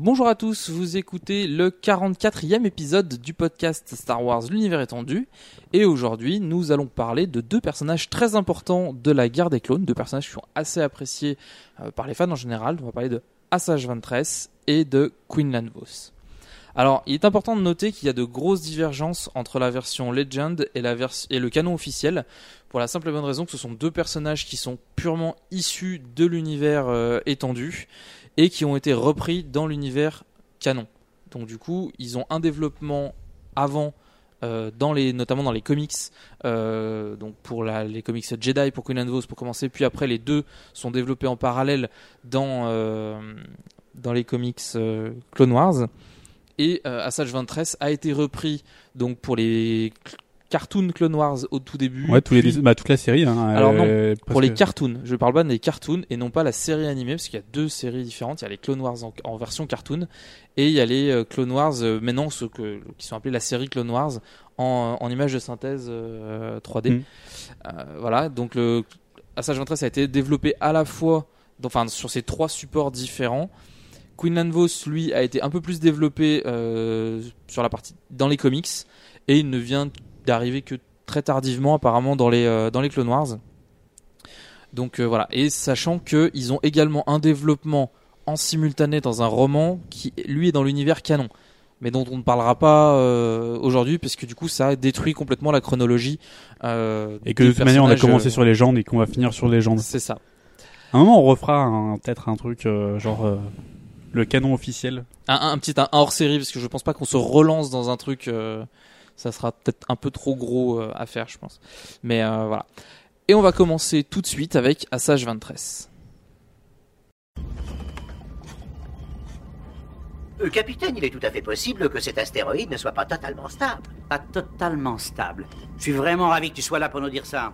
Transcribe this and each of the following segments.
Bonjour à tous, vous écoutez le 44e épisode du podcast Star Wars L'univers étendu. Et aujourd'hui nous allons parler de deux personnages très importants de la guerre des clones, deux personnages qui sont assez appréciés euh, par les fans en général, on va parler de Assage Ventress et de Quinlan Vos. Alors, il est important de noter qu'il y a de grosses divergences entre la version Legend et le canon officiel, pour la simple et bonne raison que ce sont deux personnages qui sont purement issus de l'univers euh, étendu et qui ont été repris dans l'univers canon. Donc du coup, ils ont un développement avant, euh, dans les, notamment dans les comics, euh, donc pour les comics Jedi pour Queen and Vos pour commencer, puis après les deux sont développés en parallèle dans, euh, dans les comics Clone Wars. Et Assage 23 a été repris donc pour les cartoons Clone Wars au tout début. Ouais, tous les, puis- dessins- bah, toute la série. Hein, alors non, euh, pour les cartoons. Je parle pas des cartoons et non pas la série animée parce qu'il y a deux séries différentes. Il y a les Clone Wars en, en version cartoon et il y a les euh, Clone Wars euh, maintenant ceux que, qui sont appelés la série Clone Wars en, en images de synthèse euh, 3D. Mm. Euh, voilà, donc le Assage 23 a été développé à la fois enfin sur ces trois supports différents. Quinlan Vos lui a été un peu plus développé euh, sur la partie dans les comics et il ne vient d'arriver que très tardivement apparemment dans les euh, dans les Clone Wars. Donc euh, voilà, et sachant que ils ont également un développement en simultané dans un roman qui lui est dans l'univers canon, mais dont on ne parlera pas euh, aujourd'hui parce que du coup ça détruit complètement la chronologie. euh, Et que de toute manière, on a personnages, commencé euh, sur Légende et qu'on va finir sur Légende. C'est ça. À un moment, on refera peut-être un truc euh, genre euh, le canon officiel. Un, un- un petit un hors série parce que je pense pas qu'on se relance dans un truc. Ça sera peut-être un peu trop gros euh, à faire, je pense. Mais euh, voilà. Et on va commencer tout de suite avec Assage 23. Euh, capitaine, il est tout à fait possible que cet astéroïde ne soit pas totalement stable. Pas totalement stable. Je suis vraiment ravi que tu sois là pour nous dire ça.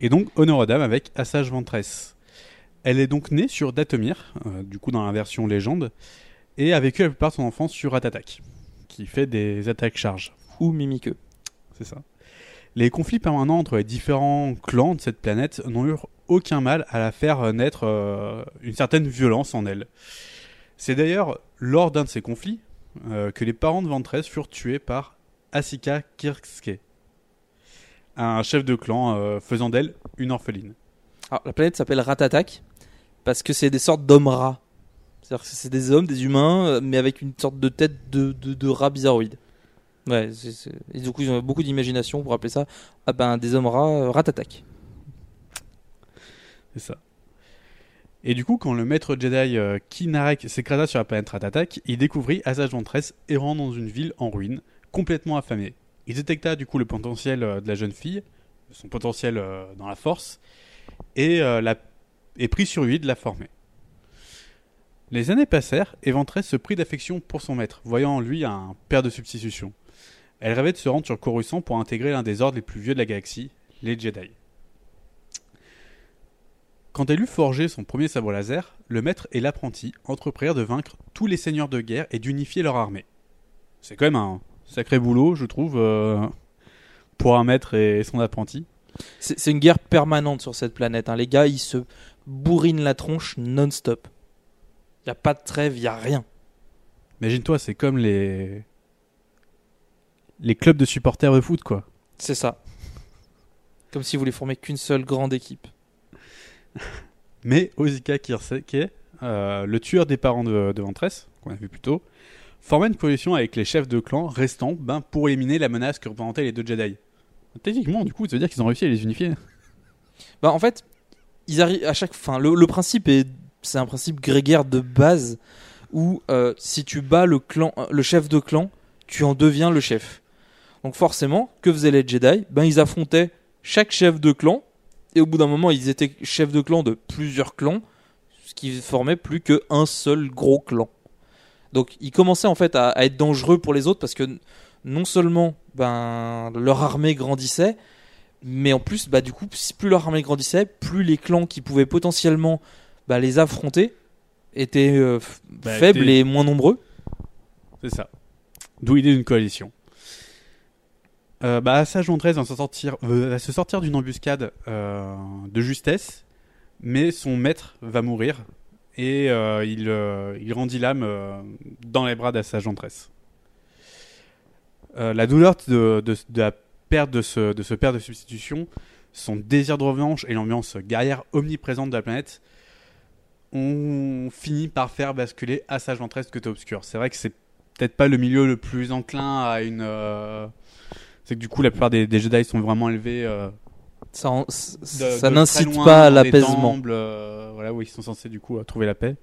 Et donc, honneur aux dames avec Assage Ventress. Elle est donc née sur Datomir, euh, du coup dans la version légende, et a vécu la plupart de son enfance sur Ratatak, qui fait des attaques charges. Ou Mimiqueux. C'est ça. Les conflits permanents entre les différents clans de cette planète n'ont eu aucun mal à la faire naître euh, une certaine violence en elle. C'est d'ailleurs lors d'un de ces conflits euh, que les parents de Ventress furent tués par Asika Kirske, un chef de clan euh, faisant d'elle une orpheline. Alors, la planète s'appelle Ratatak parce que c'est des sortes d'hommes rats. C'est-à-dire que c'est des hommes, des humains, euh, mais avec une sorte de tête de, de, de rat bizarroïde. Ouais, c'est- c'est- et du coup, ils ont beaucoup d'imagination pour appeler ça ah ben, des hommes rats euh, Ratatak. C'est ça. Et du coup, quand le maître Jedi euh, Kinarek s'écrasa sur la planète Ratatak, il découvrit Assage Ventress errant dans une ville en ruine, complètement affamée. Il détecta du coup le potentiel euh, de la jeune fille, son potentiel euh, dans la force, et, euh, la... et prit sur lui de la former. Les années passèrent et Ventress se prit d'affection pour son maître, voyant en lui un père de substitution. Elle rêvait de se rendre sur Coruscant pour intégrer l'un des ordres les plus vieux de la galaxie, les Jedi. Quand elle eut forgé son premier sabre laser, le maître et l'apprenti entreprirent de vaincre tous les seigneurs de guerre et d'unifier leur armée. C'est quand même un Sacré boulot, je trouve, euh, pour un maître et son apprenti. C'est une guerre permanente sur cette planète. hein. Les gars, ils se bourrinent la tronche non-stop. Il y a pas de trêve, il y a rien. Imagine-toi, c'est comme les les clubs de supporters de foot, quoi. C'est ça. Comme si vous voulez former qu'une seule grande équipe. Mais Ozika Kirseke, euh, le tueur des parents de, de Ventress, qu'on a vu plus tôt, formait une coalition avec les chefs de clan restants ben, pour éliminer la menace que représentaient les deux Jedi. Techniquement, du coup, ça veut dire qu'ils ont réussi à les unifier. Bah en fait, ils arrivent à chaque fin. Le, le principe est, c'est un principe grégaire de base où euh, si tu bats le clan, euh, le chef de clan, tu en deviens le chef. Donc forcément, que faisaient les Jedi? Ben ils affrontaient chaque chef de clan et au bout d'un moment, ils étaient chefs de clan de plusieurs clans, ce qui formait plus qu'un seul gros clan. Donc ils commençaient en fait à, être dangereux pour les autres parce que non seulement ben leur armée grandissait, mais en plus bah du coup plus leur armée grandissait, plus les clans qui pouvaient potentiellement bah, les affronter étaient euh, Bah, faibles et moins nombreux. C'est ça. D'où l'idée d'une coalition. Euh, bah, Ventress va se sortir, euh, va se sortir d'une embuscade euh, de justesse, mais son maître va mourir et euh, il, il rendit l'âme dans les bras d'Assage. Euh, la douleur de, de- de la perte de ce, de ce père de substitution, son désir de revanche et l'ambiance guerrière omniprésente de la planète ont fini par faire basculer Assage Ventress côté obscur. C'est vrai que c'est peut-être pas le milieu le plus enclin à une. euh, C'est que du coup, la plupart des, des Jedi sont vraiment élevés. euh, Ça, en- de- ça de n'incite pas à l'apaisement. euh, voilà, où ils sont censés du coup trouver la paix.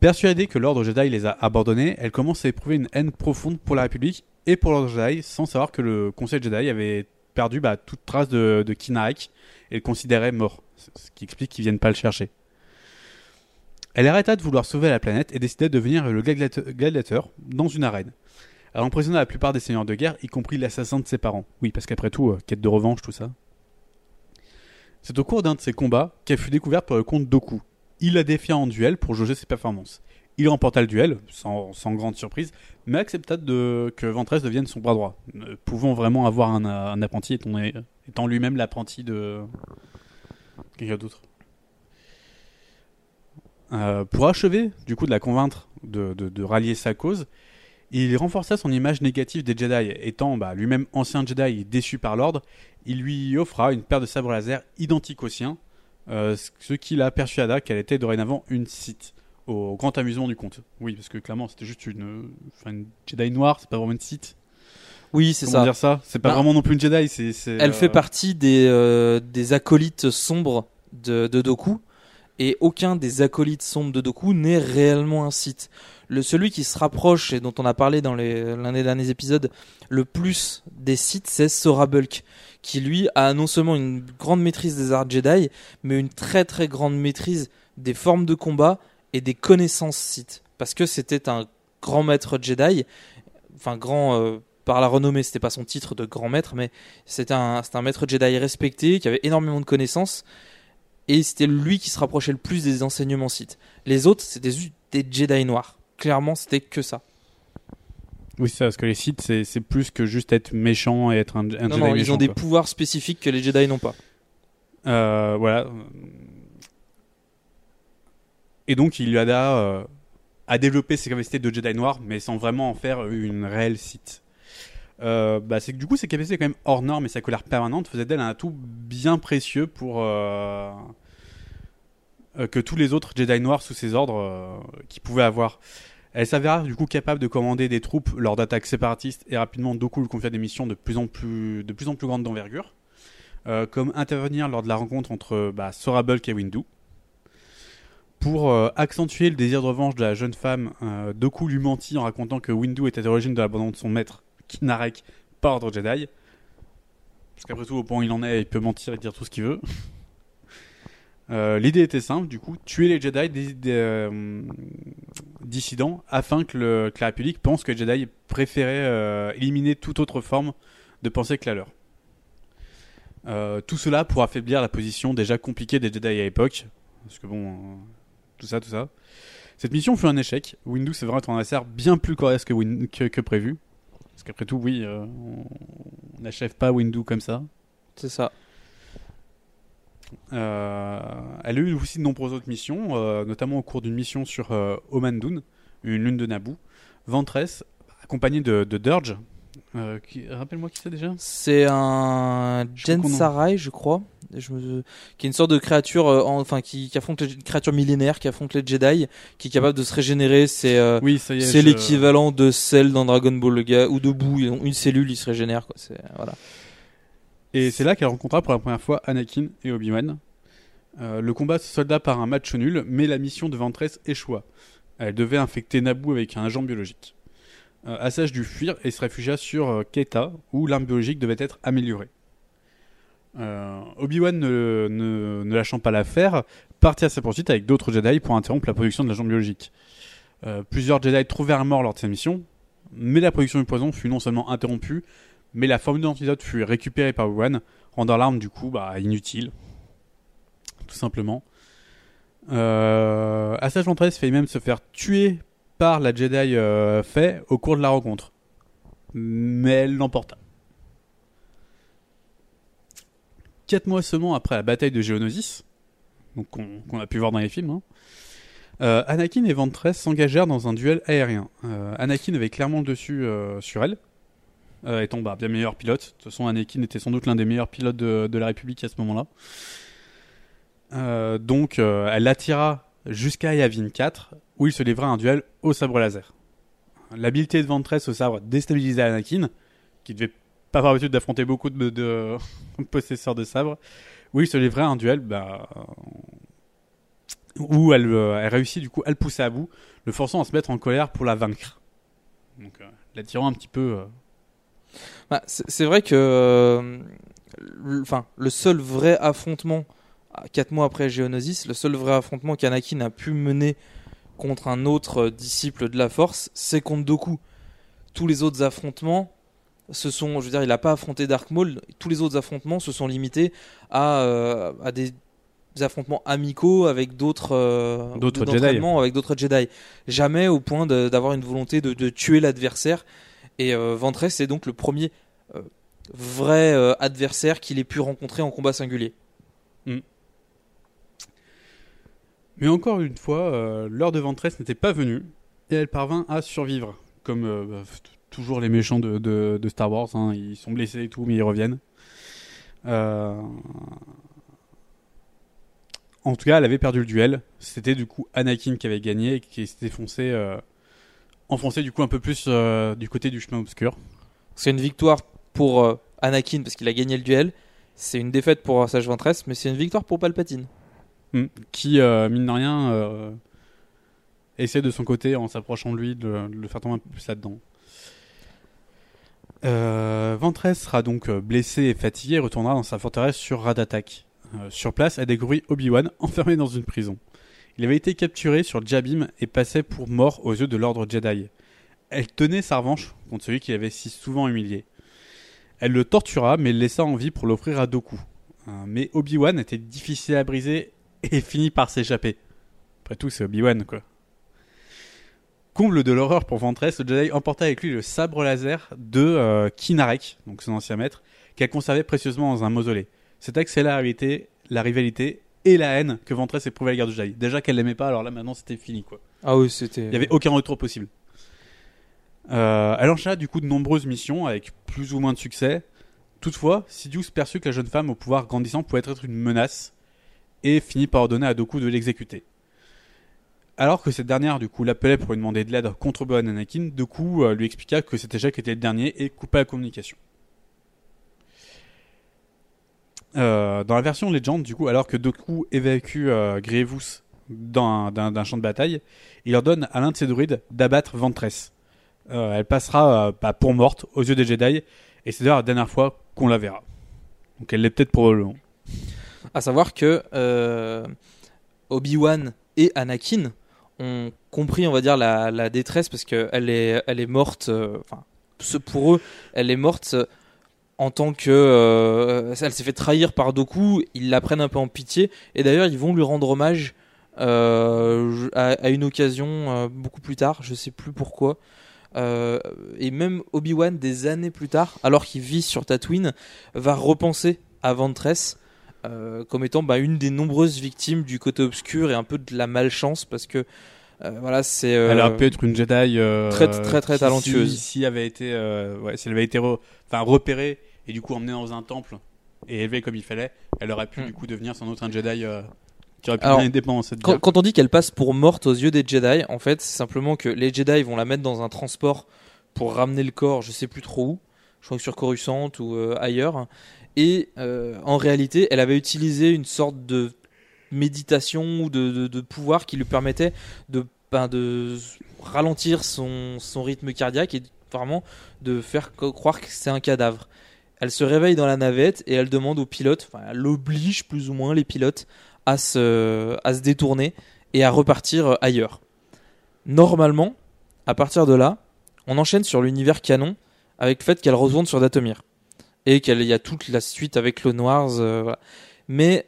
Persuadée que l'ordre Jedi les a abandonnés, elle commence à éprouver une haine profonde pour la République et pour l'ordre Jedi, sans savoir que le Conseil Jedi avait perdu bah, toute trace de, de Kinarek et le considérait mort, ce qui explique qu'ils viennent pas le chercher. Elle arrêta de vouloir sauver la planète et décida de devenir le gladiateur- dans une arène. Elle emprisonna la plupart des seigneurs de guerre, y compris l'assassin de ses parents. Oui, parce qu'après tout, euh, quête de revanche, tout ça. C'est au cours d'un de ces combats qu'elle fut découverte par le comte Doku. Il la défia en duel pour jauger ses performances. Il remporta le duel, sans, grande surprise, mais accepta de, que Ventress devienne son bras droit, pouvant vraiment avoir un, un apprenti étant, étant lui-même l'apprenti de quelqu'un d'autre. Euh, pour achever, du coup, de la convaincre de, de- de rallier sa cause, il renforça son image négative des Jedi. Étant bah, lui-même ancien Jedi déçu par l'ordre, il lui offra une paire de sabres laser identiques aux siens, euh, ce qui la persuada qu'elle était dorénavant une Sith, au grand amusement du comte. Oui, parce que clairement, c'était juste une, Jedi noire, c'est pas vraiment une Sith. Oui, c'est ça. dire ça? C'est pas Ben, vraiment non plus une Jedi, c'est. c'est, Elle euh, fait partie des, euh, des acolytes sombres de, de Doku. Et aucun des acolytes sombres de Doku n'est réellement un Sith. Le, celui qui se rapproche, et dont on a parlé dans l'un des derniers épisodes, le plus des Sith, c'est Sora Bulk. Qui lui a non seulement une grande maîtrise des arts Jedi, mais une très très grande maîtrise des formes de combat et des connaissances Sith. Parce que c'était un grand maître Jedi, enfin grand euh, par la renommée, c'était pas son titre de grand maître, mais c'était un, un maître Jedi respecté, qui avait énormément de connaissances, et c'était lui qui se rapprochait le plus des enseignements Sith. Les autres, c'était juste des Jedi noirs. Clairement, c'était que ça. Oui, c'est ça, parce que les Sith, c'est, plus que juste être méchant et être un, un non, Jedi non, ils méchant, ont des quoi. pouvoirs spécifiques que les Jedi n'ont pas. Euh, voilà. Et donc, il aida euh, à développer ses capacités de Jedi noir, mais sans vraiment en faire une réelle Sith. Euh, bah, c'est que du coup, ses capacités quand même hors normes et sa colère permanente faisaient d'elle un atout bien précieux pour euh, euh, que tous les autres Jedi noirs sous ses ordres qu'il pouvait avoir. Elle s'avéra du coup capable de commander des troupes lors d'attaques séparatistes et rapidement Doku lui confia des missions de plus en plus, de plus, en plus grandes d'envergure, comme intervenir lors de la rencontre entre bah, Sora Bulk et Windu. Pour accentuer le désir de revanche de la jeune femme, euh, Doku lui mentit en racontant que Windu était à l'origine de l'abandon de son maître, Kinarek, par ordre Jedi. Parce qu'après tout, au point où il en est, il peut mentir et dire tout ce qu'il veut. Euh, L'idée était simple, du coup, tuer les Jedi euh, dissidents afin que, le, la République pense que les Jedi préféraient euh, éliminer toute autre forme de pensée que la leur. Tout cela pour affaiblir la position déjà compliquée des Jedi à l'époque. Parce que bon, tout ça, tout ça. Cette mission fut un échec. Windu s'est vraiment un adversaire bien plus coriace que prévu. Parce qu'après tout, oui, euh, on n'achève pas Windu comme ça. C'est ça. Euh, elle a eu aussi de nombreuses autres missions, euh, notamment au cours d'une mission sur euh, Omandun, une lune de Naboo. Ventress, accompagnée de, de Dirge. Euh, qui- Rappelle-moi qui c'est déjà C'est un Je crois qu'on en- Jensarai, je crois, je me... qui est une sorte de créature, euh, en- enfin qui, qui affronte les... une créature millénaire, qui affronte les Jedi, qui est capable de se régénérer. C'est euh, Oui, c'est je- l'équivalent de Cell dans Dragon Ball, le gars, ou de Boo. Ils ont une cellule, il se régénère. Quoi. C'est voilà. Et c'est là qu'elle rencontra pour la première fois Anakin et Obi-Wan. Euh, le combat se solda par un match nul, mais la mission de Ventress échoua. Elle devait infecter Naboo avec un agent biologique. Euh, Assage dut fuir et se réfugia sur euh, Keta, où l'arme biologique devait être améliorée. Euh, Obi-Wan, ne, lâchant pas l'affaire, partit à sa poursuite avec d'autres Jedi pour interrompre la production de l'agent biologique. Plusieurs Jedi trouvèrent mort lors de cette mission, mais la production du poison fut non seulement interrompue, mais la formule d'antidote fut récupérée par Obi-Wan, rendant l'arme du coup bah, inutile. Tout simplement. Assage Ventress fait même se faire tuer par la Jedi euh, Fey au cours de la rencontre. Mais elle l'emporta. Quatre mois seulement après la bataille de Geonosis, qu'on a pu voir dans les films, hein, euh, Anakin et Ventress s'engagèrent dans un duel aérien. Euh, Anakin avait clairement le dessus sur elle, étant bah, bien meilleur pilote. De toute façon, Anakin était sans doute l'un des meilleurs pilotes de, de la République à ce moment-là. Donc, elle l'attira jusqu'à Yavin 4, où il se livra un duel au sabre laser. L'habileté de Ventress au sabre déstabilisa Anakin, qui devait pas avoir l'habitude d'affronter beaucoup de, possesseurs de sabre, où il se livrait un duel bah, où elle, euh, réussit du coup à le pousser à bout, le forçant à se mettre en colère pour la vaincre. Donc, euh, l'attirant un petit peu. euh, Bah, c'est vrai que, euh, le- seul vrai affrontement, à- quatre mois après Geonosis, le seul vrai affrontement qu'Anakin a pu mener contre un autre disciple de la Force, c'est contre Doku. Tous les autres affrontements, ce sont, je veux dire, il n'a pas affronté Dark Maul. Tous les autres affrontements se sont limités à, euh, à des affrontements amicaux avec d'autres euh, D'autres d'entraînement avec d'autres Jedi. Jamais au point d'avoir une volonté de, de tuer l'adversaire. Et euh, Ventress, c'est donc le premier vrai adversaire qu'il ait pu rencontrer en combat singulier. Mais encore une fois, euh, l'heure de Ventress n'était pas venue, et elle parvint à survivre. Comme euh, bah, toujours les méchants de, Star Wars, hein, ils sont blessés et tout, mais ils reviennent. Euh, En tout cas, elle avait perdu le duel. C'était du coup Anakin qui avait gagné et qui s'était foncé, enfoncé du coup un peu plus du côté du chemin obscur. C'est une victoire pour Anakin parce qu'il a gagné le duel. C'est une défaite pour Sage Ventress, mais c'est une victoire pour Palpatine. Mm. qui, euh, mine de rien, euh, essaie de son côté, en s'approchant de lui, de, le- faire tomber un peu plus là-dedans. Euh, Ventress sera donc blessée et fatiguée et retournera dans sa forteresse sur Radatak. Sur place, elle découvrit Obi-Wan enfermé dans une prison. Il avait été capturé sur Jabim et passait pour mort aux yeux de l'ordre Jedi. Elle tenait sa revanche contre celui qui l'avait si souvent humilié. Elle le tortura mais le laissa en vie pour l'offrir à Doku. Mais Obi-Wan était difficile à briser et finit par s'échapper. Après tout, c'est Obi-Wan, quoi. Comble de l'horreur pour Ventress, le Jedi emporta avec lui le sabre laser de euh, Kinarek, donc son ancien maître, qu'elle conservait précieusement dans un mausolée. Cet c'est la rivalité, la rivalité et la haine que Ventress éprouvait à la guerre du Jedi. Déjà qu'elle l'aimait pas, alors là maintenant c'était fini, quoi. Ah oui, c'était. Il n'y avait aucun retour possible. Euh, elle enchaîna du coup de nombreuses missions avec plus ou moins de succès. Toutefois, Sidious perçut que la jeune femme au pouvoir grandissant pouvait être une menace et finit par ordonner à Doku de l'exécuter. Alors que cette dernière du coup l'appelait pour lui demander de l'aide contre Obi-Wan Anakin, Doku euh, lui expliqua que c'était Jacques qui était le dernier et coupa la communication. Euh, dans la version Legend, du coup, alors que Doku évacue euh, Grievous d'un champ de bataille, il ordonne à l'un de ses druides d'abattre Ventress. Elle passera pour morte aux yeux des Jedi, et c'est d'ailleurs la dernière fois qu'on la verra. Donc elle l'est peut-être probablement. À savoir que euh, Obi-Wan et Anakin ont compris, on va dire, la, détresse parce qu'elle est, elle est morte. euh, Enfin, pour eux, elle est morte euh, en tant que. elle s'est fait trahir par Doku. Ils la prennent un peu en pitié. Et d'ailleurs, ils vont lui rendre hommage à, une occasion beaucoup plus tard. Je sais plus pourquoi. Et même Obi-Wan, des années plus tard, alors qu'il vit sur Tatooine, va repenser à Ventress euh, comme étant bah, une des nombreuses victimes du côté obscur et un peu de la malchance parce que euh, voilà, c'est. euh, Elle aurait pu être une Jedi très, très, très qui, talentueuse. Si, si avait été, ouais, si elle avait été re- repérée et du coup emmenée dans un temple et élevée comme il fallait, elle aurait pu Hmm. du coup devenir sans doute un Jedi qui aurait pu Alors, cette Quand, quand on dit qu'elle passe pour morte aux yeux des Jedi, en fait, c'est simplement que les Jedi vont la mettre dans un transport pour ramener le corps, je sais plus trop où, je crois que sur Coruscant ou euh, ailleurs. Et euh, en réalité, elle avait utilisé une sorte de méditation ou de, pouvoir qui lui permettait de, ben, ralentir son, rythme cardiaque et vraiment de faire croire que c'est un cadavre. Elle se réveille dans la navette et elle demande aux pilotes, enfin elle oblige plus ou moins les pilotes à se, à se détourner et à repartir euh, ailleurs. Normalement, à partir de là, on enchaîne sur l'univers canon avec le fait qu'elle retourne sur Datomir et qu'il y a toute la suite avec Clone Wars. euh, voilà. Mais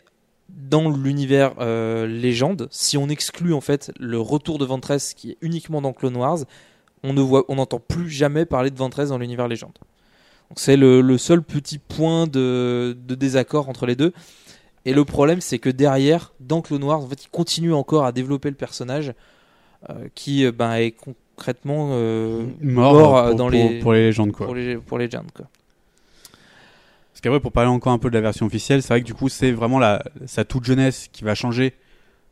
dans l'univers euh, légende, si on exclut en fait le retour de Ventress qui est uniquement dans Clone Wars, on ne voit, on n'entend plus jamais parler de Ventress dans l'univers légende. Donc c'est le, le seul petit point de, de désaccord entre les deux. Et le problème, c'est que derrière, dans Clone Wars, en fait, ils continuent encore à développer le personnage euh, qui ben, est concrètement euh, Mort, mort, pour- dans pour- les pour les légendes, quoi. Pour les, pour les légendes, quoi. Parce qu'après, pour parler encore un peu de la version officielle, c'est vrai que du coup, c'est vraiment sa toute jeunesse qui va changer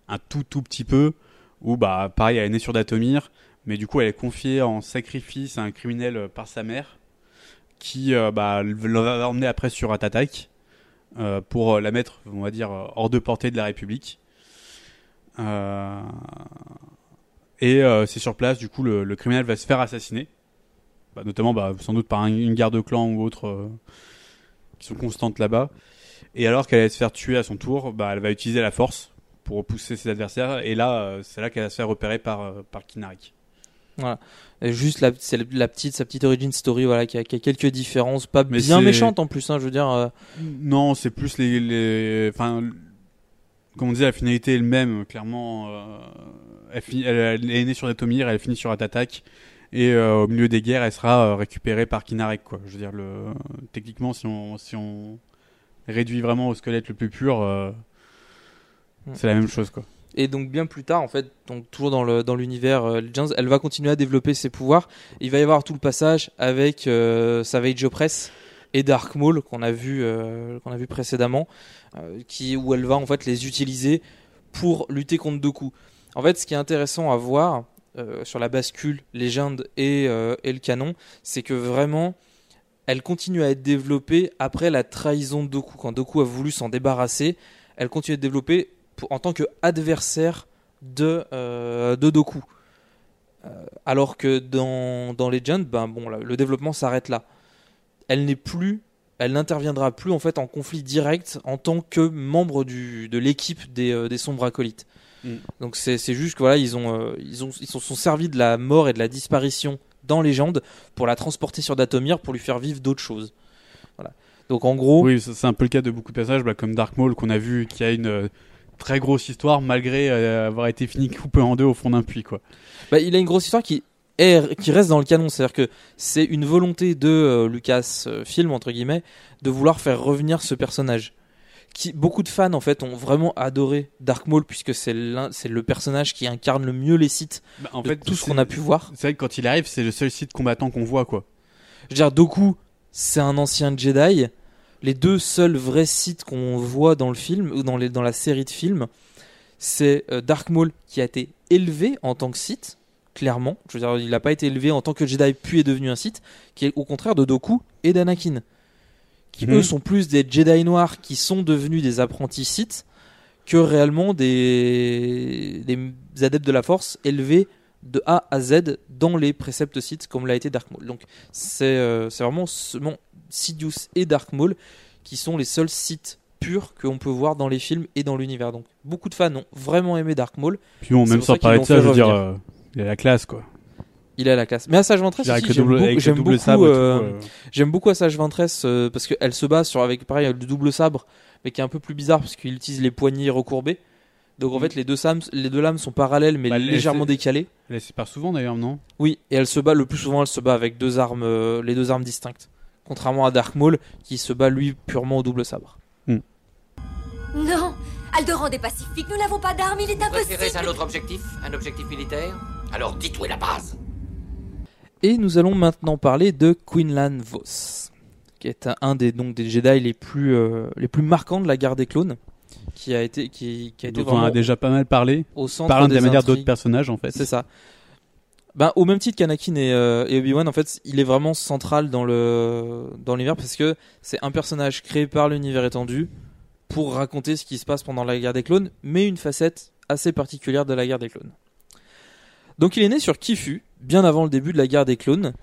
un tout tout petit peu. Où, bah, pareil, elle est née sur Datomir, mais du coup, elle est confiée en sacrifice à un criminel euh, par sa mère, qui euh, bah, après sur Atatak euh, pour euh, la mettre, on va dire, hors de portée de la République. Et c'est sur place, du coup, le, criminel va se faire assassiner. Bah, notamment, bah, sans doute par un- une garde de clan ou autre. Qui sont constantes là-bas. Et alors qu'elle allait se faire tuer à son tour, bah, elle va utiliser la force pour repousser ses adversaires. Et là, euh, c'est là qu'elle va se faire repérer par, euh, par Kinarik. Voilà. Et juste la, c'est la petite, sa petite origin story, voilà, qui a, qui a quelques différences, pas Mais bien méchantes en plus, hein, je veux dire. euh, Non, c'est plus les, les, enfin, comme on disait, la finalité est le même. Clairement, euh, elle, fi- elle- elle est née sur Datomir, elle finit sur Atatak. Et euh, au milieu des guerres, elle sera euh, récupérée par Kinarek, quoi. Je veux dire, le, techniquement, si on, si on réduit vraiment au squelette le plus pur, euh, Hmm. c'est la même chose, quoi. Et donc bien plus tard, en fait, donc toujours dans le dans l'univers euh, Legends, elle va continuer à développer ses pouvoirs. Il va y avoir tout le passage avec euh, Savage Opress et Dark Maul qu'on a vu euh, qu'on a vu précédemment, qui où elle va en fait les utiliser pour lutter contre Doku. En fait, ce qui est intéressant à voir euh, sur la bascule légende et, euh, et le canon, c'est que vraiment elle continue à être développée après la trahison de Doku. Quand Doku a voulu s'en débarrasser, elle continue à être développée en tant qu'adversaire de, euh, de Doku. Alors que dans, Legend, ben le développement s'arrête là. Elle n'est plus, n'interviendra plus en fait en conflit direct en tant que membre de l'équipe des sombres acolytes. Mm. Donc c'est juste que voilà, ils ont, euh, ils ont, ils se sont servis de la mort et de la disparition dans Legend pour la transporter sur Datomir pour lui faire vivre d'autres choses. Voilà. Donc en gros, Oui, c'est un peu le cas de beaucoup de passages, bah, comme Dark Maul qu'on a vu, qui a une euh, très grosse histoire malgré euh, avoir été fini coupé en deux au fond d'un puits, quoi. Bah, il a une grosse histoire qui est, qui reste dans le canon. C'est-à-dire que c'est une volonté de euh, Lucas euh, Film entre guillemets de vouloir faire revenir ce personnage. Qui beaucoup de fans en fait ont vraiment adoré Dark Maul puisque c'est c'est le personnage qui incarne le mieux les sites Bah, en de fait, tout ce qu'on a pu voir. C'est vrai que quand il arrive, c'est le seul site combattant qu'on voit, quoi. Je veux dire, Doku, c'est un ancien Jedi. Les deux seuls vrais sites qu'on voit dans le film ou dans, les, dans la série de films, c'est euh, Dark Maul qui a été élevé en tant que site, clairement. Je veux dire, il n'a pas été élevé en tant que Jedi puis est devenu un site, qui est au contraire de Doku et d'Anakin, qui Mhm. eux sont plus des Jedi noirs qui sont devenus des apprentis sites que réellement des, des adeptes de la Force élevés de A à Z dans les préceptes sites comme l'a été Dark Maul. Donc c'est euh, vraiment seulement Sidious et Dark Maul qui sont les seuls sites purs qu'on peut voir dans les films et dans l'univers. Donc beaucoup de fans ont vraiment aimé Dark Maul. Puis bon, même sans parler de ça, je veux dire, euh, il a la classe, quoi. Il a la classe. Mais Assage Ventress, le j'aime double- beaucoup, beaucoup, euh, euh. j'aime beaucoup Assage Ventress euh, parce qu'elle se bat sur avec pareil le double sabre, mais qui est un peu plus bizarre parce qu'il utilise les poignées recourbées. Donc en fait, les deux, lames, les deux lames sont parallèles mais Bah, légèrement décalées. Elle se part souvent d'ailleurs, non? Oui, et elle se bat le plus souvent, elle se bat avec deux armes, euh, les deux armes distinctes. Contrairement à Dark Maul qui se bat lui purement au double sabre. Non Alderan est pacifique, nous n'avons pas d'armes, il est Préférez impossible un autre objectif? Un objectif militaire? Alors dites où est la base Et nous allons maintenant parler de Quinlan Vos, qui est un, des donc des Jedi les plus euh, les plus marquants de la guerre des clones, qui a été qui, qui a été Dont on a déjà pas mal parlé. au centre Par des l'intermédiaire d'autres intrigues. personnages en fait. C'est ça. Ben, au même titre qu'Anakin et, euh, et Obi-Wan, en fait, il est vraiment central dans le dans l'univers parce que c'est un personnage créé par l'univers étendu pour raconter ce qui se passe pendant la guerre des clones, mais une facette assez particulière de la guerre des clones. Donc, il est né sur Kifu, bien avant le début de la guerre des clones,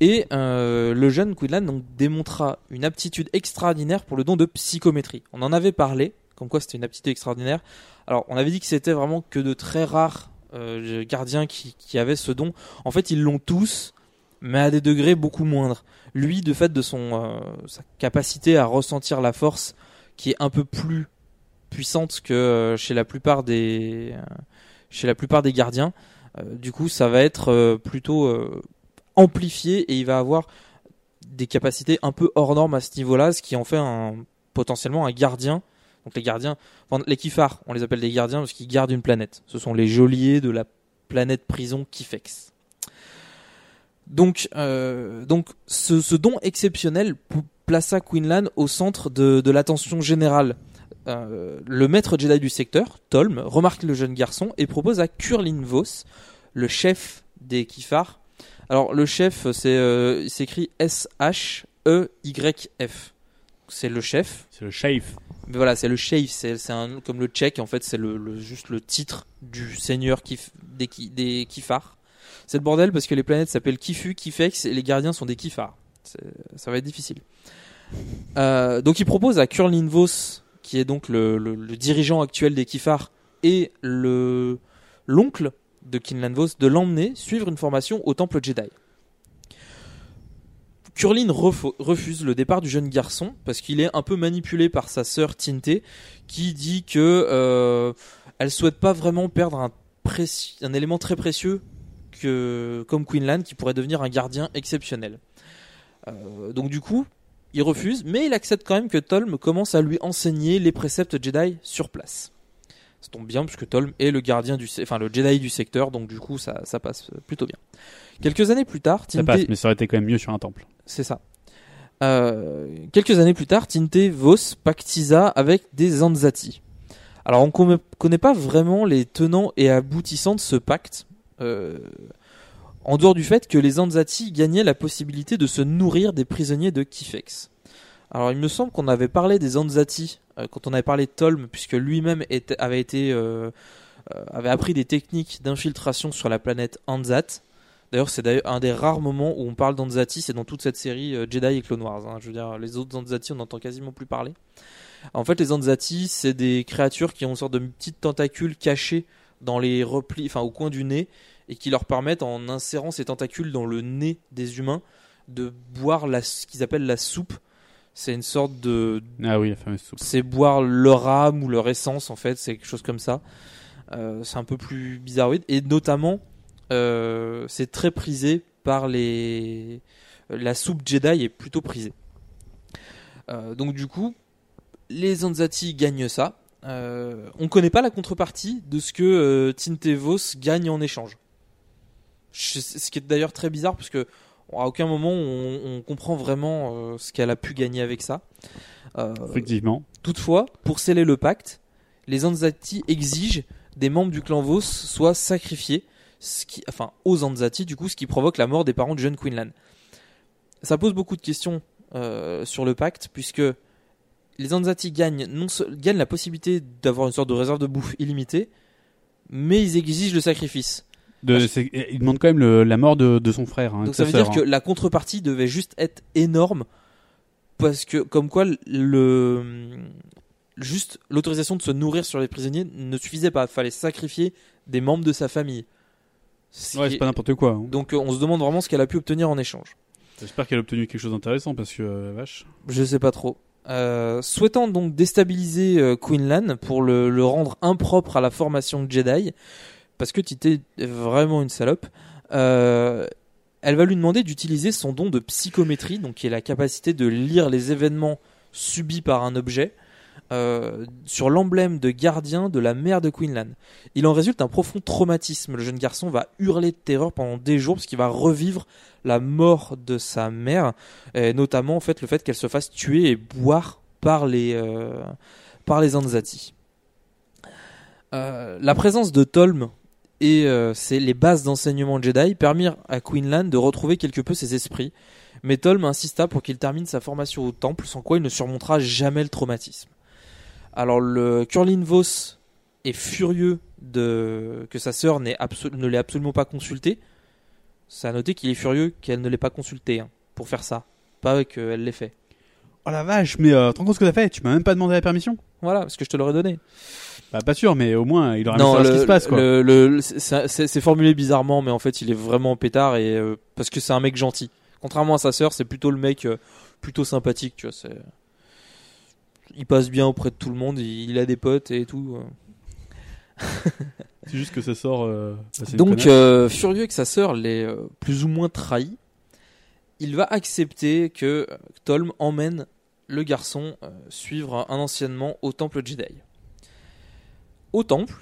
et euh, le jeune Quinlan donc démontra une aptitude extraordinaire pour le don de psychométrie. On en avait parlé, comme quoi c'était une aptitude extraordinaire. Alors, on avait dit que c'était vraiment que de très rares euh, gardiens qui, avaient ce don. En fait, ils l'ont tous, mais à des degrés beaucoup moindres. Lui, de fait de son euh, sa capacité à ressentir la force, qui est un peu plus puissante que chez la plupart des gardiens. Euh, du coup, ça va être euh, plutôt euh, amplifié et il va avoir des capacités un peu hors normes à ce niveau-là, ce qui en fait potentiellement un gardien. Donc les gardiens, les Kifars, on les appelle des gardiens parce qu'ils gardent une planète. Ce sont les geôliers de la planète prison Kifex. Donc, donc ce, don exceptionnel plaça Quinlan au centre de l'attention générale. Euh, le maître Jedi du secteur, Tolm, remarque le jeune garçon et propose à Kurlin Vos, le chef des Kifars. Alors le chef, c'est euh, il s'écrit S-H-E-Y-F. C'est le chef. C'est le chef. Mais voilà, c'est le chef, c'est comme le tchèque en fait, c'est le, le- juste le titre du seigneur kif, des, ki- des Kifars. C'est le bordel parce que les planètes s'appellent Kifu, Kifex et les gardiens sont des Kifars. Ça va être difficile. Euh, donc il propose à Kurlin Vos, qui est donc le, dirigeant actuel des Kifars et le l'oncle de Kinlan Vos, de l'emmener suivre une formation au temple Jedi. Kurlin refo- refuse le départ du jeune garçon parce qu'il est un peu manipulé par sa sœur Tinte qui dit que euh, elle souhaite pas vraiment perdre un élément très précieux que, comme Quinlan qui pourrait devenir un gardien exceptionnel. Euh, donc du coup, il refuse, mais il accepte quand même que Tolm commence à lui enseigner les préceptes Jedi sur place. Ça tombe bien puisque Tolm est le gardien du, enfin le Jedi du secteur, donc du coup ça, ça passe plutôt bien. Quelques années plus tard, Ça Tinte- passe, mais ça aurait été quand même mieux sur un temple. c'est ça. Euh, quelques années plus tard, Tinte Vos pactisa avec des Anzati. Alors on ne connaît pas vraiment les tenants et aboutissants de ce pacte, euh, en dehors du fait que les Anzati gagnaient la possibilité de se nourrir des prisonniers de Kifex. Alors il me semble qu'on avait parlé des Anzati euh, quand on avait parlé de Tolm, puisque lui-même avait été euh, euh, avait appris des techniques d'infiltration sur la planète Anzat. D'ailleurs, c'est un des rares moments où on parle d'Anzati, c'est dans toute cette série Jedi et Clone Wars. hein. Je veux dire, les autres Anzati, on n'entend quasiment plus parler. En fait, les Anzati, c'est des créatures qui ont une sorte de petites tentacules cachées dans les replis, enfin au coin du nez, et qui leur permettent, en insérant ces tentacules dans le nez des humains, de boire la, ce qu'ils appellent la soupe. C'est une sorte de, Ah oui, la fameuse soupe. c'est boire leur âme ou leur essence en fait, c'est quelque chose comme ça. Euh, c'est un peu plus bizarroïde et notamment euh, c'est très prisé par les la soupe Jedi est plutôt prisée. Euh, donc du coup, les Anzati gagnent ça. On connaît pas la contrepartie de ce que Tintevos gagne en échange. Ce qui est d'ailleurs très bizarre parce que à aucun moment on, on comprend vraiment euh, ce qu'elle a pu gagner avec ça. Euh, Effectivement. Toutefois, pour sceller le pacte, les Anzati exigent des membres du clan Vos soient sacrifiés, ce qui, enfin aux Anzati du coup, ce qui provoque la mort des parents du jeune Quinlan. Ça pose beaucoup de questions euh, sur le pacte puisque les Anzati gagnent, non, gagnent la possibilité d'avoir une sorte de réserve de bouffe illimitée, mais ils exigent le sacrifice. De, il demande quand même le- la mort de, de son frère. hein, Donc ça veut dire que hein. la contrepartie devait juste être énorme parce que comme quoi le juste l'autorisation de se nourrir sur les prisonniers ne suffisait pas, fallait sacrifier des membres de sa famille. Ce Ouais, c'est est- pas n'importe quoi. hein. Donc euh, on se demande vraiment ce qu'elle a pu obtenir en échange. J'espère qu'elle a obtenu quelque chose d'intéressant parce que, euh, vache. Je sais pas trop. Euh, souhaitant donc déstabiliser euh, Quinlan pour le, le rendre impropre à la formation Jedi, parce que Tité est vraiment une salope, euh, elle va lui demander d'utiliser son don de psychométrie, donc qui est la capacité de lire les événements subis par un objet, euh, sur l'emblème de gardien de la mère de Quinlan. Il en résulte un profond traumatisme. Le jeune garçon va hurler de terreur pendant des jours parce qu'il va revivre la mort de sa mère, et notamment en fait le fait qu'elle se fasse tuer et boire par les euh, par les Anzati. La présence de Tolm et euh, c'est les bases d'enseignement Jedi permirent à Quinlan de retrouver quelque peu ses esprits. Mais Tolm insista pour qu'il termine sa formation au temple, sans quoi il ne surmontera jamais le traumatisme. Alors le Curlin Vos est furieux de que sa sœur absolu- ne l'ait absolument pas consulté. C'est à noter qu'il est furieux qu'elle ne l'ait pas consulté hein, pour faire ça, pas qu'elle l'ait fait. Oh la vache, mais euh, te rends compte ce que t'as fait? Tu m'as même pas demandé la permission Voilà, parce que je te l'aurais donné. Bah pas sûr, mais au moins il aurait Non, savoir ce le- qui se passe quoi. le- le- le- c'est formulé bizarrement, mais en fait, il est vraiment pétard et euh, parce que c'est un mec gentil. Contrairement à sa sœur, c'est plutôt le mec euh, plutôt sympathique, tu vois. C'est il passe bien auprès de tout le monde, il, il a des potes et tout. euh. C'est juste que ça sort. euh, bah, Donc, euh, furieux que sa sœur l'ait euh, plus ou moins trahi, il va accepter que Tolm emmène le garçon euh, suivre un anciennement au temple Jedi. Au temple,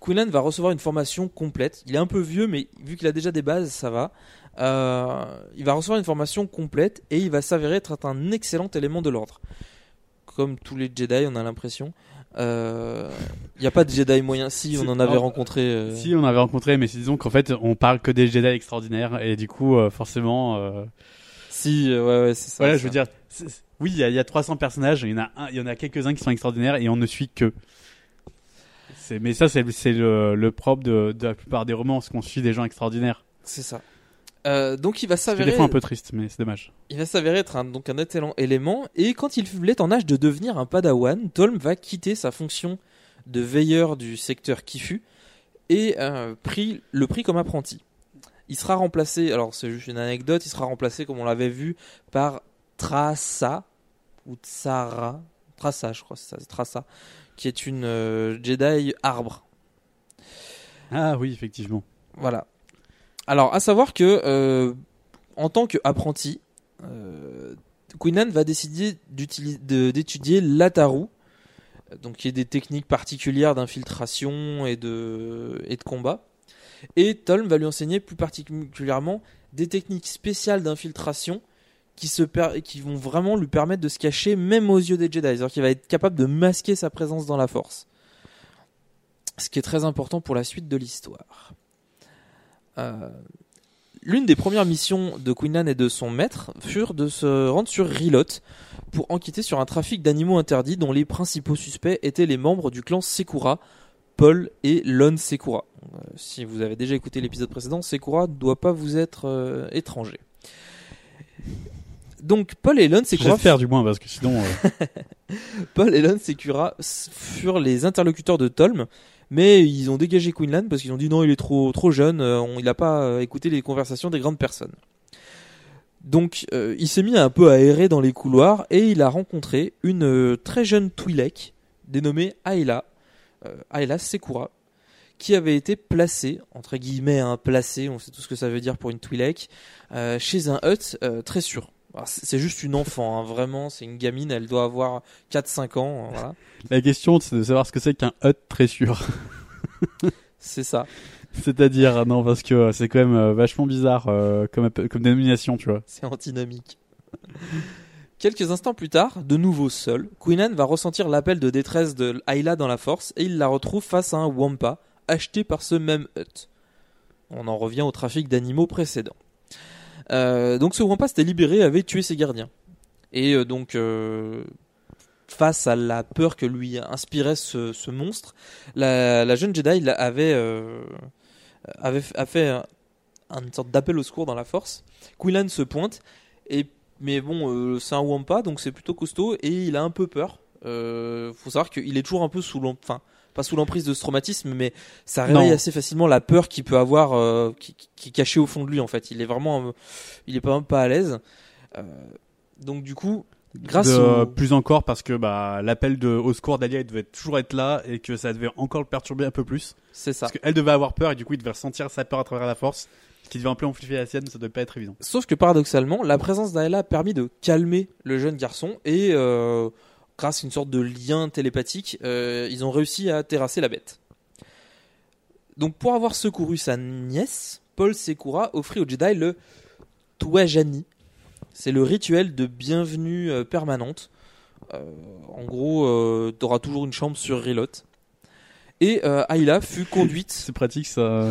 Quinlan va recevoir une formation complète. Il est un peu vieux, mais vu qu'il a déjà des bases, ça va. Euh, il va recevoir une formation complète et il va s'avérer être un excellent élément de l'ordre. Comme tous les Jedi, on a l'impression. Euh, Il n'y a pas de Jedi moyen. Si, on en avait alors, rencontré. euh, Si, on avait rencontré, mais c'est- disons qu'en fait, on parle que des Jedi extraordinaires, et du coup, euh, forcément. euh, Si, euh, ouais, ouais, c'est ça. Voilà, je veux dire, oui, il y, y a 300 personnages, il y en a, un- il y en a quelques-uns qui sont extraordinaires, et on ne suit que. Mais ça, c'est le, le propre de, de la plupart des romans, qu'on suit des gens extraordinaires. C'est ça. Euh, donc il va s'avérer. des fois un peu triste, mais c'est dommage. Il va s'avérer être un, donc un excellent élément et quand il est en âge de devenir un padawan, Tolm va quitter sa fonction de veilleur du secteur Kifu et euh, pris, le prit comme apprenti. Il sera remplacé, alors c'est juste une anecdote, il sera remplacé comme on l'avait vu par Trassa ou Tsara, Trassa je crois, c'est ça, c'est Trassa, qui est une euh, Jedi arbre. Ah oui, effectivement. Voilà. Alors, à savoir que, euh, en tant qu'apprenti, euh, va décider d'étudier l'Ataru, donc qui est des techniques particulières d'infiltration et de, et de combat. Et Tolm va lui enseigner plus particulièrement des techniques spéciales d'infiltration qui, se qui vont vraiment lui permettre de se cacher même aux yeux des Jedi. C'est-à-dire qu'il va être capable de masquer sa présence dans la force. Ce qui est très important pour la suite de l'histoire. Euh, L'une des premières missions de Quinlan et de son maître furent de se rendre sur Rilot pour enquêter sur un trafic d'animaux interdits dont les principaux suspects étaient les membres du clan Sekura, Paul et Lon Sekura. Euh, si vous avez déjà écouté l'épisode précédent, Sekura ne doit pas vous être euh, étranger. Donc Paul et Lon Sekura J'espère du moins, parce que sinon. euh, Paul et Lon Sekura s- furent les interlocuteurs de Tolm, mais ils ont dégagé Quinlan parce qu'ils ont dit non, il est trop, trop jeune, euh, on- il n'a pas euh, écouté les conversations des grandes personnes. Donc euh, il s'est mis un peu à errer dans les couloirs et il a rencontré une euh, très jeune Twi'lek dénommée Ayla, Ayla Sekura, qui avait été placée, entre guillemets, hein, placée, on sait tout ce que ça veut dire pour une Twi'lek, euh, chez un hut euh, très sûr. Alors, C'est juste une enfant, hein, vraiment, c'est une gamine, elle doit avoir 4-5 ans, euh, voilà. La question, c'est de savoir ce que c'est qu'un hut très sûr. C'est ça. C'est-à-dire, ah non, parce que euh, c'est quand même euh, vachement bizarre euh, comme, comme dénomination, tu vois. C'est antinomique. Quelques instants plus tard, de nouveau seul, Quinlan va ressentir l'appel de détresse de Ayla dans la force et il la retrouve face à un Wampa acheté par ce même hut. On en revient au trafic d'animaux précédent. Euh, donc ce Wampa s'était libéré avait tué ses gardiens. Et euh, donc, euh, face à la peur que lui inspirait ce, monstre, la, jeune Jedi avait, a fait un- une sorte d'appel au secours dans la force. Quinlan se pointe, mais bon, c'est un Wampa, donc c'est plutôt costaud, et il a un peu peur. Euh, faut savoir qu'il est toujours un peu sous l'emprise, pas sous l'emprise de ce traumatisme, mais ça réveille Non. assez facilement la peur qu'il peut avoir, euh, qui, est cachée au fond de lui, en fait. Il est vraiment, euh, il est pas, pas à l'aise. Euh, donc du coup, Grâce de- au- plus encore parce que bah l'appel de au secours d'Alia il devait toujours être là et que ça devait encore le perturber un peu plus. C'est ça. Parce qu'elle devait avoir peur et du coup il devait ressentir sa peur à travers la force, ce qui devait un peu amplifier la sienne, ça devait pas être évident. Sauf que paradoxalement, la présence d'Ayla a permis de calmer le jeune garçon et euh, grâce à une sorte de lien télépathique, euh, ils ont réussi à terrasser la bête. Donc pour avoir secouru sa nièce, Paul Sekura offrit au Jedi le Tuajani. C'est le rituel de bienvenue euh, permanente. Euh, en gros, euh, t'auras toujours une chambre sur Rilot. Et euh, Ayla fut conduite. C'est pratique ça.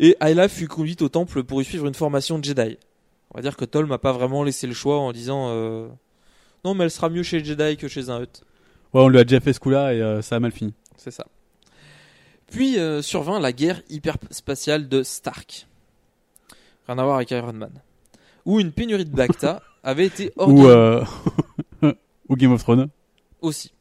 Et Ayla fut conduite au temple pour y suivre une formation de Jedi. On va dire que Tol m'a pas vraiment laissé le choix en disant non mais elle sera mieux chez Jedi que chez un Hutt. Ouais, on lui a déjà fait ce coup-là et euh, ça a mal fini. C'est ça. Puis euh, survint la guerre hyperspatiale de Stark. Rien à voir avec Iron Man. Où une pénurie de Bacta avait été Ou organisée. euh... ou Game of Thrones. aussi.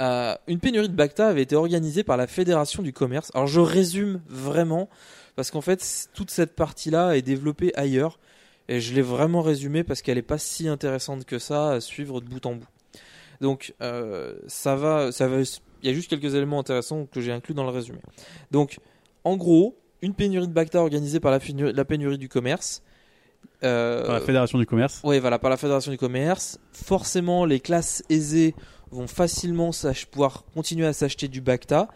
Euh, une pénurie de Bacta avait été organisée par la Fédération du commerce. Alors je résume vraiment parce qu'en fait toute cette partie-là est développée ailleurs et je l'ai vraiment résumée parce qu'elle n'est pas si intéressante que ça à suivre de bout en bout. Donc euh, ça va, ça va. Il y a juste quelques éléments intéressants que j'ai inclus dans le résumé. Donc en gros, une pénurie de Bacta organisée par la, pénurie- la pénurie du commerce. Euh, Par la Fédération du commerce. oui, voilà, par la Fédération du commerce. Forcément, les classes aisées vont facilement pouvoir continuer à s'acheter du Bacta.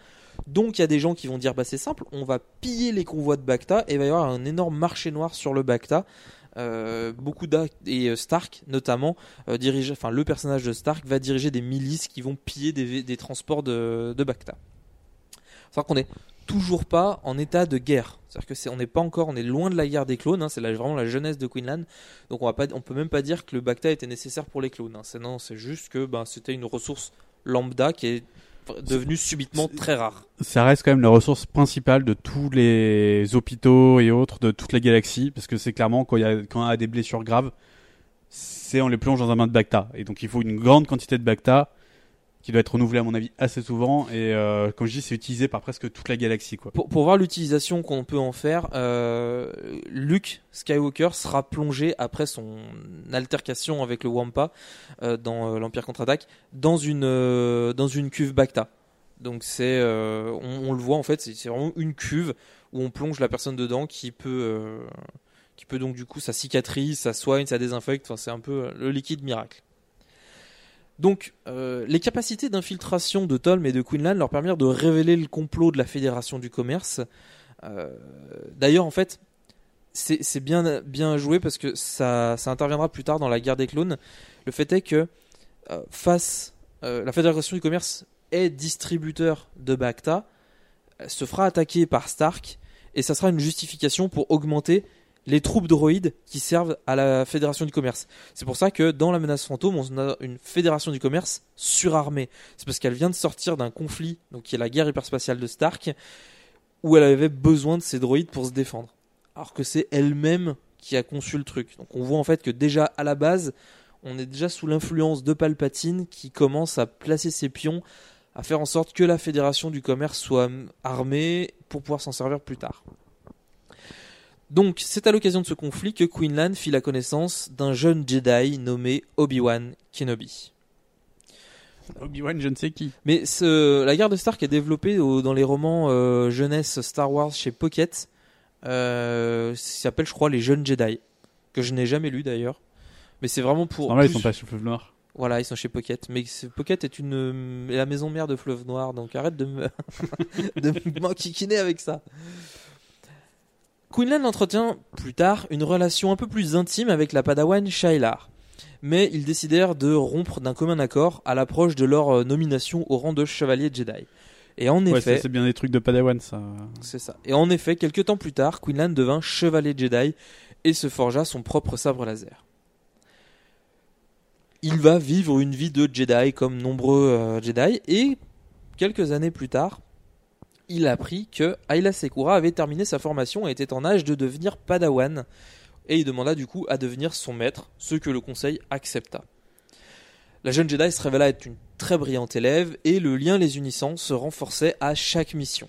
Donc, il y a des gens qui vont dire bah, c'est simple, on va piller les convois de Bacta et il va y avoir un énorme marché noir sur le Bacta. Euh, beaucoup et euh, Stark notamment euh, enfin le personnage de Stark va diriger des milices qui vont piller des, transports de, de Bacta. Savoir qu'on n'est toujours pas en état de guerre. C'est-à-dire que c'est, on n'est pas encore, on est loin de la guerre des clones. hein, c'est vraiment la jeunesse de Queenland. Donc on va pas, on peut même pas dire que le Bacta était nécessaire pour les clones. hein. C'est non, c'est juste que ben, c'était une ressource lambda qui est devenue subitement très rare. Ça reste quand même la ressource principale de tous les hôpitaux et autres de toute la galaxie, parce que c'est clairement quand il y a, quand y a des blessures graves, c'est on les plonge dans un bain de Bacta. Et donc il faut une grande quantité de Bacta qui doit être renouvelée à mon avis assez souvent. Et euh, comme je dis, c'est utilisé par presque toute la galaxie. Quoi. Pour, voir l'utilisation qu'on peut en faire, euh, Luke Skywalker sera plongé après son altercation avec le Wampa euh, dans euh, l'Empire contre-attaque dans une dans une cuve Bacta. Donc c'est on, on le voit en fait, c'est vraiment une cuve où on plonge la personne dedans qui peut qui peut donc du coup ça cicatrise, ça soigne, ça désinfecte. Enfin c'est un peu le liquide miracle. Donc, euh, les capacités d'infiltration de Tolm et de Queenland leur permirent de révéler le complot de la Fédération du commerce. Euh, D'ailleurs, en fait, c'est bien, joué parce que ça, interviendra plus tard dans la guerre des clones. Le fait est que euh, face, la Fédération du commerce est distributeur de Bacta, se fera attaquer par Stark et ça sera une justification pour augmenter les troupes droïdes qui servent à la Fédération du commerce. C'est pour ça que dans la menace fantôme, on a une Fédération du commerce surarmée. C'est parce qu'elle vient de sortir d'un conflit, donc qui est la guerre hyperspatiale de Stark, où elle avait besoin de ses droïdes pour se défendre. Alors que c'est elle-même qui a conçu le truc. Donc on voit en fait que déjà à la base, on est déjà sous l'influence de Palpatine qui commence à placer ses pions, à faire en sorte que la Fédération du commerce soit armée pour pouvoir s'en servir plus tard. Donc, c'est à l'occasion de ce conflit que Queenland fit la connaissance d'un jeune Jedi nommé Obi-Wan Kenobi. Obi-Wan, je ne sais qui. Mais ce, la guerre de Stark est développée au- dans les romans euh, jeunesse Star Wars chez Pocket. Euh, s'appelle, je crois, Les Jeunes Jedi. Que je n'ai jamais lu d'ailleurs. Mais c'est vraiment pour. Normal, ils plus- sont pas le fleuve noir. Voilà, ils sont chez Pocket. Mais Pocket est une euh, la maison mère de Fleuve Noir, donc arrête de me de m'enquiquiner avec ça. Quinlan entretient plus tard une relation un peu plus intime avec la Padawan Shailar. Mais ils décidèrent de rompre d'un commun accord à l'approche de leur euh, nomination au rang de chevalier Jedi. Et en Ouais, effet, c'est bien des trucs de Padawan, ça. c'est ça. Et en effet, quelques temps plus tard, Quinlan devint chevalier Jedi et se forgea son propre sabre laser. Il va vivre une vie de Jedi comme nombreux euh, Jedi et quelques années plus tard, il apprit que Ayla Sekura avait terminé sa formation et était en âge de devenir Padawan et il demanda du coup à devenir son maître, ce que le conseil accepta. La jeune Jedi se révéla être une très brillante élève et le lien les unissant se renforçait à chaque mission.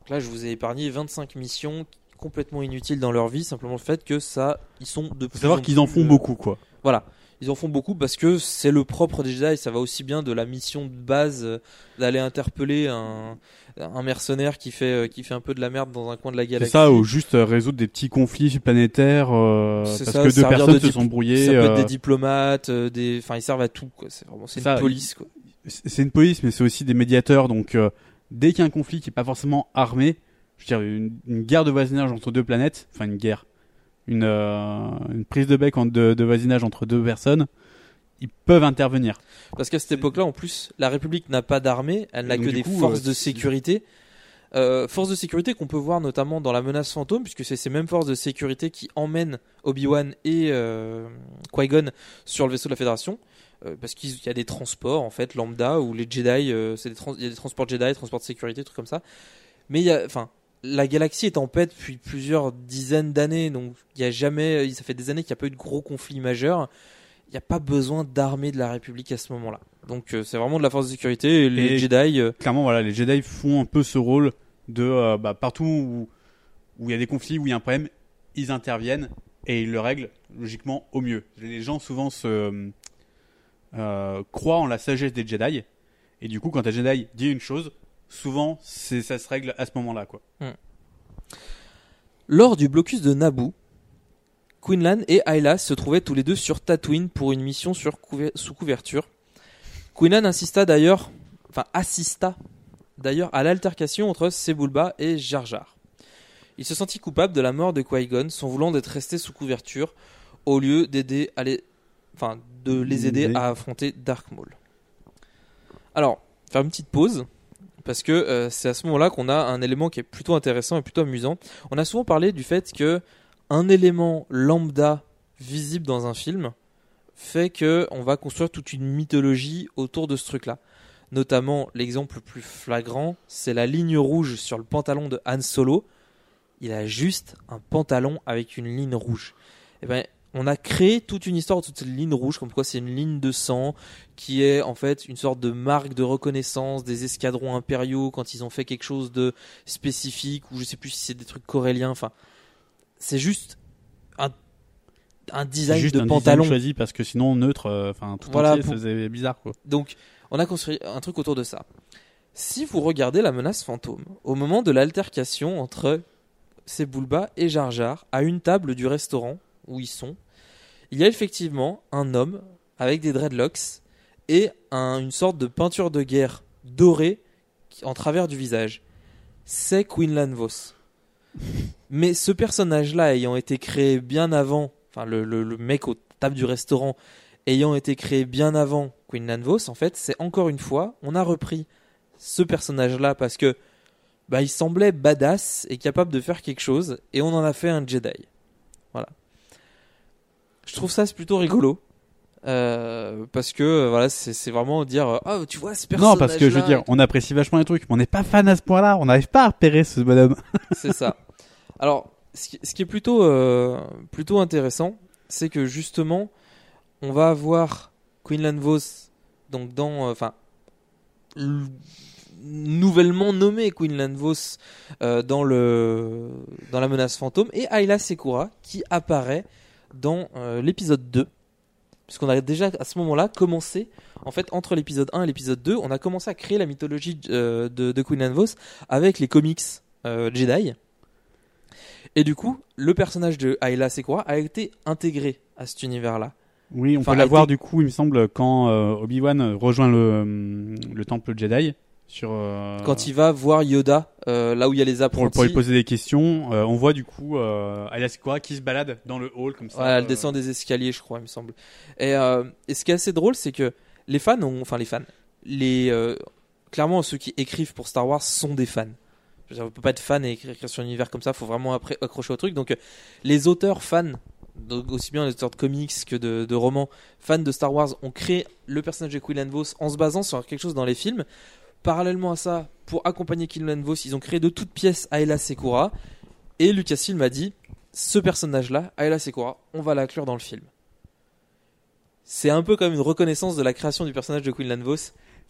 Donc là, je vous ai épargné 25 missions complètement inutiles dans leur vie, simplement le fait que ça, ils sont de Faut plus savoir qu'ils en font euh, beaucoup, quoi. Voilà. Ils en font beaucoup parce que c'est le propre des Jedi. Ça va aussi bien de la mission de base euh, d'aller interpeller un, un mercenaire qui fait, euh, qui fait un peu de la merde dans un coin de la C'est galaxie. ça, ou juste euh, résoudre des petits conflits planétaires euh, C'est parce ça, que deux personnes de se sont brouillées. Ça peut être euh, des diplomates, euh, des, enfin ils servent à tout quoi. C'est vraiment, c'est une ça, police quoi. c'est c'est une police, mais c'est aussi des médiateurs. Donc, euh, dès qu'il y a un conflit qui est pas forcément armé, je veux dire une, une guerre de voisinage entre deux planètes, enfin une guerre, une, euh, une prise de bec en- de, de voisinage entre deux personnes, ils peuvent intervenir. Parce qu'à cette époque-là, en plus, la République n'a pas d'armée, elle n'a que des coup, forces euh, de sécurité. Euh, forces de sécurité qu'on peut voir notamment dans la menace fantôme, puisque c'est ces mêmes forces de sécurité qui emmènent Obi-Wan et euh, Qui-Gon sur le vaisseau de la Fédération. Euh, parce qu'il y a des transports en fait lambda où les Jedi, euh, c'est des trans- il y a des transports Jedi, transports de sécurité, trucs comme ça. Mais il y a, enfin, la galaxie est en paix depuis plusieurs dizaines d'années, donc il y a jamais, ça fait des années qu'il n'y a pas eu de gros conflits majeurs. Il n'y a pas besoin d'armée de la République à ce moment-là. Donc euh, c'est vraiment de la force de sécurité. Et les Et Jedi, euh, Clairement, voilà, les Jedi font un peu ce rôle de euh, bah, partout où où il y a des conflits, où il y a un problème, ils interviennent et ils le règlent logiquement au mieux. Les gens souvent se euh, croient en la sagesse des Jedi et du coup, quand un Jedi dit une chose, souvent c'est ça se règle à ce moment-là, quoi. lors du blocus de Naboo, Quinlan et Ayla se trouvaient tous les deux sur Tatooine pour une mission sur couver- sous couverture. Quinlan insista d'ailleurs, enfin assista d'ailleurs à l'altercation entre Sebulba et Jar Jar. Il se sentit coupable de la mort de Qui-Gon, sans voulant d'être resté sous couverture, au lieu d'aider à les, enfin de les aider Aider. à affronter Dark Maul. Alors, faire une petite pause, parce que euh, c'est à ce moment-là qu'on a un élément qui est plutôt intéressant et plutôt amusant. On a souvent parlé du fait que un élément lambda visible dans un film fait que on va construire toute une mythologie autour de ce truc-là. Notamment, l'exemple le plus flagrant, c'est la ligne rouge sur le pantalon de Han Solo. Il a juste un pantalon avec une ligne rouge. Et ben, on a créé toute une histoire toute cette ligne rouge, comme quoi c'est une ligne de sang qui est en fait une sorte de marque de reconnaissance des escadrons impériaux quand ils ont fait quelque chose de spécifique ou je sais plus si c'est des trucs coréliens. Enfin, c'est juste un, un design juste de un pantalon. design choisi parce que sinon neutre, euh, enfin tout Voilà, entier, pour- ça faisait bizarre, quoi. Donc, on a construit un truc autour de ça. Si vous regardez la menace fantôme, au moment de l'altercation entre Sebulba et Jar Jar, à une table du restaurant où ils sont, il y a effectivement un homme avec des dreadlocks et un- une sorte de peinture de guerre dorée en travers du visage. C'est Quinlan Vos. Mais ce personnage-là ayant été créé bien avant, enfin le, le- le mec aux tables du restaurant ayant été créé bien avant Quinlan Vos, en fait, c'est encore une fois, on a repris ce personnage-là parce que bah, il semblait badass et capable de faire quelque chose, et on en a fait un Jedi. Je trouve ça c'est plutôt rigolo. euh, parce que euh, voilà c'est vraiment dire euh, oh tu vois ce personnage Non, parce que je veux dire, on apprécie vachement les trucs, mais on n'est pas fan à ce point-là. On n'arrive pas à repérer ce bonhomme. C'est ça. Alors, ce qui, ce qui est plutôt, euh, plutôt intéressant, c'est que justement, on va avoir Quinlan Vos, donc dans, enfin, nouvellement nommé Quinlan Vos dans le, dans la menace fantôme, et Ayla Sekura qui apparaît dans euh, l'épisode 2. Puisqu'on a déjà à ce moment-là commencé, en fait, entre l'épisode 1 et l'épisode 2, on a commencé à créer la mythologie euh, de, de Quinlan Vos avec les comics euh, Jedi. Et du coup, le personnage de Ayla Sekura a été intégré à cet univers-là. Oui, on Enfin, peut la voir du coup, il me semble, quand Obi-Wan rejoint le, le temple Jedi. Sur, euh, Quand il va voir Yoda, euh, là où il y a les apprentis, pour lui poser des questions, euh, on voit du coup Ayla Sekura qui se balade dans le hall comme ça. Elle descend des escaliers, je crois, il me semble. Et, et ce qui est assez drôle, c'est que les fans ont, enfin les fans, les clairement ceux qui écrivent pour Star Wars sont des fans. Je veux dire, on peut pas être fan et écrire, sur un univers comme ça, faut vraiment après accrocher au truc. Donc les auteurs fans, donc aussi bien les auteurs de comics que de, de romans, fans de Star Wars, ont créé le personnage de Quinlan Vos en se basant sur quelque chose dans les films. Parallèlement à ça, pour accompagner Quinlan Vos, ils ont créé de toutes pièces Ayla Sekura. Et Lucasfilm a dit ce personnage-là, Ayla Sekura, on va l'inclure dans le film. C'est un peu comme une reconnaissance de la création du personnage de Quinlan Vos.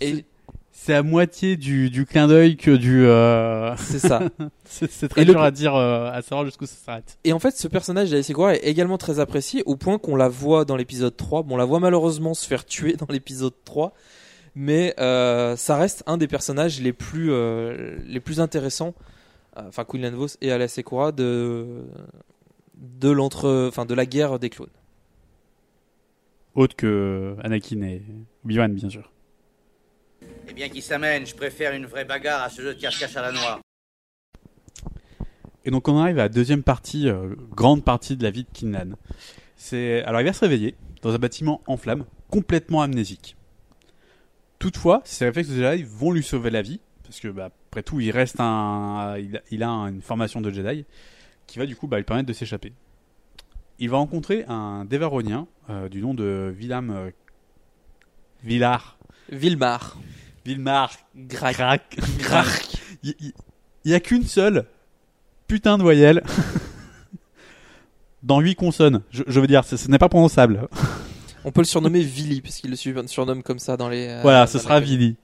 Et c'est à moitié du, du clin d'œil que du. euh, C'est ça. c'est très Et le- dur à dire, euh, à savoir jusqu'où ça s'arrête. Et en fait, ce personnage d'Alice Segura est également très apprécié au point qu'on la voit dans l'épisode 3. Bon, on la voit malheureusement se faire tuer dans l'épisode 3, mais euh, ça reste un des personnages les plus, euh, les plus intéressants, euh, enfin Queen Vos et Alice Segura de, de, l'entre, enfin, de la guerre des clones. Autre que Anakin et Obi-Wan, bien sûr. Eh bien, qui s'amène, je préfère une vraie bagarre à ce jeu de cache-cache à la noire. Et donc on arrive à la deuxième partie, euh, grande partie de la vie de Kinlan. C'est alors il va se réveiller dans un bâtiment en flammes, complètement amnésique. Toutefois, ses réflexes de Jedi vont lui sauver la vie, parce que bah, après tout, il reste un, il a, une formation de Jedi qui va du coup bah, lui permettre de s'échapper. Il va rencontrer un Dévaronien euh, du nom de Villam euh, Villar. Vilmar. Vilmar. Grac. Grac. Grac. Il il- il y a qu'une seule putain de voyelle dans huit consonnes. Je, je veux dire, ce, ce n'est pas prononçable. On peut le surnommer Vili, puisqu'il le su- surnomme comme ça dans les. euh, voilà, ce sera Vili.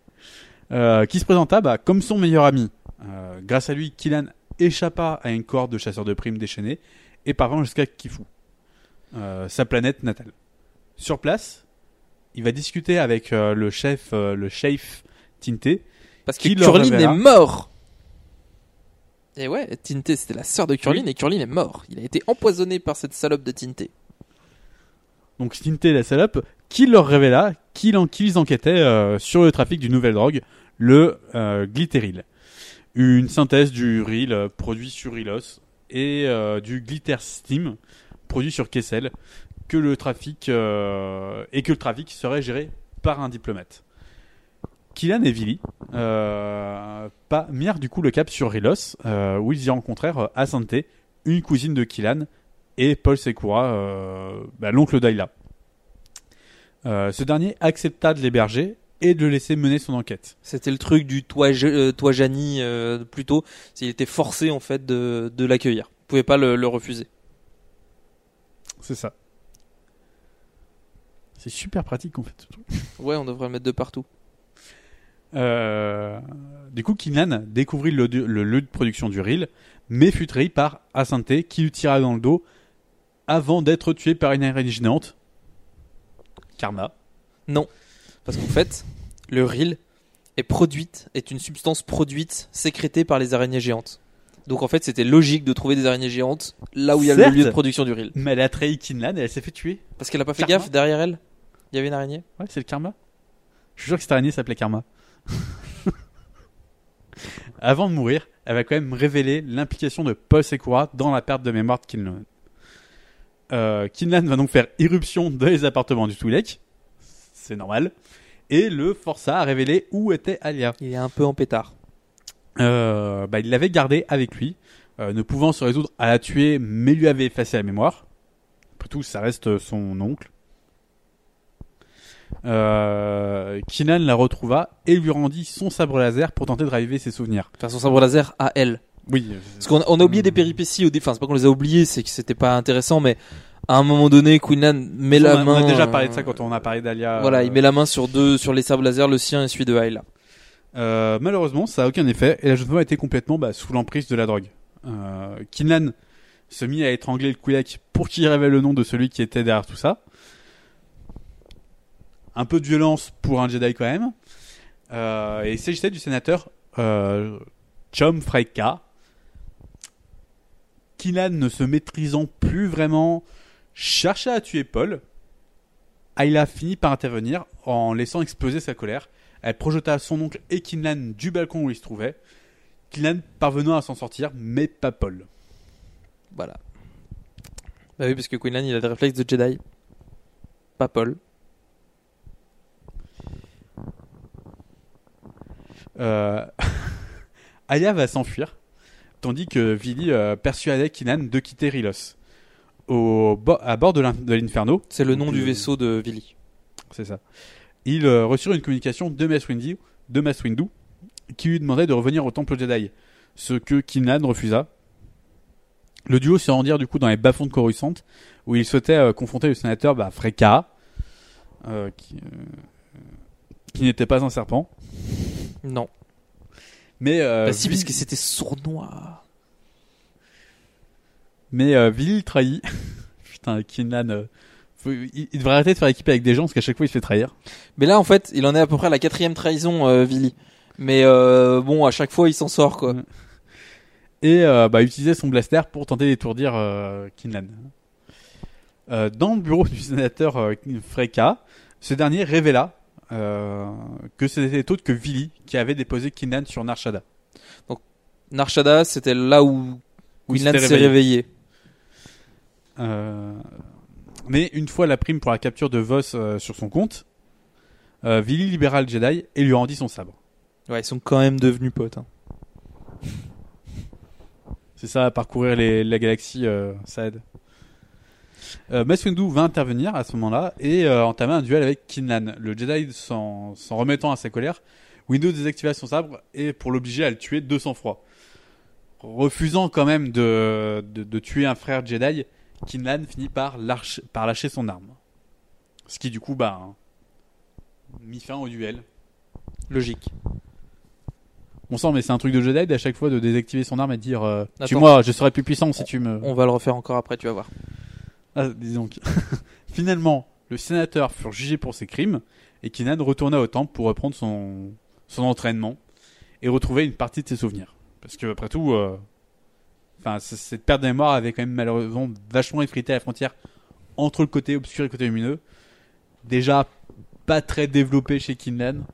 Euh, qui se présenta bah, comme son meilleur ami. Euh, grâce à lui, Killan échappa à une corde de chasseurs de primes déchaînés et parvint jusqu'à Kifu, euh, sa planète natale. Sur place, il va discuter avec euh, le chef, euh, le chef Tinté. Parce que qui leur Curlin est mort. Et ouais, Tinté, c'était la sœur de Curlin et Curlin est mort. Il a été empoisonné par cette salope de Tinté. Donc Tinté la salope, qui leur révéla qu'ils en- qu'ils enquêtaient euh, sur le trafic d'une nouvelle drogue, le euh, glitteril. Une synthèse du ril euh, produit sur Rilos et du glitter steam produit sur Kessel, que le trafic et que le trafic serait géré par un diplomate. Killan et Vili mirent du coup le cap sur Rilos, où ils y rencontrèrent Asante, une cousine de Killan, et Paul Sekura, euh, bah, l'oncle d'Ayla. Euh, ce dernier accepta de l'héberger et de le laisser mener son enquête. C'était le truc du toi, euh, toi Jani, euh, plutôt. Il était forcé, en fait, de, de l'accueillir. Il pouvait pas le, le refuser. C'est ça. C'est super pratique en fait. ce truc. Ouais, on devrait le mettre de partout. Euh, du coup, Kinlan découvrit le, le lieu de production du reel, mais fut trahi par Asante qui lui tira dans le dos avant d'être tué par une araignée géante. Karma. Non. Parce qu'en fait, le ril est produite, est une substance produite, sécrétée par les araignées géantes. Donc en fait, c'était logique de trouver des araignées géantes là où il y a Certes, le lieu de production du ril. Mais elle a trahi Kinlan et elle s'est fait tuer. Parce qu'elle a pas fait Karma. gaffe derrière elle. Il y avait une araignée. Ouais, c'est le karma. Je suis sûr que cette araignée s'appelait Karma. Avant de mourir, elle va quand même révéler l'implication de Paul Sekura dans la perte de mémoire de Kinlan. Euh, Kinlan va donc faire irruption dans les appartements du Twi'lek. C'est normal. Et le força à révéler où était Alia. Il est un peu en pétard. Euh, bah, il l'avait gardée avec lui, euh, ne pouvant se résoudre à la tuer, mais lui avait effacé la mémoire. Après tout, ça reste son oncle. Euh, Kinan la retrouva et lui rendit son sabre laser pour tenter de raviver ses souvenirs. Enfin, son sabre laser à elle. Oui. Parce qu'on a, on a oublié des péripéties au début. Enfin, c'est pas qu'on les a oubliées, c'est que c'était pas intéressant, mais à un moment donné, Quinlan met on, la a, main. on a déjà parlé euh, de ça quand on a parlé d'Alia. Voilà, euh, il met la main sur deux, sur les sabres laser, le sien et celui de Ayla. Euh, malheureusement, ça a aucun effet et la jeune femme a été complètement bah, sous l'emprise de la drogue. Euh, Kinlan se mit à étrangler le Kouyak pour qu'il révèle le nom de celui qui était derrière tout ça. Un peu de violence pour un Jedi quand même. Euh, et il s'agissait du sénateur euh, Chom Freyka. Kinlan ne se maîtrisant plus vraiment, chercha à tuer Paul. Ayla finit par intervenir en laissant exploser sa colère. Elle projeta son oncle et Kinlan du balcon où il se trouvait. Kinlan parvenant à s'en sortir, mais pas Paul. Voilà. Bah oui, parce que Quinlan, il a des réflexes de Jedi. Pas Paul. Euh... Aya va s'enfuir, tandis que Vili euh, persuadait Kinlan de quitter Rilos. Au bo- à bord de l'in- de l'Inferno. C'est le nom du euh, vaisseau de Vili. C'est ça. Il euh, reçut une communication de Mace Windu, de qui lui demandait de revenir au temple Jedi, ce que Kinlan refusa. Le duo se rendirent du coup dans les bas-fonds de Coruscant, où ils souhaitaient euh, confronter le sénateur bah, Freka, euh, qui, euh, qui n'était pas un serpent. Non. Mais euh, Bah si, Vili- parce que c'était sournois. Mais euh, Vili trahit. Putain, Kinlan, euh, faut- il, il devrait arrêter de faire équipe avec des gens parce qu'à chaque fois il se fait trahir. Mais là, en fait, il en est à peu près à la quatrième trahison, euh, Vili. Mais euh, bon, à chaque fois, il s'en sort, quoi. Et euh, bah, utiliser son blaster pour tenter d'étourdir euh, Kinlan. Euh, dans le bureau du sénateur euh, Freka, ce dernier révéla euh, que ce n'était autre que Vili qui avait déposé Kinlan sur Narshada. Donc, Narshada, c'était là où s'était s'est réveillé. Euh, mais une fois la prime pour la capture de Voss euh, sur son compte, euh, Vili libéra le Jedi et lui rendit son sabre. Ouais, ils sont quand même devenus potes. hein. C'est ça, parcourir les, la galaxie, euh, ça aide. Euh, Mace Windu va intervenir à ce moment-là et euh, entamer un duel avec Kinlan. Le Jedi s'en remettant à sa colère, Windu désactiva son sabre et pour l'obliger à le tuer de sang-froid. Refusant quand même de, de, de tuer un frère Jedi, Kinlan finit par, lâcher- par lâcher son arme. Ce qui du coup bah, hein, mis fin au duel. Logique. On sent, mais c'est un truc de Jedi d'à chaque fois de désactiver son arme et de dire euh, Attends. Tue-moi, je serai plus puissant si tu me. On va le refaire encore après, tu vas voir. Ah. Finalement, le sénateur fut jugé pour ses crimes et Kinan retourna au temple pour reprendre son, son entraînement et retrouver une partie de ses souvenirs. Parce que, après tout, euh, cette perte de mémoire avait quand même malheureusement vachement effrité la frontière entre le côté obscur et le côté lumineux. Déjà pas très développé chez Kinlan.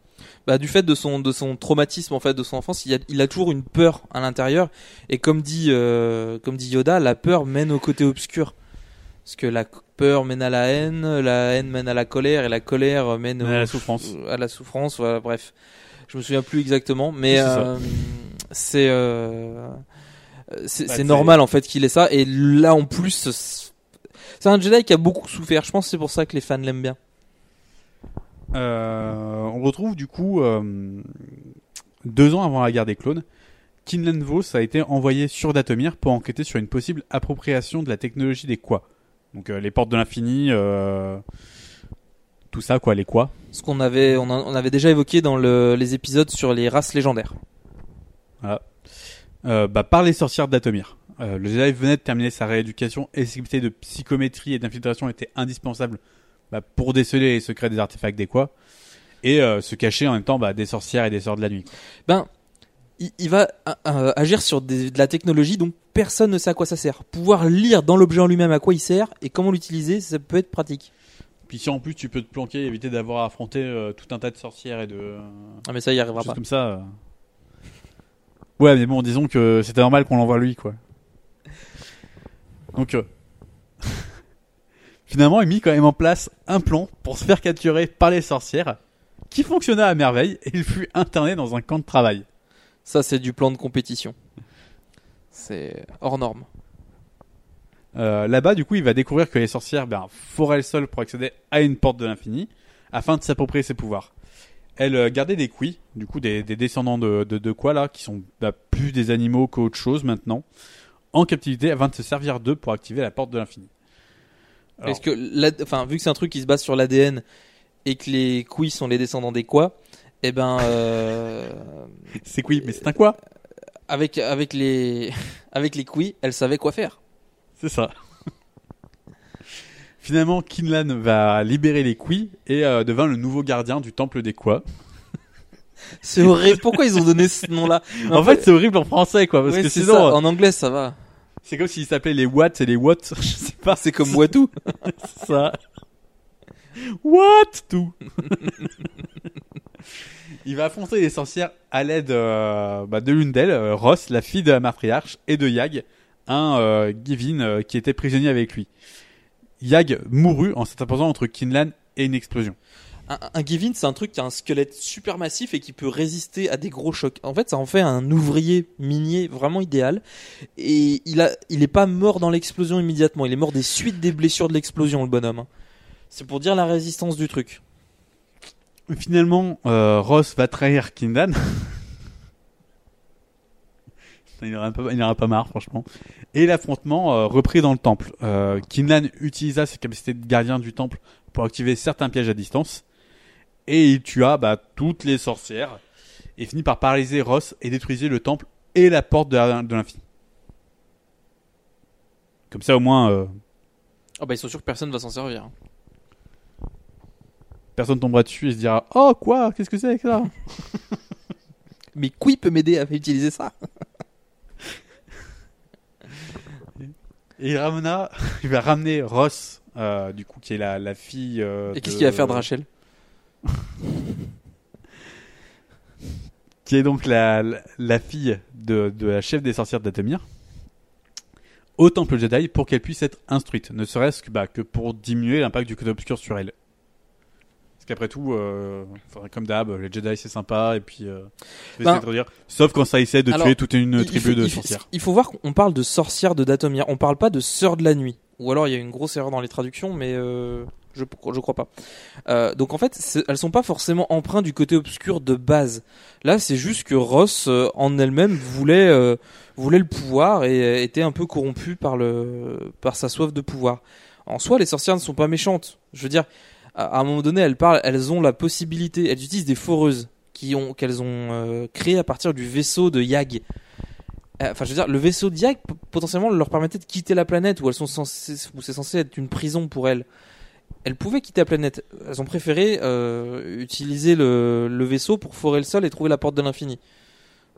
Bah, du fait de son, de son traumatisme en fait de son enfance, il a, il a toujours une peur à l'intérieur. Et comme dit, euh, comme dit Yoda, la peur mène au côté obscur. Parce que la peur mène à la haine, la haine mène à la colère, et la colère mène À au- la souffrance. À la souffrance, voilà, bref. Je me souviens plus exactement, mais C'est euh, c'est euh, Bah, c'est normal en fait qu'il ait ça. Et là en plus, c'est un Jedi qui a beaucoup souffert. Je pense que c'est pour ça que les fans l'aiment bien. Euh, on retrouve du coup euh, deux ans avant la guerre des clones, Kinlan Vos a été envoyé sur Datomir pour enquêter sur une possible appropriation de la technologie des quoi. Donc euh, les portes de l'infini, euh, tout ça quoi, les quoi. Ce qu'on avait, on, avait déjà évoqué dans le- les épisodes sur les races légendaires. Voilà. Euh, bah, par les sorcières Datomir. Euh, le Jedi venait de terminer sa rééducation et ses capacités de psychométrie et d'infiltration étaient indispensables bah, pour déceler les secrets des artefacts des quoi et euh, se cacher en même temps bah, des sorcières et des sorts de la nuit. Ben, il, il va euh, euh, agir sur des- de la technologie dont personne ne sait à quoi ça sert. Pouvoir lire dans l'objet en lui-même à quoi il sert et comment l'utiliser, ça peut être pratique. Puis si en plus tu peux te planquer et éviter d'avoir à affronter euh, tout un tas de sorcières et de. Ah, mais ça, y arrivera choses pas. comme ça. euh. Ouais, mais bon, disons que c'était normal qu'on l'envoie lui, quoi. Donc, euh, finalement, il mit quand même en place un plan pour se faire capturer par les sorcières, qui fonctionna à merveille, et il fut interné dans un camp de travail. Ça, c'est du plan de compétition. C'est hors norme. Euh, Là-bas, du coup, il va découvrir que les sorcières ben, foraient le sol pour accéder à une porte de l'infini, afin de s'approprier ses pouvoirs. Elles euh, gardaient des quis, du coup des, des descendants de, de, de quoi là, qui sont bah, plus des animaux qu'autre chose maintenant, en captivité afin de se servir d'eux pour activer la porte de l'infini. Est-ce que, enfin, vu que c'est un truc qui se base sur l'ADN et que les couilles sont les descendants des quoi, eh ben, euh, C'est quoi Mais c'est un quoi? Avec avec les avec les couilles, elle savait quoi faire. C'est ça. Finalement, Kinlan va libérer les quis et euh, devint le nouveau gardien du temple des quoi. C'est horrible. Pourquoi ils ont donné ce nom-là? En fait, c'est horrible en français, quoi, parce Ouais, que sinon, ça. euh, en anglais, ça va. c'est comme s'ils s'appelaient les Watts et les Watts. Je sais pas. C'est comme Watou. C'est ça. What tout Il va affronter les sorcières à l'aide euh, bah, de l'une d'elles, euh, Ross, la fille de la matriarche, et de Yag, un euh, Givin euh, qui était prisonnier avec lui. Yag mourut en s'interposant entre Kinlan et une explosion. Un, un Givin, c'est un truc qui a un squelette super massif et qui peut résister à des gros chocs. En fait, ça en fait un ouvrier minier vraiment idéal. Et il a, il est pas mort dans l'explosion immédiatement. Il est mort des suites des blessures de l'explosion, le bonhomme. hein. C'est pour dire la résistance du truc. Finalement, euh, Ross va trahir Kinlan. il n'en a, pas- pas marre, franchement. Et l'affrontement euh, reprit dans le temple. Euh, utilisa ses capacités de gardien du temple pour activer certains pièges à distance. Et il tua bah, toutes les sorcières. et finit par paralyser Ross et détruiser le temple et la porte de, de l'infini. Comme ça, au moins, euh, Ah bah ils sont sûrs que personne va s'en servir. Personne tombera dessus et se dira Oh, quoi Qu'est-ce que c'est que ça? Mais qui peut m'aider à utiliser ça? Et Ramona, il va ramener Ross, euh, du coup, qui est la, la fille. euh, Et qu'est-ce de- qu'il va faire de Rachel? Qui est donc la, la, la fille de, de la chef des sorcières d'Atomir, au temple Jedi pour qu'elle puisse être instruite, ne serait-ce que, bah, que pour diminuer l'impact du côté obscur sur elle. Parce qu'après tout, euh, comme d'hab, les Jedi c'est sympa, et puis. Euh, je vais Ben, essayer de dire, sauf quand ça essaie de Alors, tuer toute une tribu faut- de il faut- sorcières. Il faut voir qu'on parle de sorcières de Datomir, on parle pas de sœurs de la nuit. Ou alors il y a une grosse erreur dans les traductions, mais euh, je je crois pas. Euh, donc en fait, elles sont pas forcément empreintes du côté obscur de base. Là, c'est juste que Ross euh, en elle-même voulait euh, voulait le pouvoir et était un peu corrompue par le par sa soif de pouvoir. En soi, les sorcières ne sont pas méchantes. Je veux dire, à un moment donné, elles parlent, elles ont la possibilité, elles utilisent des foreuses qu'elles ont euh, créées à partir du vaisseau de Yag. Euh, Enfin, je veux dire, le vaisseau de Yag potentiellement leur permettait de quitter la planète où elles sont censées, où c'est censé être une prison pour elles. Elles pouvaient quitter la planète. Elles ont préféré euh, utiliser le, vaisseau pour forer le sol et trouver la porte de l'infini.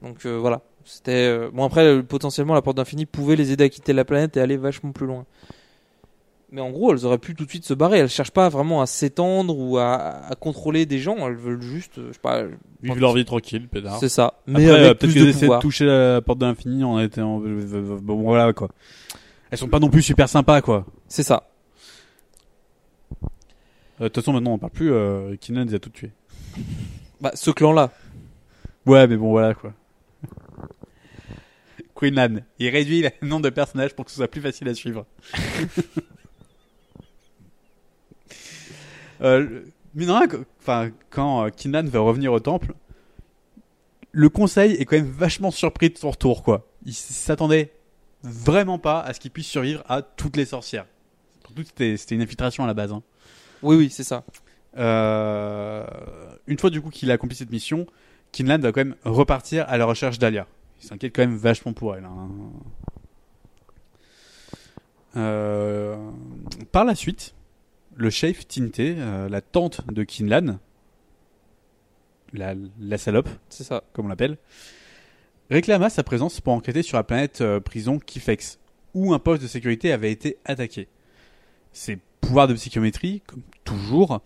Donc voilà. C'était bon après potentiellement la porte d'infini pouvait les aider à quitter la planète et aller vachement plus loin. Mais en gros, elles auraient pu tout de suite se barrer. Elles cherchent pas vraiment à s'étendre ou à, à contrôler des gens. Elles veulent juste, euh, je sais pas. Vivre leur vie tranquille, pédard. C'est ça. Mais euh, peut-être qu'elles essaient de toucher la porte de l'infini en étant. Bon, voilà quoi. Elles sont pas non plus super sympas quoi. C'est ça. Euh, De toute façon, maintenant on parle plus. Euh, Kinlan les a toutes tuées. Bah, ce clan-là. Ouais, mais bon, voilà quoi. Queenlan, il réduit le nombre de personnages pour que ce soit plus facile à suivre. euh, qu- enfin, quand euh, Kinlan va revenir au temple, le conseil est quand même vachement surpris de son retour, quoi. Il s'attendait vraiment pas à ce qu'il puisse survivre à toutes les sorcières. Surtout, c'était c'était une infiltration à la base. hein. Oui, oui, c'est ça. Euh, une fois du coup qu'il a accompli cette mission, Kinlan va quand même repartir à la recherche d'Alia. Il s'inquiète quand même vachement pour elle. hein. Euh, par la suite, le chef Tinté, euh, la tante de Kinlan, la, la salope, c'est ça, comme on l'appelle, réclama sa présence pour enquêter sur la planète euh, prison Kifex, où un poste de sécurité avait été attaqué. Ses pouvoirs de psychométrie, comme toujours,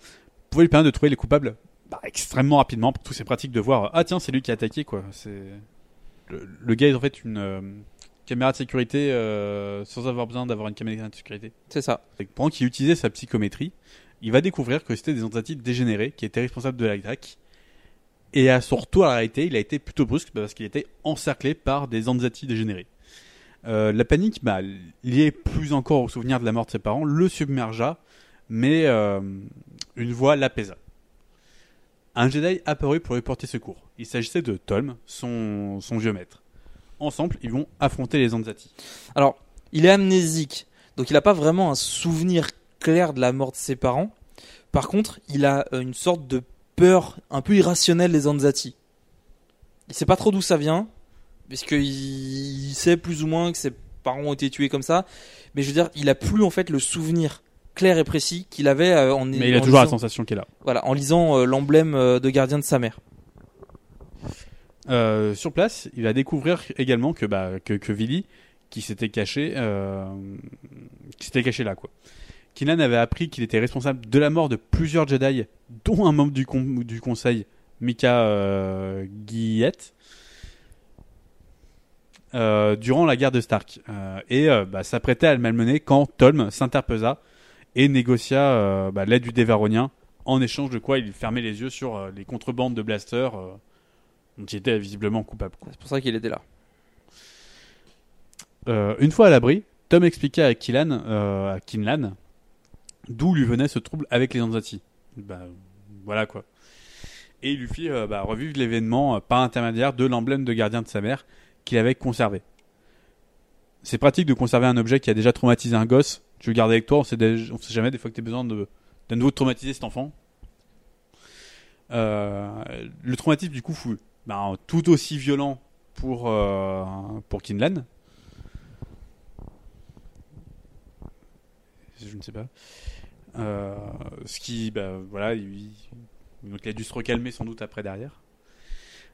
pouvaient lui permettre de trouver les coupables bah, extrêmement rapidement. Pour tous ces pratiques de voir ah tiens c'est lui qui a attaqué quoi. C'est le, le gars est en fait une euh, caméra de sécurité euh, sans avoir besoin d'avoir une caméra de sécurité. C'est ça. Pendant qu'il utilisait sa psychométrie, il va découvrir que c'était des entités dégénérés qui étaient responsables de l'attaque. Et à son retour à la réalité, il a été plutôt brusque parce qu'il était encerclé par des Anzati dégénérés. Euh, la panique, bah, liée plus encore au souvenir de la mort de ses parents, le submergea, mais euh, une voix l'apaisa. Un Jedi apparut pour lui porter secours. Il s'agissait de Tolm, son, son vieux maître. Ensemble, ils vont affronter les Anzati. Alors, il est amnésique, donc il n'a pas vraiment un souvenir clair de la mort de ses parents. Par contre, il a euh, une sorte de peur un peu irrationnelle des Anzati. Il sait pas trop d'où ça vient, puisqu'il il sait plus ou moins que ses parents ont été tués comme ça. Mais je veux dire, il a plus en fait le souvenir clair et précis qu'il avait euh, en Mais il a toujours la sensation qu'il a. Voilà, en lisant euh, l'emblème de gardien de sa mère. Euh, sur place, il va découvrir également que bah, Vili, qui s'était caché, euh, qui s'était caché là quoi. Kinlan avait appris qu'il était responsable de la mort de plusieurs Jedi, dont un membre du, con- du Conseil, Mika euh, euh, durant la guerre de Stark, et bah, s'apprêtait à le malmener quand Tolm s'interposa et négocia bah, l'aide du Dévaronien, en échange de quoi il fermait les yeux sur les contrebandes de blasters. Dont il était visiblement coupable. C'est pour ça qu'il était là. Euh, une fois à l'abri, Tom expliqua à Killan, euh, à Kinlan, d'où lui venait ce trouble avec les Anzati. Bah, voilà quoi. Et il lui fit euh, bah, revivre l'événement euh, par intermédiaire de l'emblème de gardien de sa mère qu'il avait conservé. C'est pratique de conserver un objet qui a déjà traumatisé un gosse. Tu le gardes avec toi, on sait, déjà- on sait jamais des fois que tu as besoin de, de nouveau traumatiser cet enfant. Euh, le traumatisme du coup fut ben, tout aussi violent pour, euh, pour Kinlan. Je ne sais pas. Euh, ce qui, bah, voilà, il, donc il a dû se recalmer sans doute après derrière.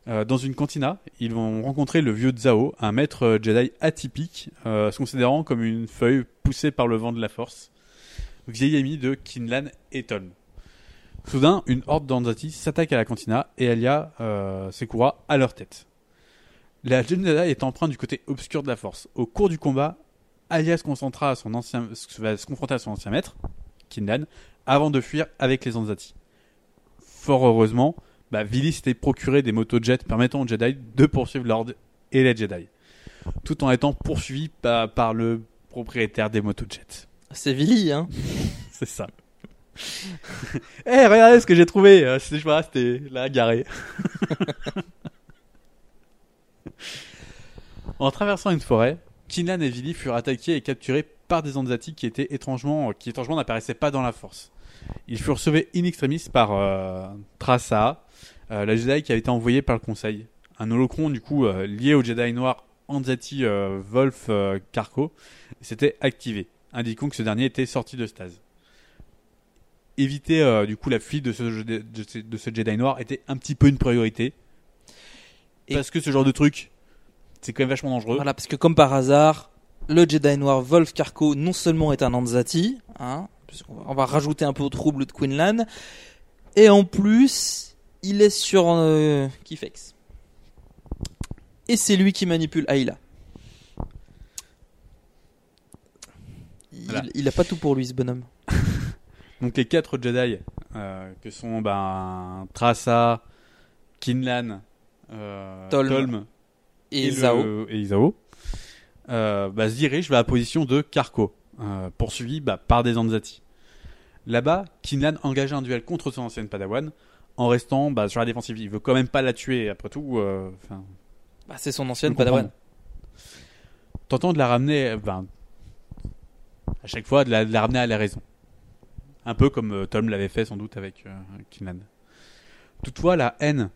Euh, dans une cantina, ils vont rencontrer le vieux Zhao, un maître Jedi atypique, euh, se considérant comme une feuille poussée par le vent de la force, vieil ami de Kinlan et Tolm. Soudain, une horde d'Anzati s'attaque à la cantina et Alia euh, Sekura à leur tête. La jeune Jedi est empreinte du côté obscur de la force. Au cours du combat, Alia se, concentra à son ancien, va se confronter à son ancien maître, Kinlan, avant de fuir avec les Anzati. Fort heureusement, bah, Vili s'était procuré des motojets permettant aux Jedi de poursuivre l'ordre et les Jedi, tout en étant poursuivi par, par le propriétaire des motojets. C'est Vili, hein C'est ça. Eh, regardez ce que j'ai trouvé. Euh, C'était, là, garé. en traversant une forêt, Kinlan et Vili furent attaqués et capturés par des Anzati qui étaient étrangement, qui étrangement n'apparaissaient pas dans la force. Ils furent sauvés in extremis par euh, Traça, euh, la Jedi qui avait été envoyée par le Conseil. Un holocron, du coup, euh, lié au Jedi noir Anzati Wolf Karko, s'était activé, indiquant que ce dernier était sorti de stase. Éviter, euh, du coup, la fuite de ce, de, ce, de ce Jedi noir était un petit peu une priorité. Parce que ce genre de truc, c'est quand même vachement dangereux. Voilà, parce que comme par hasard, le Jedi noir Wolf Karko non seulement est un Anzati, hein, on va rajouter un peu au trouble de Quinlan, et en plus, il est sur euh, Kifex. Et c'est lui qui manipule Ayla. Il, Voilà. il a pas tout pour lui, ce bonhomme. Donc les quatre Jedi, euh, que sont ben, Traça, Kinlan, euh, Tolm Tolm, et le- et Zhao, euh, bah, se dirigent vers la position de Karko, euh, poursuivi bah, par des Anzati. Là-bas, Kinlan engage un duel contre son ancienne Padawan, en restant bah, sur la défensive. Il veut quand même pas la tuer, après tout. euh, Bah, c'est son ancienne. Padawan. Tentant de la ramener, à chaque fois, de la, de la ramener à la raison. Un peu comme euh, Tom l'avait fait sans doute avec euh, Kinlan. Toutefois, la haine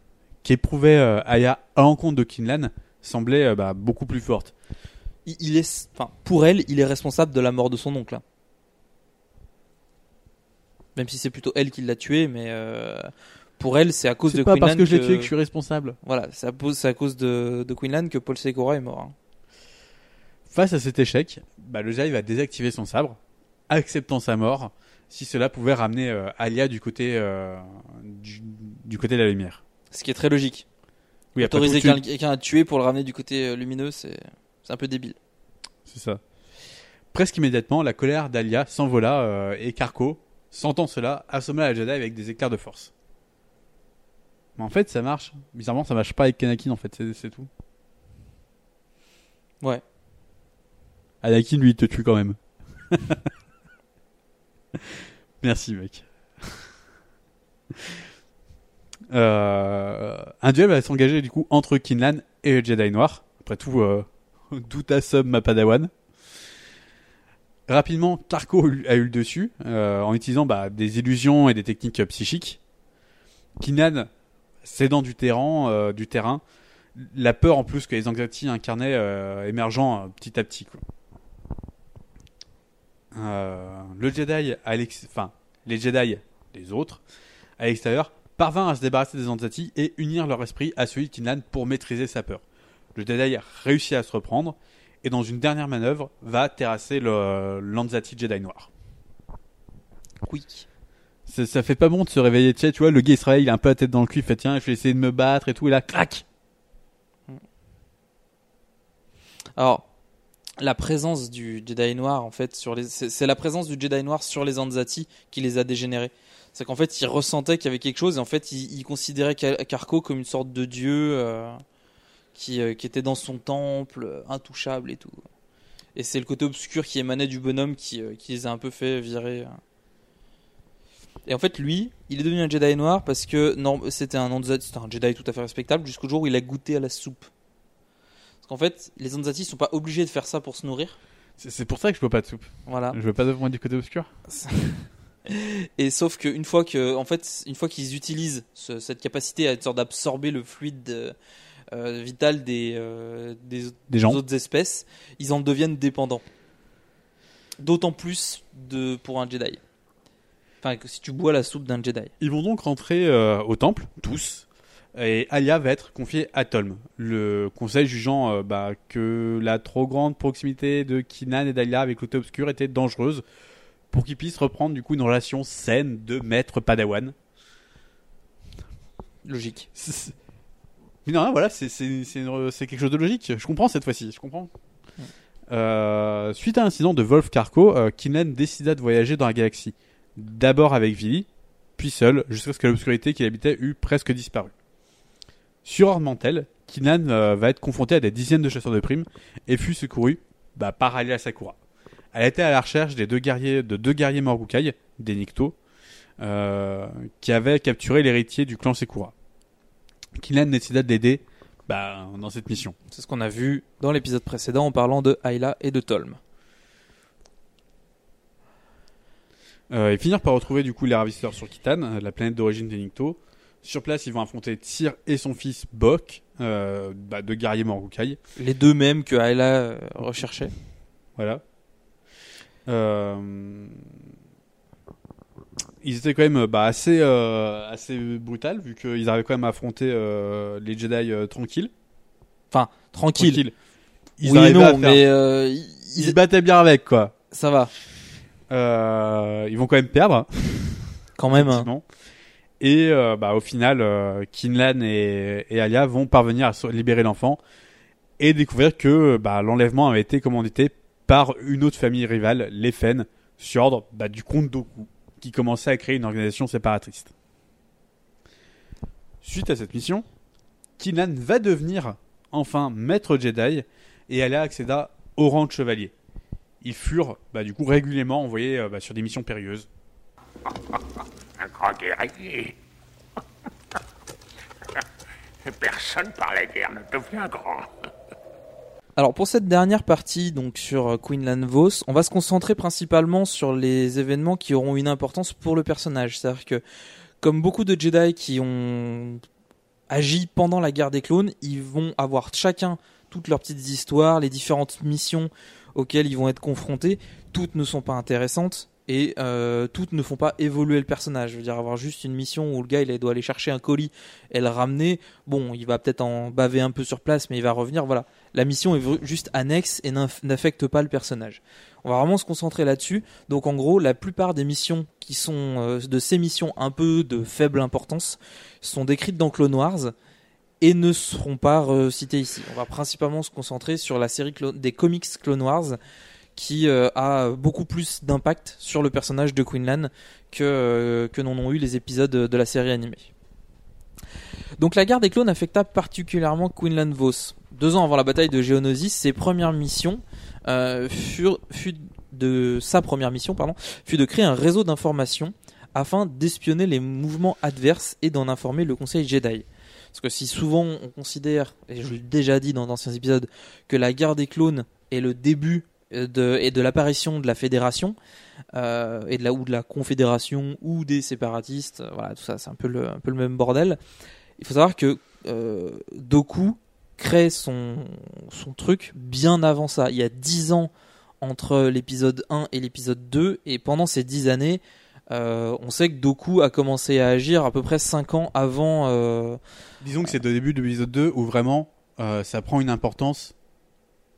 qu'éprouvait euh, Aya à l'encontre de Kinlan semblait euh, bah, beaucoup plus forte. Il, il est, enfin, pour elle, il est responsable de la mort de son oncle. hein. Même si c'est plutôt elle qui l'a tué, mais euh, pour elle, c'est à cause C'est de pas Quinlan parce que je l'ai tué que je suis responsable. Voilà, c'est à, cause- c'est à cause de, de Quinlan que Paul Sekora est mort. hein. Face à cet échec, bah, le Jedi va désactiver son sabre, acceptant sa mort, si cela pouvait ramener euh, Alia du côté, euh, du, du côté de la lumière. Ce qui est très logique. Oui, Autoriser tu- quelqu'un à tuer pour le ramener du côté euh, lumineux, c'est un peu débile. C'est ça. Presque immédiatement, la colère d'Alia s'envola euh, et Karko, sentant cela, assomma la Jedi avec des éclairs de force. Mais en fait, ça marche. Bizarrement, ça marche pas avec Anakin, en fait, c'est- c'est tout. Ouais. Anakin, lui, il te tue quand même. Merci, mec. Euh, un duel va s'engager du coup entre Kinlan et le Jedi Noir. Après tout, euh, d'où ta somme, ma Padawan? Rapidement, Tarko a eu le dessus euh, en utilisant bah, des illusions et des techniques psychiques. Kinlan, cédant du terrain, euh, du terrain, la peur en plus que les Anxati incarnaient émergeant petit à petit. Euh, le Jedi, à enfin les Jedi, les autres, à l'extérieur, parvinrent à se débarrasser des Anzati et unir leur esprit à celui de Kinlan pour maîtriser sa peur. Le Jedi réussit à se reprendre et dans une dernière manœuvre va terrasser le l'Anzati Jedi noir. Oui. Ça, ça fait pas bon de se réveiller, tu vois, le gars il se réveille, il a un peu la tête dans le cul, il fait tiens, je vais essayer de me battre et tout, et là, clac Alors, la présence du Jedi noir, en fait, sur les, c'est la présence du Jedi noir sur les Anzati qui les a dégénérés. C'est qu'en fait, il ressentait qu'il y avait quelque chose, et en fait, il, il considérait Ka- Karko comme une sorte de dieu euh, qui, euh, qui était dans son temple, euh, intouchable et tout. Et c'est le côté obscur qui émanait du bonhomme qui, qui les a un peu fait virer. Et en fait, lui, il est devenu un Jedi noir parce que c'était un un Jedi tout à fait respectable jusqu'au jour où il a goûté à la soupe. Qu'en fait, les Anzati sont pas obligés de faire ça pour se nourrir. C'est pour ça que je veux pas de soupe. Voilà. Je veux pas de moi du côté obscur. Et sauf qu'une fois que, en fait, une fois qu'ils utilisent ce- cette capacité à sorte d'absorber le fluide euh, euh, vital des, euh, des, Des gens. autres espèces, ils en deviennent dépendants. D'autant plus de pour un Jedi. Enfin, que si tu bois la soupe d'un Jedi. Ils vont donc rentrer euh, au temple, tous, et Alia va être confiée à Tolm, le conseil jugeant euh, bah, que la trop grande proximité de Kinan et d'Alia avec l'auté obscur était dangereuse pour qu'ils puissent reprendre du coup une relation saine de maître padawan. Logique. Mais non, voilà, c'est quelque chose de logique. Je comprends cette fois-ci, je comprends. Euh, suite à l'incident de Wolf Carco, euh, Kinlan décida de voyager dans la galaxie. D'abord avec Vili, puis seul, jusqu'à ce que l'obscurité qu'il habitait eût presque disparu. Sur Ormantel, Kinlan euh, va être confronté à des dizaines de chasseurs de primes et fut secouru bah, par Alia Sakura. Elle était à la recherche des deux guerriers, de deux guerriers Morgukai, des Nikto, euh, qui avaient capturé l'héritier du clan Sekura. Kinlan décida de l'aider bah, dans cette mission. C'est ce qu'on a vu dans l'épisode précédent en parlant de Ayla et de Tolm. Euh, et finir par retrouver du coup les ravisseurs sur Kitan, euh, la planète d'origine des Nikto. Sur place, ils vont affronter Tyr et son fils Bok, euh, bah, deux guerriers Morgukai. Les deux mêmes que Ayla euh, recherchait. Voilà. Euh, Ils étaient quand même bah, assez, euh, assez brutal vu qu'ils arrivaient quand même à affronter euh, les Jedi euh, tranquilles. Enfin, tranquille. Ils Oui non, faire- mais euh, ils- ils se battaient bien avec quoi. Ça va. Euh, ils vont quand même perdre. Quand même. hein. Et euh, bah, au final, euh, Kinlan et, Alia vont parvenir à libérer l'enfant et découvrir que bah, l'enlèvement avait été commandité par une autre famille rivale, les Fen, sur ordre bah, du comte Doku, qui commençait à créer une organisation séparatiste. Suite à cette mission, Kinlan va devenir enfin maître Jedi et Alia accéda au rang de chevalier. Ils furent du coup régulièrement envoyés euh, sur des missions périlleuses. Grand guerrier. Personne par la guerre ne devient grand. Alors pour cette dernière partie, donc sur euh, Quinlan Vos, on va se concentrer principalement sur les événements qui auront une importance pour le personnage. C'est-à-dire que, comme beaucoup de Jedi qui ont agi pendant la guerre des clones, ils vont avoir chacun toutes leurs petites histoires, les différentes missions auxquelles ils vont être confrontés. Toutes ne sont pas intéressantes et euh, toutes ne font pas évoluer le personnage. Je veux dire, avoir juste une mission où le gars il doit aller chercher un colis et le ramener, bon, il va peut-être en baver un peu sur place, mais il va revenir. Voilà, la mission est juste annexe et n'affecte pas le personnage. On va vraiment se concentrer là-dessus. Donc en gros, la plupart des missions qui sont euh, de ces missions un peu de faible importance sont décrites dans Clone Wars et ne seront pas citées ici. On va principalement se concentrer sur la série des comics Clone Wars qui euh, a beaucoup plus d'impact sur le personnage de Quinlan que, euh, que n'en ont eu les épisodes de la série animée. Donc la guerre des clones affecta particulièrement Quinlan Vos. Deux ans avant la bataille de Geonosis, ses premières missions euh, furent, de sa première mission pardon, fut de créer un réseau d'information afin d'espionner les mouvements adverses et d'en informer le Conseil Jedi. Parce que si souvent on considère, et je l'ai déjà dit dans d'anciens épisodes, que la guerre des clones est le début de, et de l'apparition de la fédération, euh, et de la, ou de la confédération, ou des séparatistes, euh, voilà, tout ça, c'est un peu le, même bordel. Il faut savoir que euh, Doku crée son, truc bien avant ça. Il y a 10 ans entre l'épisode 1 et l'épisode 2, et pendant ces 10 années, euh, on sait que Doku a commencé à agir à peu près 5 ans avant. euh, Disons que c'est au début de l'épisode 2 où vraiment euh, ça prend une importance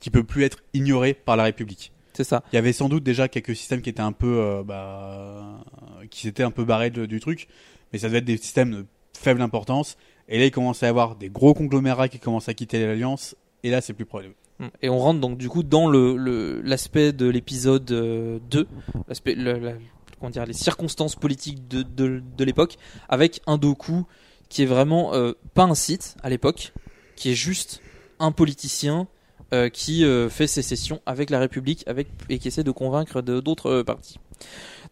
qui peut plus être ignorée par la République. C'est ça. Il y avait sans doute déjà quelques systèmes qui étaient un peu, euh, bah, qui s'étaient un peu barrés de- du truc, mais ça devait être des systèmes de faible importance. Et là, il commençait à y avoir des gros conglomérats qui commencent à quitter l'alliance. Et là, c'est plus probable. Et on rentre donc du coup dans le l'aspect de l'épisode euh, 2, l'aspect le- la- comment dire les circonstances politiques de de, de l'époque avec un Doku qui est vraiment euh, pas un site à l'époque, qui est juste un politicien euh, qui euh, fait sécession avec la République et qui essaie de convaincre d'autres euh, partis.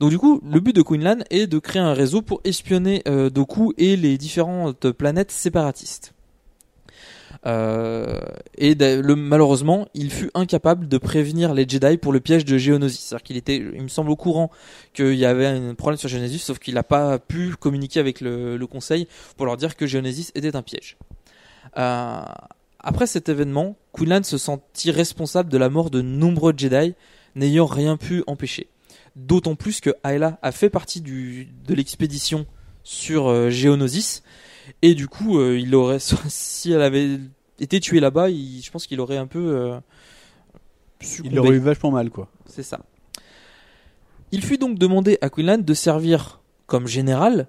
Donc du coup, le but de Quinlan est de créer un réseau pour espionner euh, Doku et les différentes planètes séparatistes. Et malheureusement, il fut incapable de prévenir les Jedi pour le piège de Geonosis. C'est-à-dire qu'il était, il me semble, au courant qu'il y avait un problème sur Geonosis, sauf qu'il n'a pas pu communiquer avec le, Conseil pour leur dire que Geonosis était un piège. Après cet événement, Quinlan se sentit responsable de la mort de nombreux Jedi, n'ayant rien pu empêcher. D'autant plus que Ayla a fait partie du, de l'expédition sur euh, Geonosis, et du coup, euh, il aurait, si elle avait été tuée là-bas, je pense qu'il aurait un peu euh. Il aurait eu vachement mal, quoi. C'est ça. Il fut donc demandé à Quinlan de servir comme général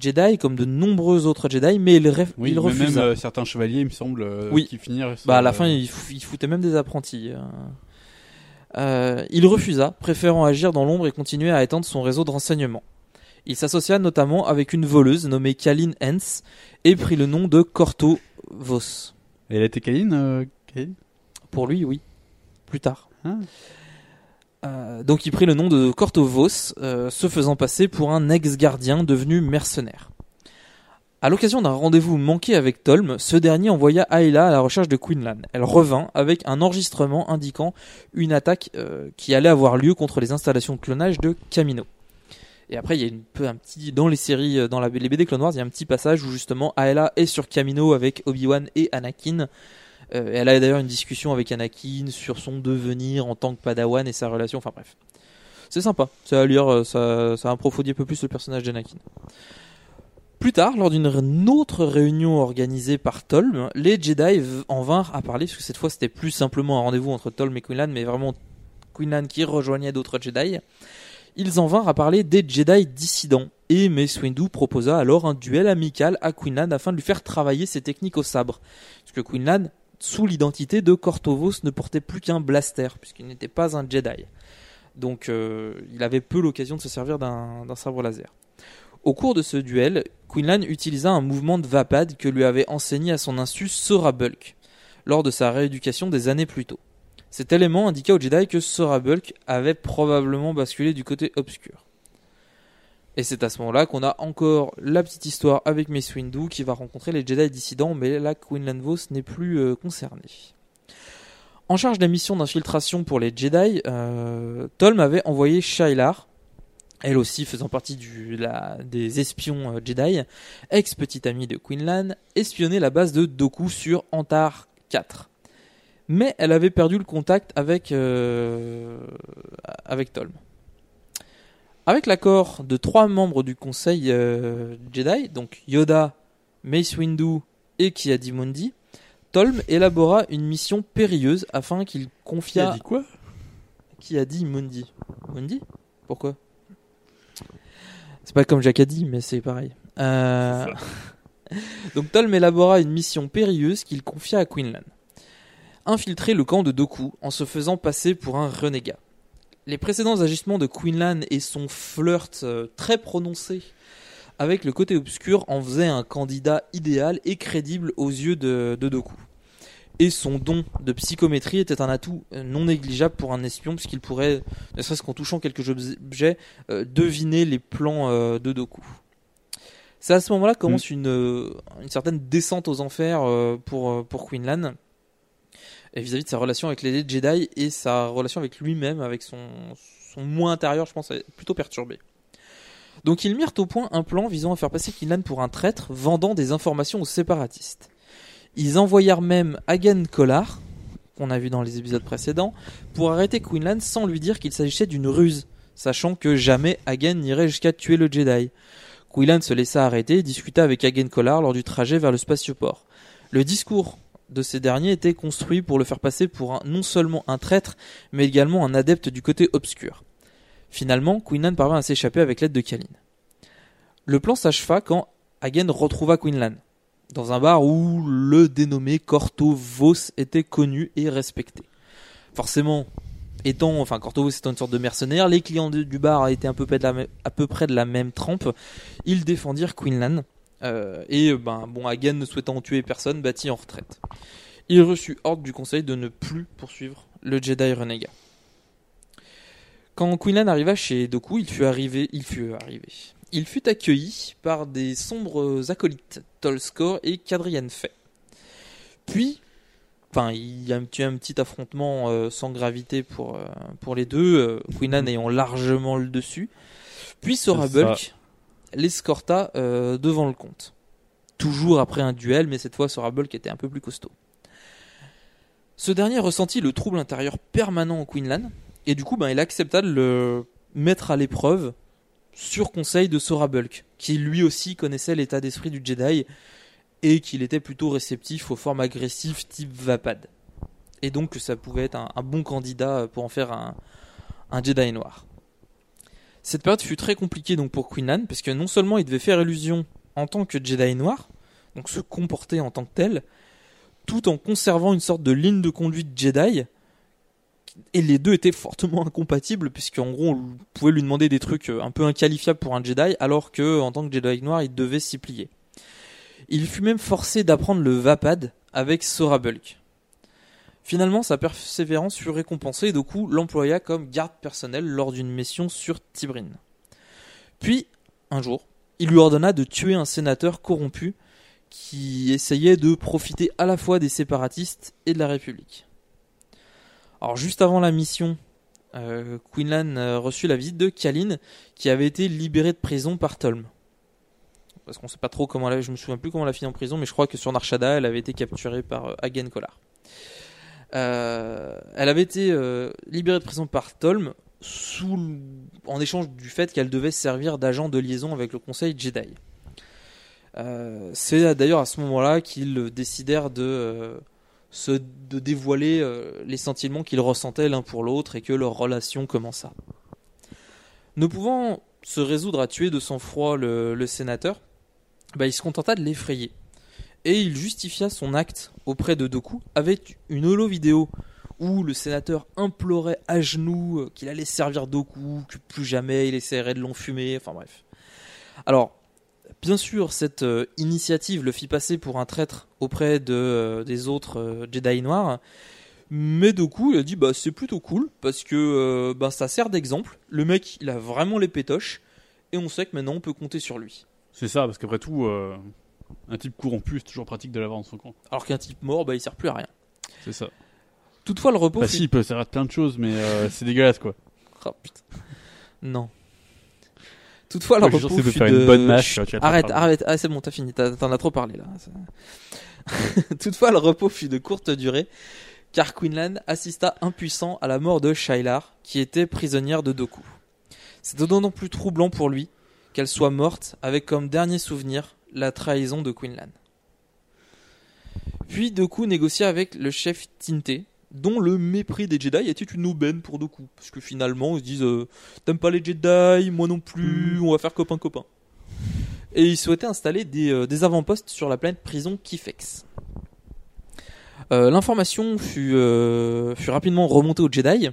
Jedi, comme de nombreux autres Jedi, mais il, ref- Oui, il mais refusa. même euh, certains chevaliers, il me semble, euh, Oui. qui finirent. Bah à la fin, il, fou- il foutait même des apprentis. euh. Euh, il refusa, préférant agir dans l'ombre et continuer à étendre son réseau de renseignements. Il s'associa notamment avec une voleuse nommée Kalin Hens et prit le nom de Corto Vos. Elle était Kaline, euh, Kaline Pour lui, oui. Plus tard. Ah. Euh, donc il prit le nom de Cortovos, euh, se faisant passer pour un ex-gardien devenu mercenaire. À l'occasion d'un rendez-vous manqué avec Tolm, ce dernier envoya Ayla à la recherche de Quinlan. Elle revint avec un enregistrement indiquant une attaque euh, qui allait avoir lieu contre les installations de clonage de Camino. Et après, il y a un petit dans les séries, dans les BD Clone il y a un petit passage où justement Ayla est sur Camino avec Obi-Wan et Anakin. Euh, elle a d'ailleurs une discussion avec Anakin sur son devenir en tant que Padawan et sa relation. Enfin bref, c'est sympa. Ça à lire, euh, ça, approfondit un peu plus le personnage d'Anakin. Plus tard, lors d'une autre réunion organisée par Tolm, les Jedi en vinrent à parler, parce que cette fois c'était plus simplement un rendez-vous entre Tolm et Quinlan, mais vraiment Quinlan qui rejoignait d'autres Jedi. Ils en vinrent à parler des Jedi dissidents, et Mace Windu proposa alors un duel amical à Quinlan afin de lui faire travailler ses techniques au sabre. Parce que Quinlan, sous l'identité de Cortovos, ne portait plus qu'un blaster, puisqu'il n'était pas un Jedi. Donc euh, il avait peu l'occasion de se servir d'un sabre laser. Au cours de ce duel, Quinlan utilisa un mouvement de vapade que lui avait enseigné à son insu Sora Bulk, lors de sa rééducation des années plus tôt. Cet élément indiqua aux Jedi que Sora Bulk avait probablement basculé du côté obscur. Et c'est à ce moment-là qu'on a encore la petite histoire avec Mace Windu qui va rencontrer les Jedi dissidents, mais là Quinlan Vos n'est plus euh, concerné. En charge des missions d'infiltration pour les Jedi, euh, Tolm avait envoyé Shailar, elle aussi faisant partie des espions euh, Jedi, ex-petite amie de Quinlan, espionner la base de Doku sur Antar 4. Mais elle avait perdu le contact avec, euh, avec Tolm. Avec l'accord de trois membres du conseil euh, Jedi, donc Yoda, Mace Windu et Ki-Adi-Mundi, Tolm élabora une mission périlleuse afin qu'il confiât. Qui a dit quoi? Qui a dit Mundi Mundi? Pourquoi? C'est pas comme Jack a dit, mais c'est pareil. Euh, Donc Tolm élabora une mission périlleuse qu'il confia à Quinlan. Infiltrer le camp de Doku en se faisant passer pour un renégat. Les précédents agissements de Quinlan et son flirt euh, très prononcé avec le côté obscur en faisaient un candidat idéal et crédible aux yeux de, de Doku. Et son don de psychométrie était un atout euh, non négligeable pour un espion, puisqu'il pourrait, ne serait-ce qu'en touchant quelques objets, euh, deviner les plans euh, de Doku. C'est à ce moment-là que commence une, euh, une certaine descente aux enfers euh, pour, pour Quinlan, et vis-à-vis de sa relation avec les Jedi et sa relation avec lui-même, avec son, moi intérieur, je pense, est plutôt perturbé. Donc ils mirent au point un plan visant à faire passer Quinlan pour un traître vendant des informations aux séparatistes. Ils envoyèrent même Hagen Collar, qu'on a vu dans les épisodes précédents, pour arrêter Quinlan sans lui dire qu'il s'agissait d'une ruse, sachant que jamais Hagen n'irait jusqu'à tuer le Jedi. Quinlan se laissa arrêter et discuta avec Hagen Collar lors du trajet vers le spatioport. Le discours de ces derniers était construit pour le faire passer pour un, non seulement un traître, mais également un adepte du côté obscur. Finalement, Quinlan parvint à s'échapper avec l'aide de Kalin. Le plan s'acheva quand Hagen retrouva Quinlan, dans un bar où le dénommé Corto Vos était connu et respecté. Forcément, étant, enfin Corto étant une sorte de mercenaire, les clients du bar étaient un peu près de la, à peu près de la même trempe. Ils défendirent Quinlan euh, et ben bon, Hagen ne souhaitant tuer personne, battit en retraite. Il reçut ordre du conseil de ne plus poursuivre le Jedi renégat. Quand Quinlan arriva chez Doku, il fut arrivé, il fut arrivé. Il fut accueilli par des sombres acolytes, Tolskor et Kadrian Fay. Puis, enfin, il y a un petit, un petit affrontement euh, sans gravité pour, euh, pour les deux, euh, Quinlan ayant largement le dessus. Puis Sora. Bulk l'escorta euh, devant le comte. Toujours après un duel, mais cette fois Sora Bulk était un peu plus costaud. Ce dernier ressentit le trouble intérieur permanent en Quinlan, et du coup, ben, il accepta de le mettre à l'épreuve sur conseil de Sora Bulk, qui lui aussi connaissait l'état d'esprit du Jedi et qu'il était plutôt réceptif aux formes agressives type Vapad. Et donc que ça pouvait être un, un bon candidat pour en faire un, un Jedi noir. Cette période fut très compliquée donc pour Quinlan, parce que non seulement il devait faire illusion en tant que Jedi noir, donc se comporter en tant que tel, tout en conservant une sorte de ligne de conduite Jedi, et les deux étaient fortement incompatibles, puisqu'en gros on pouvait lui demander des trucs un peu inqualifiables pour un Jedi, alors que en tant que Jedi noir il devait s'y plier. Il fut même forcé d'apprendre le Vapad avec Sora Bulk. Finalement, sa persévérance fut récompensée et Doku l'employa comme garde personnel lors d'une mission sur Tibrin. Puis, un jour, il lui ordonna de tuer un sénateur corrompu qui essayait de profiter à la fois des séparatistes et de la République. Alors, juste avant la mission, euh, Quinlan euh, reçut la visite de Kalin, qui avait été libérée de prison par Tolm. Parce qu'on sait pas trop comment elle, je me souviens plus comment elle a fini en prison, mais je crois que sur Narshada, elle avait été capturée par euh, Hagen Kolar. Euh, elle avait été euh, libérée de prison par Tolm en échange du fait qu'elle devait servir d'agent de liaison avec le Conseil Jedi. Euh, C'est d'ailleurs à ce moment-là qu'ils décidèrent de, dévoiler les sentiments qu'ils ressentaient l'un pour l'autre et que leur relation commença. Ne pouvant se résoudre à tuer de sang-froid le, le sénateur, bah, il se contenta de l'effrayer. Et il justifia son acte auprès de Doku avec une holo vidéo où le sénateur implorait à genoux euh, qu'il allait servir Doku, que plus jamais il essaierait de l'enfumer, enfin bref. Alors, bien sûr, cette euh, initiative le fit passer pour un traître auprès euh, des autres Jedi noirs, mais Doku a dit bah c'est plutôt cool parce que bah, ça sert d'exemple. Le mec il a vraiment les pétoches et on sait que maintenant on peut compter sur lui. C'est ça, parce qu'après tout, un type corrompu, c'est toujours pratique de l'avoir dans son camp. Alors qu'un type mort bah il sert plus à rien. C'est ça. Toutefois le repos Bah si, il peut servir de plein de choses, mais euh, c'est dégueulasse quoi. Oh, putain. Non. Toutefois, le repos fut faire de... une bonne mâche, Chut, tu vas te arrête, rattraper. arrête, ah, c'est bon, t'as fini, t'en as trop parlé là. Toutefois, le repos fut de courte durée, car Quinlan assista impuissant à la mort de Shailar, qui était prisonnière de Doku. C'est d'autant plus troublant pour lui qu'elle soit morte avec comme dernier souvenir la trahison de Quinlan. Puis Doku négocia avec le chef Tinte, dont le mépris des Jedi était une aubaine pour Doku. Parce que finalement, ils se disent euh, T'aimes pas les Jedi, moi non plus, on va faire copain-copain. Et ils souhaitaient installer des, euh, des avant-postes sur la planète prison Kifex. Euh, L'information fut, fut rapidement remontée aux Jedi,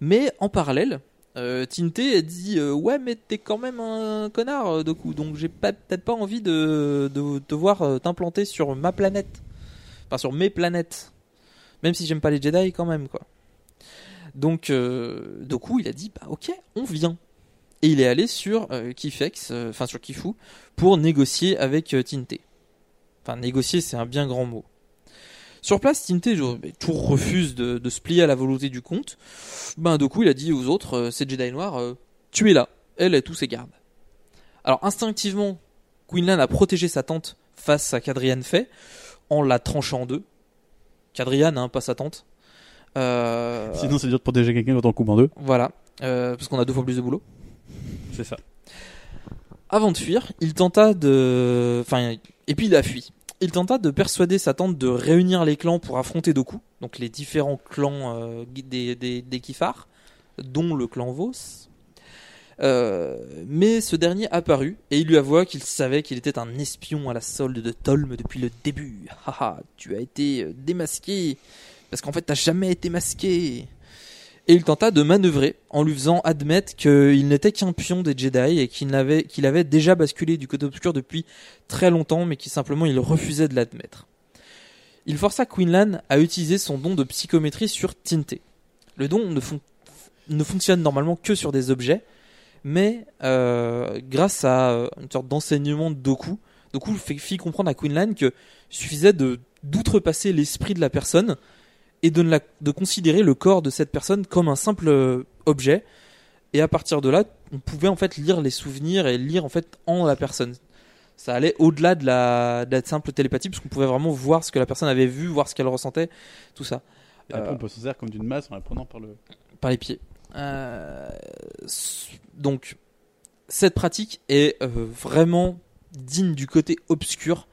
mais en parallèle, euh, Tinte a dit euh, Ouais, mais t'es quand même un connard, euh, Doku, donc j'ai peut-être pas envie de, de te voir t'implanter sur ma planète. Enfin, sur mes planètes. Même si j'aime pas les Jedi, quand même, quoi. Donc, euh, Doku, il a dit Bah, ok, on vient. Et il est allé sur Kifex, enfin sur Kifu, pour négocier avec Tinte. Enfin, négocier, c'est un bien grand mot. Sur place, mais toujours refuse de, de se plier à la volonté du comte. Ben, Doku, il a dit aux autres, euh, ces Jedi noirs, euh, tuez-la, elle et tous ses gardes. Alors, instinctivement, Quinlan a protégé sa tante face à Cadrian fait, en la tranchant en deux. Cadrian, hein, pas sa tante. Euh, Sinon, c'est dur de protéger quelqu'un quand on coupe en deux. Voilà, euh, parce qu'on a deux fois plus de boulot. C'est ça. Avant de fuir, il tenta de. Enfin, et puis il a fui. Il tenta de persuader sa tante de réunir les clans pour affronter Doku, donc les différents clans euh, des, des, des Kifar, dont le clan Vos. Euh, mais ce dernier apparut et il lui avoua qu'il savait qu'il était un espion à la solde de Tolm depuis le début. Haha, tu as été euh, démasqué parce qu'en fait t'as jamais été masqué. Et il tenta de manœuvrer en lui faisant admettre qu'il n'était qu'un pion des Jedi et qu'il avait, déjà basculé du côté obscur depuis très longtemps, mais qu'il simplement refusait de l'admettre. Il força Quinlan à utiliser son don de psychométrie sur Tinte. Le don ne, fon- ne fonctionne normalement que sur des objets, mais euh, grâce à euh, une sorte d'enseignement de Doku, Doku fit comprendre à Quinlan que suffisait d'outrepasser l'esprit de la personne et de, ne la- de considérer le corps de cette personne comme un simple euh, objet. Et à partir de là, on pouvait en fait lire les souvenirs et lire en fait en la personne. Ça allait au-delà de la, de la simple télépathie, parce qu'on pouvait vraiment voir ce que la personne avait vu, voir ce qu'elle ressentait, tout ça. Et après, Euh, on peut se servir comme d'une masse en la prenant par le. par les pieds. Euh, donc, cette pratique est euh, vraiment digne du côté obscur,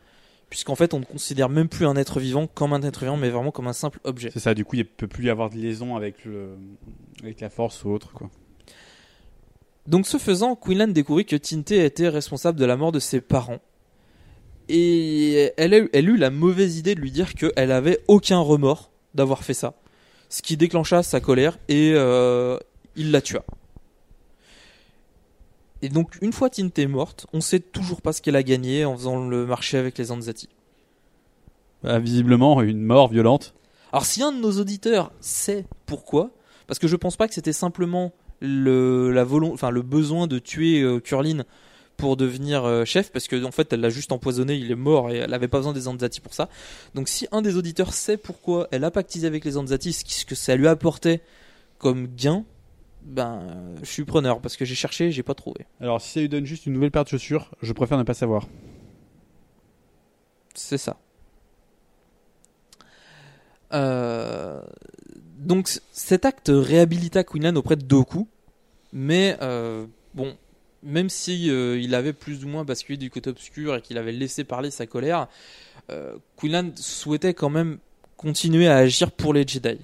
puisqu'en fait, on ne considère même plus un être vivant comme un être vivant, mais vraiment comme un simple objet. C'est ça, du coup, il peut plus y avoir de liaison avec, le... avec la force ou autre, quoi. Donc, ce faisant, Quinlan découvrit que Tinté était responsable de la mort de ses parents. Et elle a, eu- elle eut la mauvaise idée de lui dire qu'elle avait aucun remords d'avoir fait ça. Ce qui déclencha sa colère et euh, il la tua. Et donc, une fois Tinté morte, on sait toujours pas ce qu'elle a gagné en faisant le marché avec les Anzati. Bah, visiblement, une mort violente. Alors si un de nos auditeurs sait pourquoi, parce que je pense pas que c'était simplement le, la volon- enfin, le besoin de tuer euh, Curlin pour devenir euh, chef, parce que en fait elle l'a juste empoisonné, il est mort et elle avait pas besoin des Anzati pour ça. Donc si un des auditeurs sait pourquoi elle a pactisé avec les Anzati, ce que ça lui apportait comme gain, ben je suis preneur parce que j'ai cherché, j'ai pas trouvé. Alors, si ça lui donne juste une nouvelle paire de chaussures, je préfère ne pas savoir. C'est ça. Euh, donc cet acte réhabilita Quinlan auprès de Doku, mais euh, bon, même si euh, il avait plus ou moins basculé du côté obscur et qu'il avait laissé parler sa colère, Quinlan souhaitait quand même continuer à agir pour les Jedi.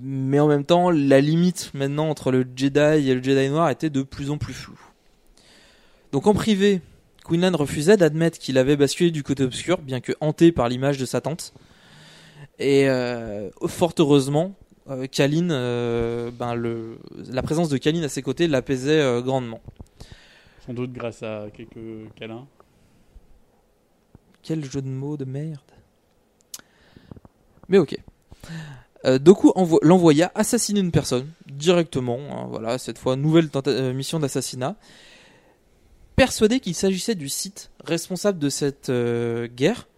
Mais en même temps, la limite maintenant entre le Jedi et le Jedi noir était de plus en plus floue. Donc en privé, Quinlan refusait d'admettre qu'il avait basculé du côté obscur, bien que hanté par l'image de sa tante. Et euh, fort heureusement, euh, Kalin, euh, ben le, la présence de Kalin à ses côtés l'apaisait grandement. Sans doute grâce à quelques câlins. Quel jeu de mots de merde. Mais ok. Euh, Doku envo- l'envoya assassiner une personne directement. hein, voilà, cette fois nouvelle euh, mission d'assassinat. Persuadé qu'il s'agissait du site responsable de cette euh, guerre,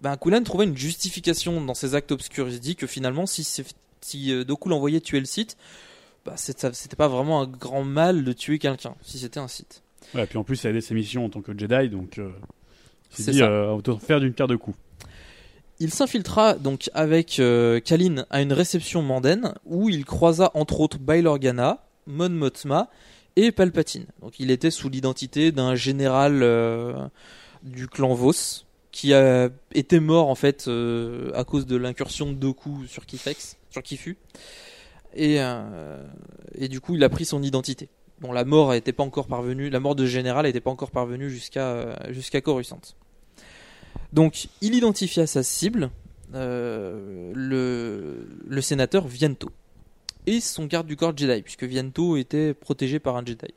ben Kulan trouvait une justification dans ses actes obscurs. Il se dit que finalement, si, si Doku l'envoyait tuer le site, bah, ça- c'était pas vraiment un grand mal de tuer quelqu'un, si c'était un site. Ouais, puis en plus, ça a aidé ses missions en tant que Jedi, donc. Euh, il s'est C'est dit, euh, autant faire d'une pierre deux coups. Il s'infiltra donc avec euh, Kalin à une réception mondaine où il croisa entre autres Bail Organa, Mon Mothma et Palpatine. Donc il était sous l'identité d'un général euh, du clan Vos qui a été mort en fait euh, à cause de l'incursion de Doku sur Kifex, sur Kifu. Et, du coup il a pris son identité. La mort n'était pas encore parvenue, la mort de général n'était pas encore parvenue jusqu'à jusqu'à Coruscant. Donc, il identifia sa cible, euh, le, sénateur Viento, et son garde du corps Jedi, puisque Viento était protégé par un Jedi.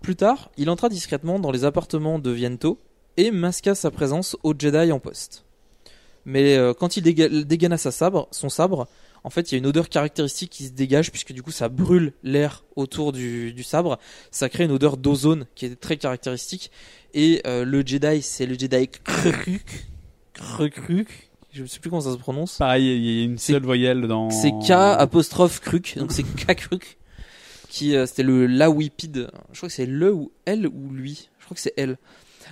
Plus tard, il entra discrètement dans les appartements de Viento et masqua sa présence au Jedi en poste. Mais euh, quand il déga- dégaina sa sabre, son sabre, en fait, il y a une odeur caractéristique qui se dégage, puisque du coup, ça brûle l'air autour du, du sabre. Ça crée une odeur d'ozone qui est très caractéristique. Et euh, le Jedi, c'est le Jedi Kruk. Kruk. Je ne sais plus comment ça se prononce. Pareil, il y a une seule voyelle dans. C'est K apostrophe Kruk. Donc c'est K Kruk. Qui, euh, c'était le Lawipid. Je crois que c'est le ou elle ou lui. Je crois que c'est elle.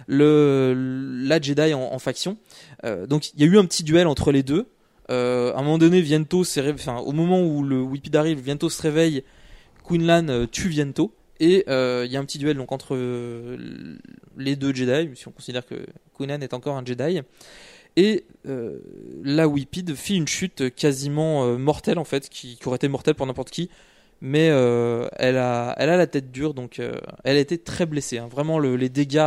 Le, la Jedi en, en faction. Euh, donc il y a eu un petit duel entre les deux. Euh, à un moment donné, Viento enfin, au moment où le Whippid arrive, Viento se réveille, Quinlan euh, tue Viento, et euh, il y a un petit duel entre les deux Jedi, si on considère que Quinlan est encore un Jedi, et la Whippid fit une chute quasiment mortelle en fait, qui, aurait été mortelle pour n'importe qui, mais elle, a, la tête dure, donc elle a été très blessée. hein. Vraiment, le- les dégâts,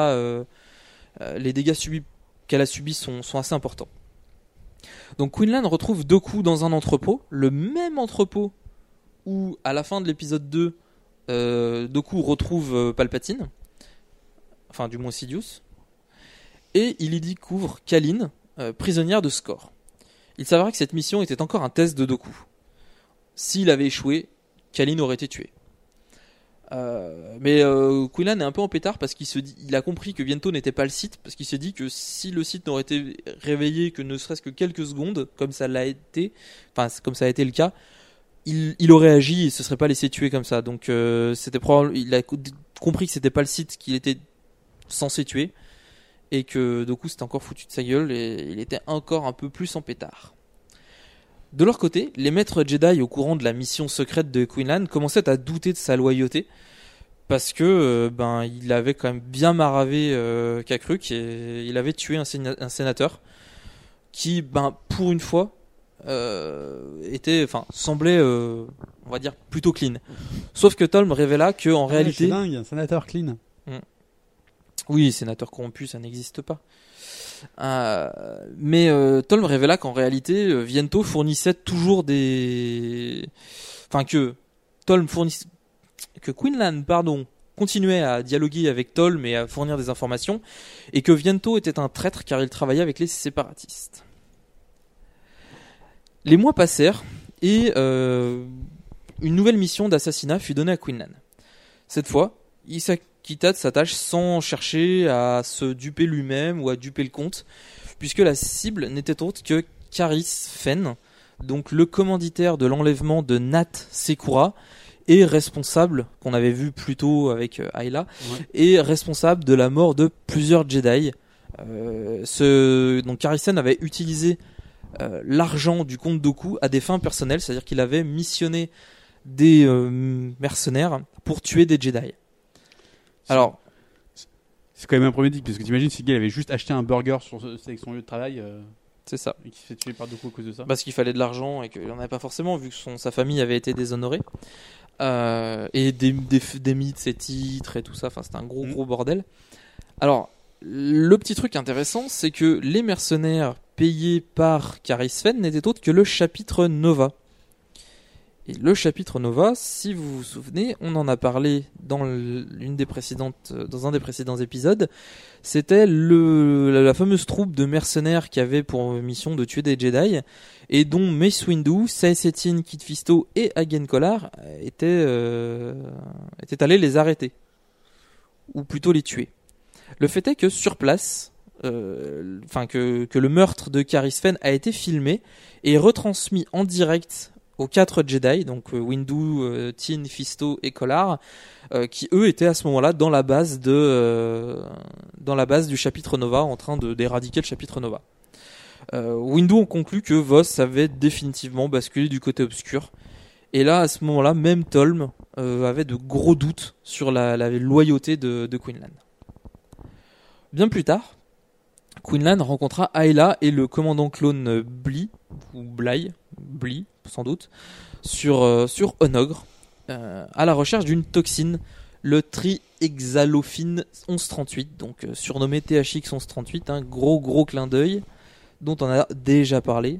qu'elle a subis sont assez importants. Donc Quinlan retrouve Doku dans un entrepôt, le même entrepôt où à la fin de l'épisode 2, euh, Doku retrouve euh, Palpatine, enfin du moins Sidious, et il y découvre Kalin, euh, prisonnière de Score. Il s'avère que cette mission était encore un test de Doku. S'il avait échoué, Kalin aurait été tué. Euh, mais euh, est un peu en pétard parce qu'il se dit, il a compris que Viento n'était pas le site parce qu'il s'est dit que si le site n'aurait été réveillé que ne serait-ce que quelques secondes, comme ça l'a été, enfin comme ça a été le cas, il, aurait agi et se serait pas laissé tuer comme ça. Donc euh, c'était probable, il a co- compris que c'était pas le site qu'il était censé tuer et que du coup c'était encore foutu de sa gueule et il était encore un peu plus en pétard. De leur côté, les maîtres Jedi au courant de la mission secrète de Quinlan commençaient à douter de sa loyauté parce que euh, ben il avait quand même bien maravé euh, Kakruk et il avait tué un, séna- un sénateur qui ben pour une fois euh, était enfin semblait euh, on va dire plutôt clean. Sauf que Tolm révéla que en Ouais, réalité c'est dingue, un sénateur clean. oui, sénateur corrompu, ça n'existe pas. Euh, mais euh, révéla qu'en réalité, euh, Viento fournissait toujours des. Enfin, que Tolm fournissait. Que Quinlan, pardon, continuait à dialoguer avec Tolm et à fournir des informations, et que Viento était un traître car il travaillait avec les séparatistes. Les mois passèrent, et euh, une nouvelle mission d'assassinat fut donnée à Quinlan. Cette fois, il s'acquitta de sa tâche sans chercher à se duper lui-même ou à duper le compte, puisque la cible n'était autre que Caris Fenn, donc le commanditaire de l'enlèvement de Nat Sekura, et responsable, qu'on avait vu plus tôt avec euh, Ayla, Ouais. et responsable de la mort de plusieurs Jedi. Euh, ce, donc Caris Fenn avait utilisé euh, l'argent du compte Doku à des fins personnelles, c'est-à-dire qu'il avait missionné des euh, mercenaires pour tuer des Jedi. Alors, C'est quand même un premier dick, parce que t'imagines si le gars avait juste acheté un burger sur avec son lieu de travail. euh, c'est ça. Et qui se fait tuer par Doku à cause de ça. Parce qu'il fallait de l'argent et qu'il n'en avait pas forcément, vu que son, sa famille avait été déshonorée. Euh, et des, des, des mythes, ses titres et tout ça, enfin c'était un gros gros bordel. Alors, le petit truc intéressant, c'est que les mercenaires payés par Caris Fenn n'étaient autres que le chapitre Nova. Et le chapitre Nova, si vous vous souvenez, on en a parlé dans l'une des précédentes, euh, dans un des précédents épisodes. C'était la, fameuse troupe de mercenaires qui avait pour mission de tuer des Jedi et dont Mace Windu, Sae Settin, Kit Fisto et Hagen Collar euh, étaient, euh, étaient allés les arrêter. Ou plutôt les tuer. Le fait est que sur place, euh, enfin que, que le meurtre de Caris a été filmé et retransmis en direct aux quatre Jedi, donc euh, Windu, euh, Tin, Fisto et Collar, euh, qui eux étaient à ce moment-là dans la base de dans la base du chapitre Nova en train de d'éradiquer le chapitre Nova. Windu ont conclu que Voss avait définitivement basculé du côté obscur. Et là, à ce moment-là, même Tolm avait de gros doutes sur la, la loyauté de, de Quinlan. Bien plus tard, Quinlan rencontra Ayla et le commandant clone Bly, ou Bly, Bly sans doute, sur, euh, sur Onogre, euh, à la recherche d'une toxine, le trihexalophine 1138, donc euh, surnommé THX 1138, un gros gros clin d'œil dont on a déjà parlé.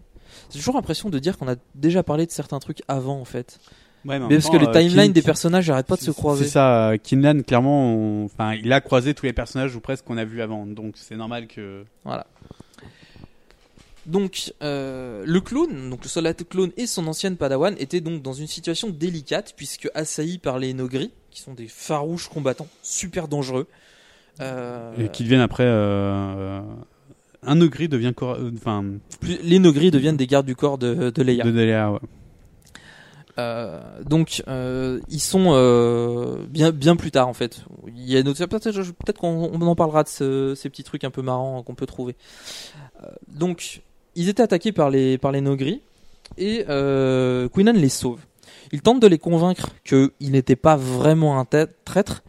J'ai toujours l'impression de dire qu'on a déjà parlé de certains trucs avant en fait. Ouais, mais parce que les timelines des personnages n'arrêtent pas de se croiser. C'est ça, Kinlan, clairement, on- enfin, il a croisé tous les personnages ou presque qu'on a vus avant, donc c'est normal que. Voilà. Donc, euh, le clone, donc le soldat clone et son ancienne padawan étaient donc dans une situation délicate puisque assaillis par les Nogri, qui sont des farouches combattants super dangereux. Euh, Et qui deviennent après. euh, un Ogri devient. cor- Enfin. les Nogri deviennent des gardes du corps de, de Leia. De Leia, ouais. Euh, donc euh, ils sont euh, bien bien plus tard en fait. Il y a peut-être qu'on on en parlera de ce- ces petits trucs un peu marrants qu'on peut trouver. Donc ils étaient attaqués par les par les Nogri et euh, Quinlan les sauve. Il tente de les convaincre qu'il n'était pas vraiment un traître,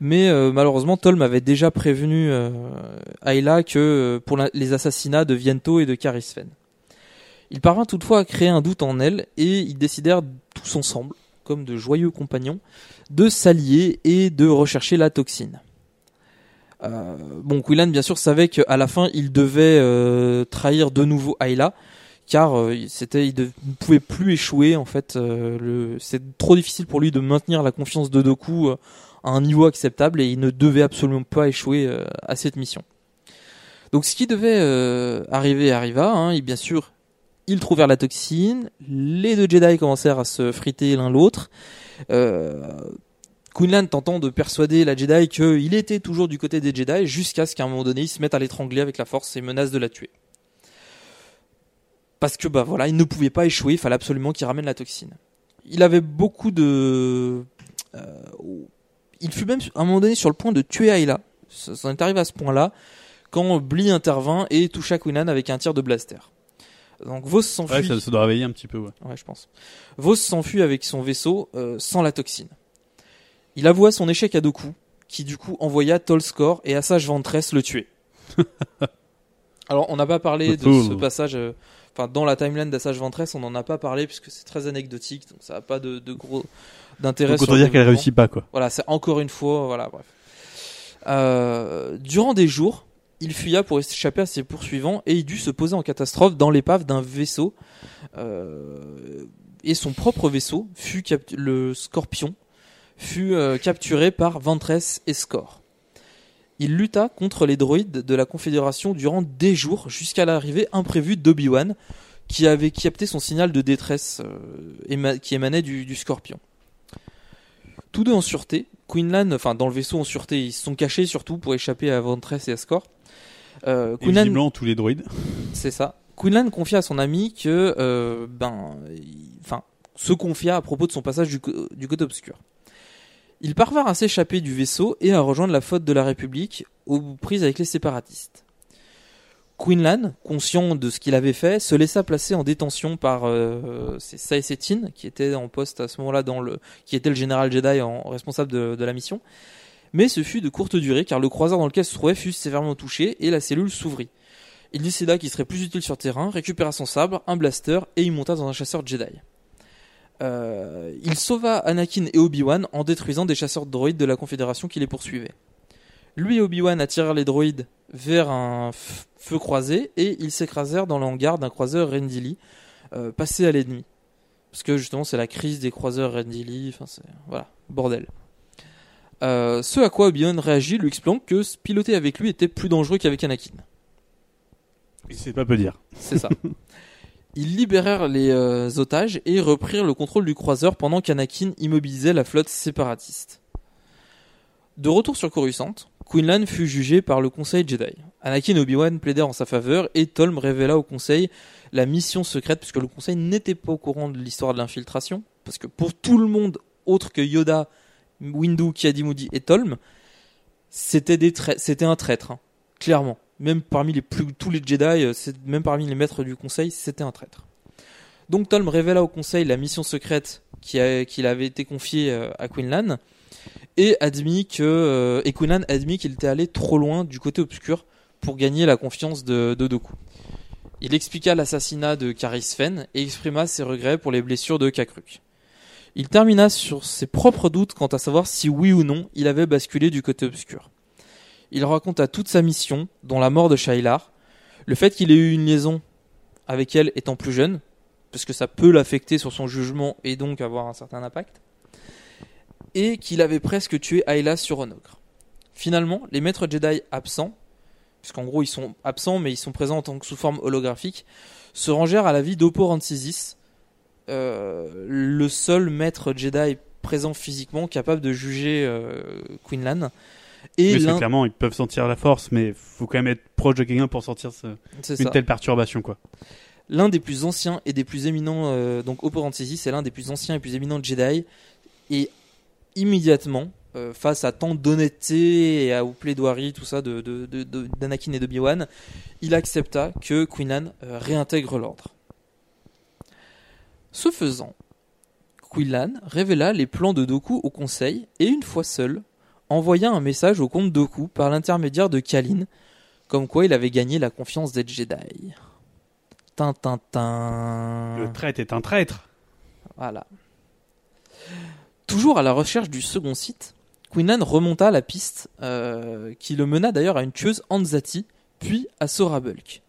mais euh, malheureusement Tolm avait déjà prévenu euh, Ayla que euh, pour les assassinats de Viento et de Caris Fenn. Il parvint toutefois à créer un doute en elle et ils décidèrent tous ensemble, comme de joyeux compagnons, de s'allier et de rechercher la toxine. Euh, bon, Quillan bien sûr savait qu'à la fin il devait euh, trahir de nouveau Ayla, car euh, c'était, il, de- il ne pouvait plus échouer en fait. euh, c'est trop difficile pour lui de maintenir la confiance de Doku euh, à un niveau acceptable et il ne devait absolument pas échouer euh, à cette mission. Donc ce qui devait euh, arriver arriva, hein, et bien sûr ils trouvèrent la toxine, les deux Jedi commencèrent à se friter l'un l'autre. Quinlan tentant de persuader la Jedi qu'il était toujours du côté des Jedi jusqu'à ce qu'à un moment donné, il se mette à l'étrangler avec la force et menace de la tuer. Parce que bah voilà, il ne pouvait pas échouer, il fallait absolument qu'il ramène la toxine. Il avait beaucoup de euh, il fut même à un moment donné sur le point de tuer Ayla. Ça, ça en est arrivé à ce point-là quand Blee intervint et toucha Quinlan avec un tir de blaster. Donc Vos s'enfuit. Ouais, ça, ça doit réveiller un petit peu, ouais. Ouais, je pense. Vos s'enfuit avec son vaisseau euh, sans la toxine. Il avoua son échec à Doku, qui du coup envoya Tolskor et Assage Ventress le tuer. Alors, on n'a pas parlé de ce passage. euh, Enfin, dans la timeline d'Assage Ventress, on n'en a pas parlé puisque c'est très anecdotique, donc ça n'a pas de, de gros d'intérêt. Autant le dire qu'elle réussit pas, quoi. Voilà, c'est encore une fois, voilà, bref. Euh, durant des jours, il fuya pour échapper à ses poursuivants et il dut se poser en catastrophe dans l'épave d'un vaisseau. Euh, et son propre vaisseau, fut le Scorpion, fut euh, capturé par Ventress et Score. Il lutta contre les droïdes de la Confédération durant des jours jusqu'à l'arrivée imprévue d'Obi-Wan, qui avait capté son signal de détresse euh, éma- qui émanait du, du Scorpion. Tous deux en sûreté, Quinlan, enfin dans le vaisseau en sûreté, ils se sont cachés surtout pour échapper à Ventress et à Score. Euh, Et tous les droïdes. c'est ça. Quinlan confia à son ami que, euh, ben, enfin, se confia à propos de son passage du, du côté obscur. Ils parvinrent à s'échapper du vaisseau et à rejoindre la flotte de la République aux prises avec les séparatistes. Quinlan, conscient de ce qu'il avait fait, se laissa placer en détention par euh, c'est Sae Setin, qui était en poste à ce moment-là dans le, qui était le général Jedi en responsable de, la mission. Mais ce fut de courte durée car le croiseur dans lequel se trouvait fut sévèrement touché et la cellule s'ouvrit. Il décida qu'il serait plus utile sur terrain, récupéra son sabre, un blaster et il monta dans un chasseur Jedi. Euh, il sauva Anakin et Obi-Wan en détruisant des chasseurs de droïdes de la Confédération qui les poursuivaient. Lui et Obi-Wan attirèrent les droïdes vers un feu croisé et ils s'écrasèrent dans le hangar d'un croiseur Rendili euh, passé à l'ennemi. Parce que justement c'est la crise des croiseurs Rendili, enfin c'est voilà, bordel. Euh, ce à quoi Obi-Wan réagit lui expliquant que piloter avec lui était plus dangereux qu'avec Anakin. C'est pas peu dire. C'est ça. Ils libérèrent les euh, otages et reprirent le contrôle du croiseur pendant qu'Anakin immobilisait la flotte séparatiste. De retour sur Coruscant, Quinlan fut jugé par le Conseil Jedi. Anakin et Obi-Wan plaidèrent en sa faveur et Tolm révéla au Conseil la mission secrète puisque le Conseil n'était pas au courant de l'histoire de l'infiltration parce que pour tout le monde autre que Yoda, Windu, Kiadi-Moody et Tolm, c'était un traître, hein, clairement. Même parmi les plus tous les Jedi, euh, même parmi les maîtres du Conseil, c'était un traître. Donc Tolm révéla au Conseil la mission secrète qui a- qu'il avait été confiée euh, à Quinlan et admit que euh, et Quinlan admit qu'il était allé trop loin du côté obscur pour gagner la confiance de, Doku. Il expliqua l'assassinat de Caris Fen et exprima ses regrets pour les blessures de Kakruk. Il termina sur ses propres doutes quant à savoir si oui ou non il avait basculé du côté obscur. Il raconta toute sa mission, dont la mort de Shailar, le fait qu'il ait eu une liaison avec elle étant plus jeune, parce que ça peut l'affecter sur son jugement et donc avoir un certain impact, et qu'il avait presque tué Ayla sur Onogre. Finalement, les maîtres Jedi absents, puisqu'en gros ils sont absents mais ils sont présents en tant que sous forme holographique, se rangèrent à la vie d'Oppo euh, le seul maître Jedi présent physiquement capable de juger euh, Quinlan. Et l'un- clairement, ils peuvent sentir la force, mais faut quand même être proche de quelqu'un pour sentir ce- une ça. telle perturbation, quoi. l'un des plus anciens et des plus éminents, euh, donc Oppo c'est l'un des plus anciens et plus éminents Jedi, et immédiatement, euh, face à tant d'honnêteté et à, aux plaidoiries, tout ça, de, de, de- de- d'Anakin et d'Obi-Wan, il accepta que Quinlan euh, réintègre l'ordre. Ce faisant, Quinlan révéla les plans de Doku au Conseil et une fois seul, envoya un message au comte Doku par l'intermédiaire de Kalin, comme quoi il avait gagné la confiance des Jedi. Tintintin. Le traître est un traître. Voilà. Toujours à la recherche du second site, Quinlan remonta la piste euh, qui le mena d'ailleurs à une tueuse Anzati, puis à Sora Bulk.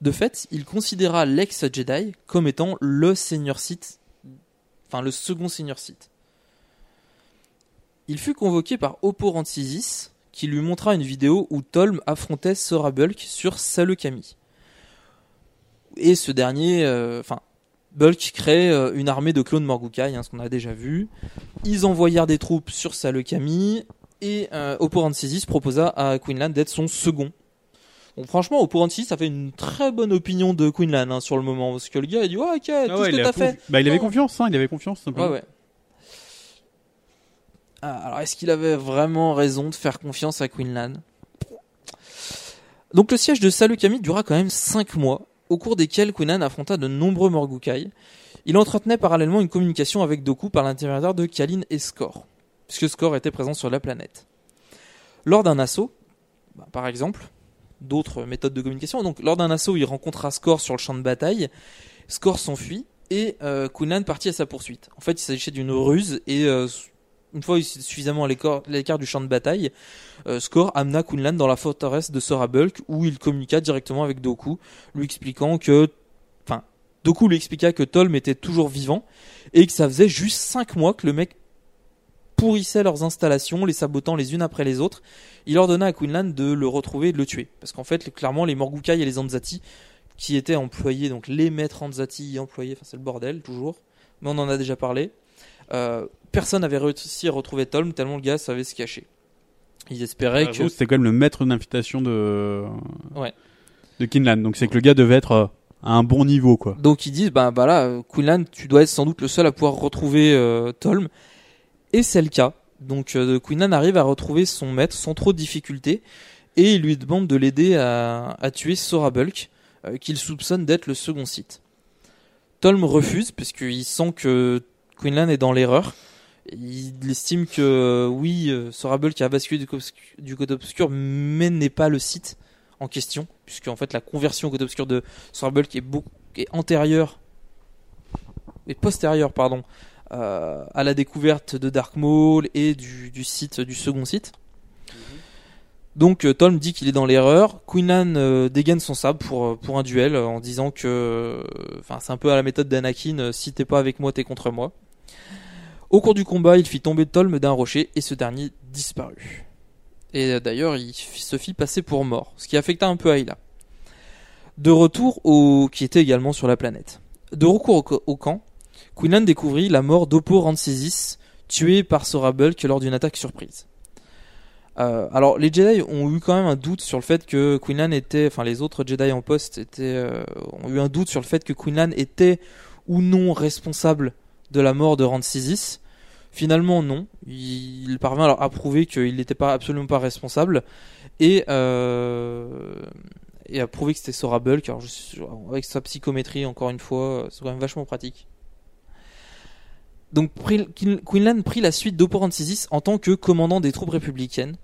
De fait, il considéra l'ex-Jedi comme étant le seigneur site, enfin le second seigneur site. Il fut convoqué par Oppo Rancisis, qui lui montra une vidéo où Tolm affrontait Sora Bulk sur Salekami. Et ce dernier, euh, enfin, Bulk crée euh, une armée de clones Morgukai, hein, ce qu'on a déjà vu. Ils envoyèrent des troupes sur Salekami et euh, Oppo proposa à Quinlan d'être son second. Donc franchement, Oppo ça fait une très bonne opinion de Quinlan hein, sur le moment, parce que le gars il dit ouais, ok, tout Ah ce ouais, que a t'as fait. bah, il avait confiance, hein, il avait confiance. simplement. Ouais, ouais. Ah, alors, est-ce qu'il avait vraiment raison de faire confiance à Quinlan Donc, le siège de Salukami dura quand même 5 mois, au cours desquels Quinlan affronta de nombreux Morgukai. Il entretenait parallèlement une communication avec Doku par l'intermédiaire de Kalin et Skor, puisque Skor était présent sur la planète. Lors d'un assaut, bah, par exemple, d'autres méthodes de communication, donc lors d'un assaut, il rencontra Skor sur le champ de bataille, Skor s'enfuit et euh, Quinlan partit à sa poursuite. En fait, il s'agissait d'une ruse et euh, une fois suffisamment à l'écart du champ de bataille, euh, Skor amena Quinlan dans la forteresse de Sora Bulk où il communiqua directement avec Doku, lui expliquant que, enfin, Doku lui expliqua que Tolm était toujours vivant et que ça faisait juste 5 mois que le mec pourrissait leurs installations, les sabotant les unes après les autres. Il ordonna à Quinlan de le retrouver et de le tuer. Parce qu'en fait, clairement, les Morgukai et les Anzati, qui étaient employés, donc les maîtres Anzati employés, enfin c'est le bordel toujours, mais on en a déjà parlé. Euh, personne n'avait réussi à retrouver Tolm tellement le gars savait se cacher. Ils espéraient Ah, que. C'était quand même le maître d'invitation de... Ouais. de Kinlan. Donc c'est que le gars devait être euh, à un bon niveau, quoi. Donc ils disent, ben voilà, euh, Quinlan, tu dois être sans doute le seul à pouvoir retrouver euh, Tolm. Et c'est le cas. Donc euh, Quinlan arrive à retrouver son maître sans trop de difficultés. Et il lui demande de l'aider à, à tuer Sora Bulk, euh, qu'il soupçonne d'être le second site. Tolm refuse, puisqu'il sent que Quinlan est dans l'erreur. Il estime que oui, euh, Sora Bulk a basculé du, code obscur, mais n'est pas le site en question, puisque en fait la conversion au code obscur de Sora Bulk est, beaucoup, est antérieure et postérieure pardon euh, à la découverte de Dark Maul et du, du site du second site. Donc euh, Tolm dit qu'il est dans l'erreur. Quinlan euh, dégaine son sabre pour, pour un duel en disant que enfin c'est un peu à la méthode d'Anakin, si t'es pas avec moi, t'es contre moi. Au cours du combat, il fit tomber Tolm d'un rocher et ce dernier disparut. Et euh, d'ailleurs, il se fit passer pour mort, ce qui affecta un peu Ayla. De retour au qui était également sur la planète. De recours au, co- au camp, Quinlan découvrit la mort d'Oppo Rancisis, tué par Sora Bulk lors d'une attaque surprise. Euh, alors les Jedi ont eu quand même un doute sur le fait que Quinlan était, enfin les autres Jedi en poste étaient, euh, ont eu un doute sur le fait que Quinlan était ou non responsable de la mort de Rancisis. Finalement non, il, parvint alors à prouver qu'il n'était pas absolument pas responsable et euh, et à prouver que c'était Sora Bulk. Alors avec sa psychométrie encore une fois, c'est quand même vachement pratique. Donc Quinlan prit la suite d'Oppo-Rancisis en tant que commandant des troupes républicaines.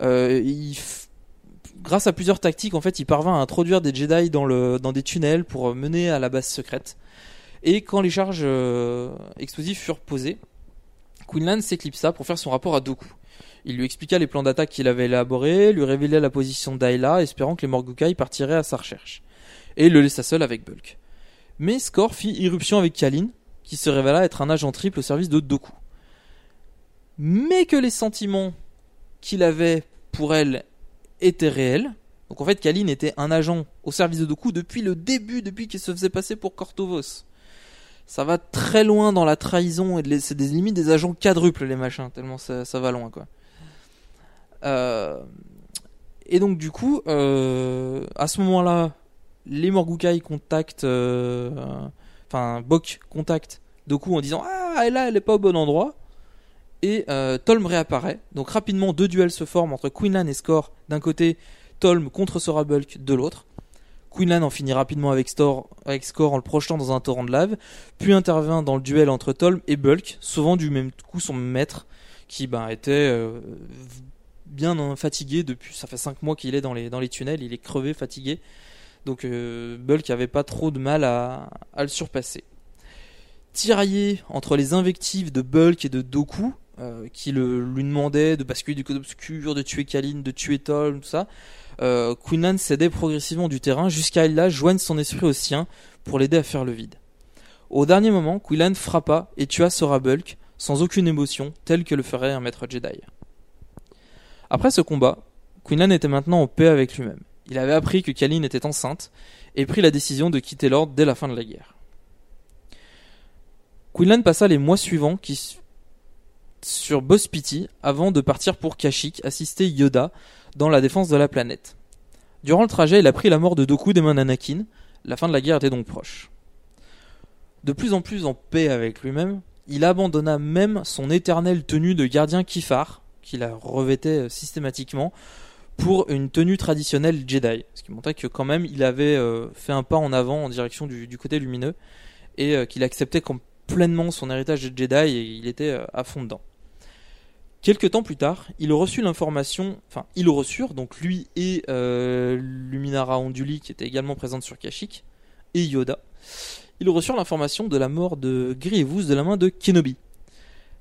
Euh, grâce à plusieurs tactiques, en fait, il parvint à introduire des Jedi dans des tunnels pour euh, mener à la base secrète. Et quand les charges euh, explosives furent posées, Quinlan s'éclipsa pour faire son rapport à Doku. Il lui expliqua les plans d'attaque qu'il avait élaborés, lui révélait la position d'Ayla, espérant que les Morgukai partiraient à sa recherche. Et le laissa seul avec Bulk. Mais Skor fit irruption avec Kalin, qui se révéla être un agent triple au service de Doku. Mais que les sentiments qu'il avait pour elle étaient réels. Donc en fait, Kalin était un agent au service de Doku depuis le début, depuis qu'il se faisait passer pour Cortovos. Ça va très loin dans la trahison et c'est des limites des agents quadruples les machins, tellement ça, va loin quoi. Euh, et donc du coup, euh, à ce moment-là, les Morgukai contactent, euh, enfin Bok contacte Doku en disant ah elle là elle est pas au bon endroit. Et Tolm réapparaît. Donc rapidement deux duels se forment entre Quinlan et Skor d'un côté, Tolm contre Sora Bulk de l'autre. Quinlan en finit rapidement avec, Stor, avec Skor en le projetant dans un torrent de lave, puis intervient dans le duel entre Tolm et Bulk, sauvant du même coup son maître, qui ben, était euh, bien fatigué depuis. Ça fait 5 mois qu'il est dans les, tunnels, il est crevé, fatigué. Donc euh, Bulk avait pas trop de mal à, à le surpasser. Tiraillé entre les invectives de Bulk et de Doku, euh, qui le, lui demandaient de basculer du code obscur, de tuer Kalin, de tuer Tolm, tout ça, euh, Quinlan cédait progressivement du terrain jusqu'à il là joigne son esprit au sien pour l'aider à faire le vide. Au dernier moment, Quinlan frappa et tua Sora Bulk sans aucune émotion, tel que le ferait un maître Jedi. Après ce combat, Quinlan était maintenant en paix avec lui-même. Il avait appris que Kalin était enceinte et prit la décision de quitter l'ordre dès la fin de la guerre. Quinlan passa les mois suivants sur Boss Pity avant de partir pour Kashyyyk assister Yoda dans la défense de la planète. Durant le trajet, il apprit la mort de Doku des mains d'Anakin. La fin de la guerre était donc proche. De plus en plus en paix avec lui-même, il abandonna même son éternelle tenue de gardien Kifar, qu'il revêtait systématiquement, pour une tenue traditionnelle Jedi. Ce qui montrait que quand même il avait euh, fait un pas en avant en direction du, côté lumineux et euh, qu'il acceptait com- pleinement son héritage de Jedi et il était euh, à fond dedans. Quelques temps plus tard, il reçut l'information, enfin, ils reçurent, donc lui et euh, Luminara Onduli, qui était également présente sur Kashyyyk, et Yoda, ils reçurent l'information de la mort de Grievous de la main de Kenobi.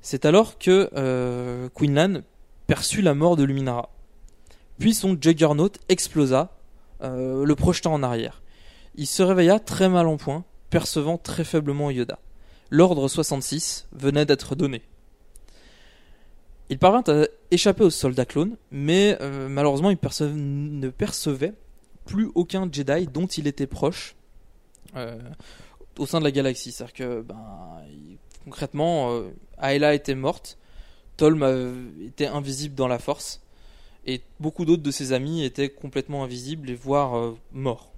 C'est alors que euh, Quinlan perçut la mort de Luminara. Puis son Juggernaut explosa, euh, le projetant en arrière. Il se réveilla très mal en point, percevant très faiblement Yoda. L'ordre 66 venait d'être donné. Il parvint à échapper aux soldats clones, mais euh, malheureusement il ne percevait plus aucun Jedi dont il était proche euh, au sein de la galaxie. C'est-à-dire que ben, concrètement, euh, Aela était morte, Tolm était invisible dans la force, et beaucoup d'autres de ses amis étaient complètement invisibles et voire euh, morts.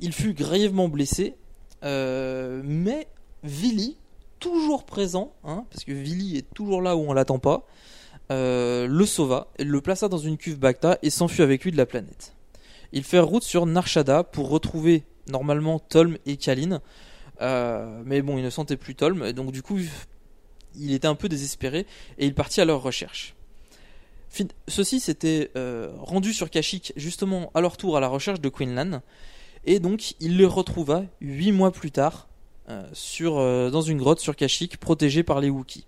Il fut grièvement blessé, mais Vili, toujours présent, hein, parce que Vili est toujours là où on l'attend pas, euh, le sauva, le plaça dans une cuve Bacta et s'enfuit avec lui de la planète. Il fait route sur Narshada pour retrouver normalement Tolm et Kalin, euh, mais bon, il ne sentait plus Tolm, donc du coup, il était un peu désespéré et il partit à leur recherche. Ceux-ci s'étaient euh, rendus sur Kashyyyk justement à leur tour à la recherche de Quinlan, et donc il les retrouva huit mois plus tard sur, euh, dans une grotte sur Kashyyyk protégée par les Wookiees.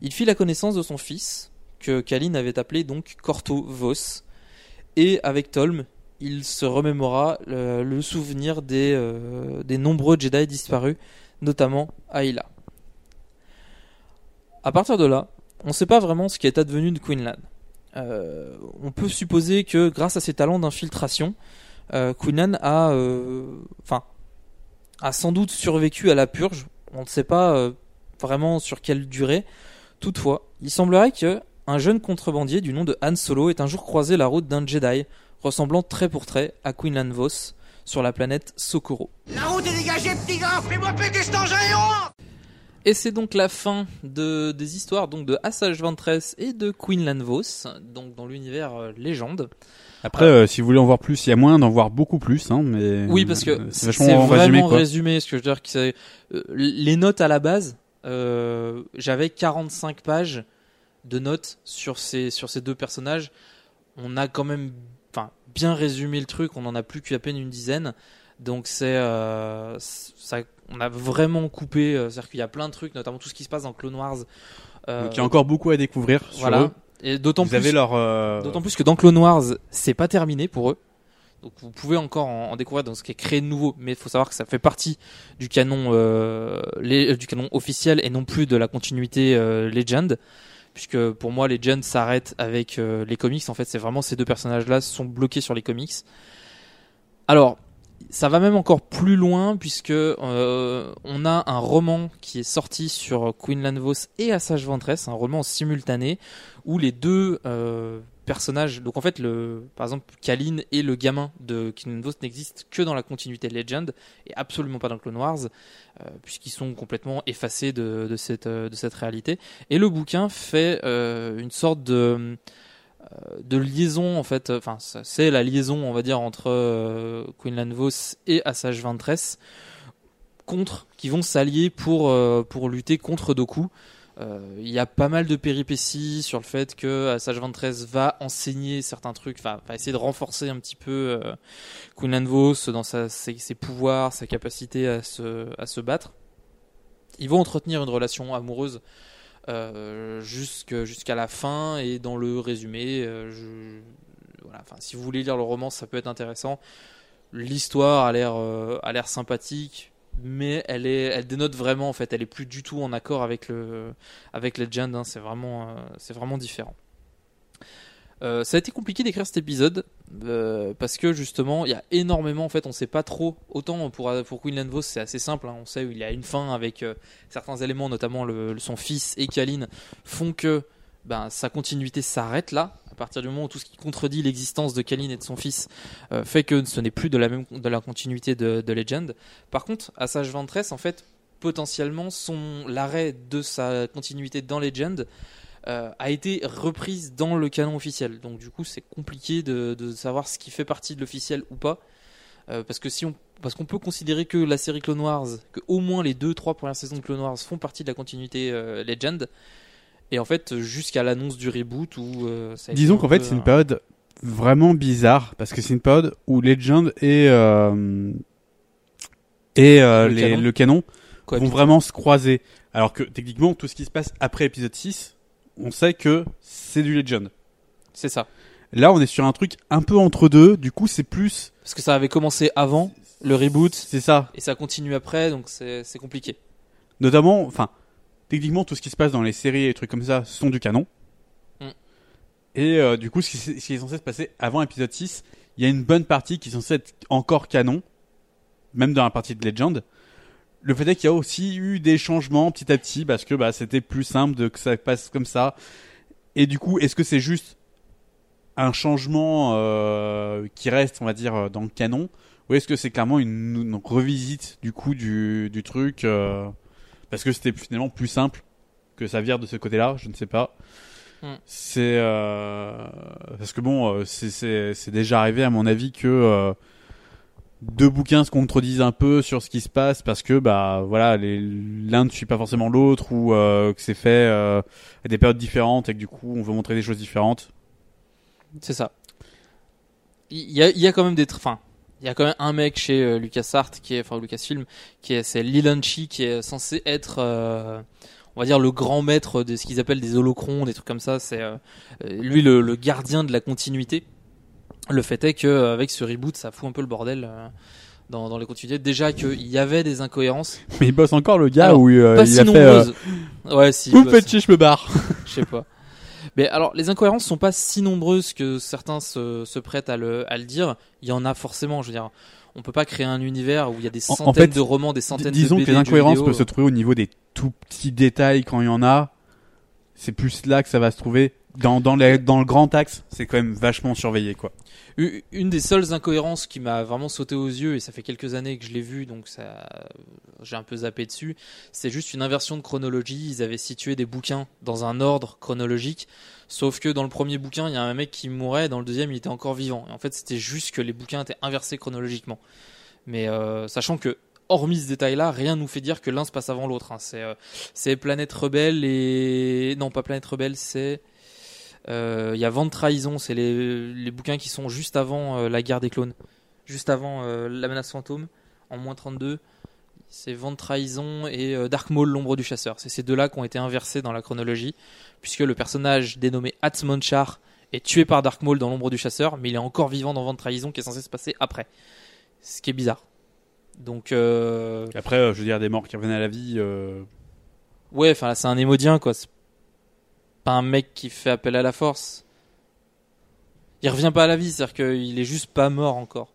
Il fit la connaissance de son fils, que Kalin avait appelé donc Corto Vos, et avec Tolm, il se remémora le, le souvenir des, euh, des nombreux Jedi disparus, notamment Ayla. À partir de là, on ne sait pas vraiment ce qui est advenu de Quinlan. Euh, on peut supposer que grâce à ses talents d'infiltration, euh, Quinlan a, euh, enfin, a sans doute survécu à la purge. On ne sait pas euh, vraiment sur quelle durée. Toutefois, il semblerait que un jeune contrebandier du nom de Han Solo ait un jour croisé la route d'un Jedi ressemblant trait pour trait à Quinlan Vos sur la planète Socorro. La route est dégagée, petit gars Fais-moi péter cet engin héros Et c'est donc la fin de, des histoires donc de Assage Ventress et de Quinlan Vos, donc dans l'univers euh, légende. Après, euh, si vous voulez en voir plus, il y a moyen d'en voir beaucoup plus, hein, mais Oui, parce que euh, c'est vraiment résumé, quoi. résumé. Ce que je veux dire, que euh, les notes à la base. euh, J'avais 45 pages de notes sur ces sur ces deux personnages. On a quand même, enfin, bien résumé le truc. On en a plus qu'à peine une dizaine. Donc c'est euh, ça. On a vraiment coupé. C'est-à-dire qu'il y a plein de trucs, notamment tout ce qui se passe dans Clone Wars. euh, Donc il y a encore beaucoup à découvrir sur voilà. eux. Et d'autant plus, leur, euh, d'autant plus que dans Clone Wars, c'est pas terminé pour eux. Donc vous pouvez encore en, en découvrir dans ce qui est créé de nouveau, mais il faut savoir que ça fait partie du canon, euh, les- euh, du canon officiel et non plus de la continuité euh, Legend, puisque pour moi Legend s'arrête avec euh, les comics. En fait, c'est vraiment ces deux personnages-là sont bloqués sur les comics. Alors, ça va même encore plus loin puisque euh, on a un roman qui est sorti sur Quinlan Vos et Assage Ventress, un roman simultané où les deux euh, personnages, donc en fait le, par exemple Kalin et le gamin de Quinlan Vos n'existent que dans la continuité Legend et absolument pas dans Clone Wars euh, puisqu'ils sont complètement effacés de, de cette euh, de cette réalité. Et le bouquin fait euh, une sorte de de liaison en fait, enfin ça- c'est la liaison on va dire entre euh, Quinlan Vos et Assage Ventress contre qui vont s'allier pour euh, pour lutter contre Doku. Euh, Il y a pas mal de péripéties sur le fait que Assage Ventress va enseigner certains trucs, enfin va essayer de renforcer un petit peu euh, Quinlan Vos dans ses, ses pouvoirs, sa capacité à se à se battre. Ils vont entretenir une relation amoureuse euh, jusqu'à la fin et dans le résumé, euh, voilà, enfin, si vous voulez lire le roman, ça peut être intéressant. L'histoire a l'air euh, a sympathique, mais elle est elle dénote vraiment en fait, elle est plus du tout en accord avec le avec Legend. hein, c'est vraiment c'est vraiment différent. Ça a été compliqué d'écrire cet épisode euh, parce que justement il y a énormément en fait on sait pas trop. Autant pour pour Quinlan Vos c'est assez simple hein. on sait il y a une fin avec euh, certains éléments notamment son fils et Kaline font que ben, sa continuité s'arrête là. À partir du moment où tout ce qui contredit l'existence de Kaline et de son fils euh, fait que ce n'est plus de la même de la continuité de, de Legend. Par contre à Sage Ventress en fait potentiellement son l'arrêt de sa continuité dans Legend euh, a été reprise dans le canon officiel. Donc du coup, c'est compliqué de, de, savoir ce qui fait partie de l'officiel ou pas, euh, parce que si on parce qu'on peut considérer que la série Clone Wars, que au moins les deux trois premières saisons de Clone Wars font partie de la continuité euh, Legend, et en fait jusqu'à l'annonce du reboot où ça a disons qu'en fait c'est une période vraiment bizarre parce que c'est une période où Legend et et le, les, canon. le canon vont vraiment se croiser. Alors que techniquement, tout ce qui se passe après épisode 6 on sait que c'est du Legend. C'est ça. Là, on est sur un truc un peu entre deux. Du coup, c'est plus. Parce que ça avait commencé avant le reboot. C'est ça. Et ça continue après, donc c'est compliqué. Notamment, enfin, techniquement, tout ce qui se passe dans les séries et les trucs comme ça sont du canon. Mm. Et euh, du coup, ce qui, est censé se passer avant épisode 6, il y a une bonne partie qui est censée être encore canon, même dans la partie de Legend le fait est qu'il y a aussi eu des changements petit à petit parce que bah, c'était plus simple de que ça passe comme ça. Et du coup, est-ce que c'est juste un changement euh, qui reste, on va dire, dans le canon ou est-ce que c'est clairement une, revisite du coup du, du truc euh, parce que c'était finalement plus simple que ça vire de ce côté-là Je ne sais pas. Hmm. C'est euh, parce que bon, c'est déjà arrivé à mon avis que deux bouquins se contredisent un peu sur ce qui se passe parce que bah voilà l'un ne suit pas forcément l'autre ou euh, que c'est fait euh, à des périodes différentes et que du coup on veut montrer des choses différentes. C'est ça. Il y a, quand même des il y a quand même un mec chez euh, LucasArts qui est enfin Lucasfilm qui est c'est Lilanchi qui est censé être on va dire le grand maître de ce qu'ils appellent des holocrons, des trucs comme ça, c'est lui le gardien de la continuité le fait est que euh, avec ce reboot, ça fout un peu le bordel. Euh, dans, dans, les continuités. Déjà qu'il y avait des incohérences. Mais il bosse encore le gars où euh, il a fait. Ouais, si. Vous faites chier, je me barre. Je sais pas. Mais alors, les incohérences sont pas si nombreuses que certains se, se prêtent à le, à le dire. Il y en a forcément. Je veux dire, on peut pas créer un univers où il y a des centaines de romans, des centaines de Disons que les incohérences peuvent se trouver au niveau des tout petits détails quand il y en a. C'est plus là que ça va se trouver. Dans, dans, les, dans le grand axe, c'est quand même vachement surveillé, quoi. Une des seules incohérences qui m'a vraiment sauté aux yeux, et ça fait quelques années que je l'ai vu, donc ça, j'ai un peu zappé dessus, c'est juste une inversion de chronologie. Ils avaient situé des bouquins dans un ordre chronologique, sauf que dans le premier bouquin, il y a un mec qui mourait, dans le deuxième, il était encore vivant. Et en fait, c'était juste que les bouquins étaient inversés chronologiquement. Mais euh, sachant que hormis ce détail-là, rien nous fait dire que l'un se passe avant l'autre. Hein. C'est, euh, c'est Planète Rebelle et non pas Planète Rebelle, c'est il y a Vent de trahison, c'est les, les, bouquins qui sont juste avant euh, la guerre des clones, juste avant euh, la menace fantôme, en moins 32. C'est Vent de trahison et Dark Maul, l'ombre du chasseur. C'est ces deux-là qui ont été inversés dans la chronologie, puisque le personnage dénommé Char est tué par Dark Maul dans l'ombre du chasseur, mais il est encore vivant dans Vent de trahison qui est censé se passer après. Ce qui est bizarre. Donc après, je veux dire des morts qui reviennent à la vie. Ouais, enfin c'est un émodien quoi pas un mec qui fait appel à la force. Il revient pas à la vie, c'est-à-dire qu'il est juste pas mort encore.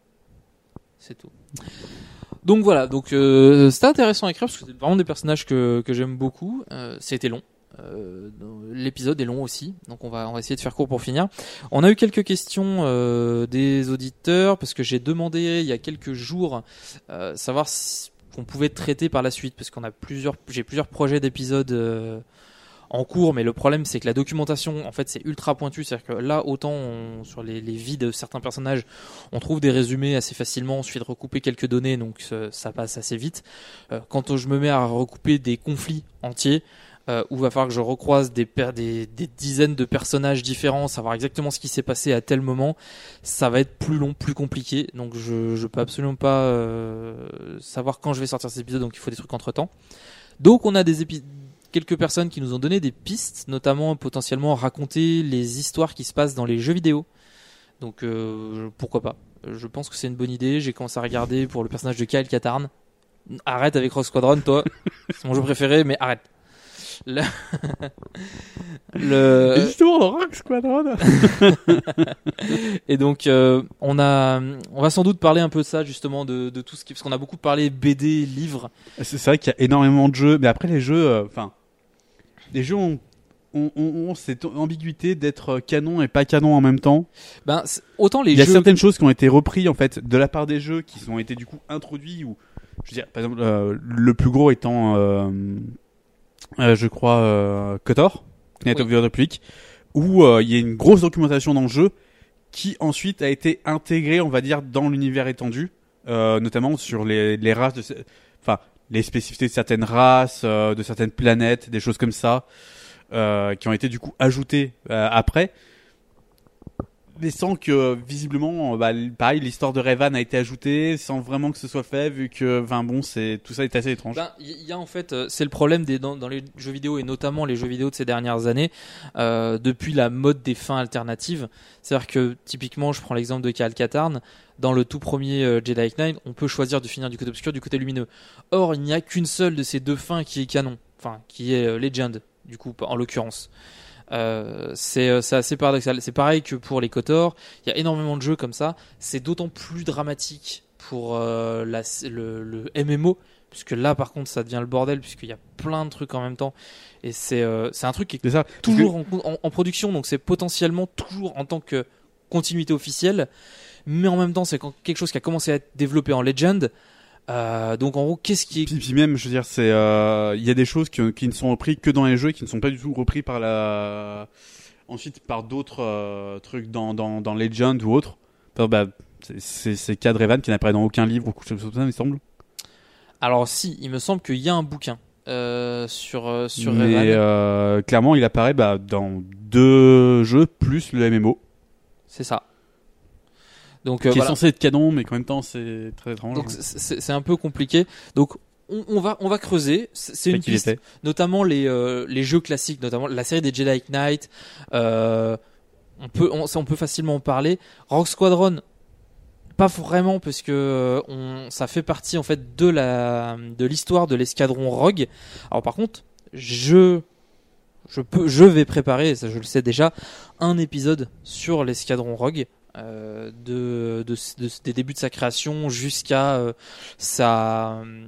C'est tout. Donc voilà, donc euh, c'était intéressant à écrire parce que c'est vraiment des personnages que, j'aime beaucoup. Euh, c'était long. Euh, l'épisode est long aussi, donc on va on va essayer de faire court pour finir. On a eu quelques questions des auditeurs parce que j'ai demandé il y a quelques jours savoir qu'on pouvait traiter par la suite parce qu'on a plusieurs j'ai plusieurs projets d'épisodes en cours, mais le problème c'est que la documentation en fait c'est ultra pointu, c'est-à-dire que là autant sur les, vies de certains personnages, on trouve des résumés assez facilement, on suffit de recouper quelques données, donc ça passe assez vite. Euh, quand je me mets à recouper des conflits entiers, euh, où il va falloir que je recroise des, des, des, dizaines de personnages différents, savoir exactement ce qui s'est passé à tel moment, ça va être plus long, plus compliqué. Donc je je peux absolument pas euh, savoir quand je vais sortir cet épisode, donc il faut des trucs entre temps. Donc on a des épisodes quelques personnes qui nous ont donné des pistes, notamment potentiellement raconter les histoires qui se passent dans les jeux vidéo. Donc euh, pourquoi pas Je pense que c'est une bonne idée. J'ai commencé à regarder pour le personnage de Kyle Katarn. Arrête avec Rock Squadron, toi. c'est mon jeu préféré, mais arrête. Le... le... Et justement, dans Rock Squadron. Et donc, euh, on a, on va sans doute parler un peu de ça, justement, de, de tout ce qui, parce qu'on a beaucoup parlé BD, livres. C'est c'est vrai qu'il y a énormément de jeux, mais après les jeux, euh, enfin, les jeux ont, ont, ont- ont cette ambiguïté d'être canon et pas canon en même temps. Ben, autant les Il y a jeux- certaines choses qui ont été reprises en fait de la part des jeux qui ont été du coup introduits ou, je veux dire, par exemple, euh, le plus gros étant, euh, euh, je crois, euh, Kotor, Knight Oui. of the Republic, où euh, il y a une grosse documentation dans le jeu qui ensuite a été intégrée, on va dire, dans l'univers étendu, euh, notamment sur les, les races de, enfin, les spécificités de certaines races, euh, de certaines planètes, des choses comme ça, euh, qui ont été du coup ajoutées euh, après. Mais sans que visiblement, bah, l- pareil, l'histoire de Revan a été ajoutée, sans vraiment que ce soit fait, vu que, enfin bon, c'est tout ça est assez étrange. Ben, il y a en fait, euh, c'est le problème des, dans, les jeux vidéo et notamment les jeux vidéo de ces dernières années, euh, depuis la mode des fins alternatives. C'est-à-dire que typiquement, je prends l'exemple de Cal Katarn, dans le tout premier euh, Jedi Knight, on peut choisir de finir du côté obscur, du côté lumineux. Or, il n'y a qu'une seule de ces deux fins qui est canon, enfin qui est euh, Legend, du coup, en l'occurrence. Euh, c'est euh, c'est assez paradoxal. C'est pareil que pour les Kotor. Il y a énormément de jeux comme ça. C'est d'autant plus dramatique pour euh, la, le, le MMO, puisque là, par contre, ça devient le bordel, puisqu'il y a plein de trucs en même temps. Et c'est euh, un truc qui est ça. toujours en, en- en production, donc c'est potentiellement toujours en tant que continuité officielle. Mais en même temps, c'est quelque chose qui a commencé à être développé en Legend. Euh, donc en gros, qu'est-ce qui est Puis, puis même, je veux dire, c'est, euh, il y a des choses qui, qui ne sont reprises que dans les jeux, et qui ne sont pas du tout repris par la, ensuite par d'autres euh, trucs dans, dans, dans Legend ou autre. Enfin, bah, c'est- c'est c'est Cad Revan qui n'apparaît dans aucun livre ou quelque chose comme ça, il me semble. Alors si, il me semble qu'il y a un bouquin sur sur Mais clairement, il apparaît bah, dans deux jeux plus le MMO. C'est ça. Donc qui euh, est voilà. censé être canon, mais qu'en même temps, c'est très étrange. Donc c'est- un peu compliqué. Donc on, on va on va creuser. C'est une piste. Notamment les euh, les jeux classiques, notamment la série des Jedi Knight. Euh, on peut on, ça, on peut facilement en parler. Rock Squadron. Pas vraiment parce que euh, on, ça fait partie en fait de la de l'histoire de l'escadron Rogue. Alors par contre, je je peux je vais préparer, ça je le sais déjà, un épisode sur l'escadron Rogue euh, de, de, de- des débuts de sa création jusqu'à euh, sa euh,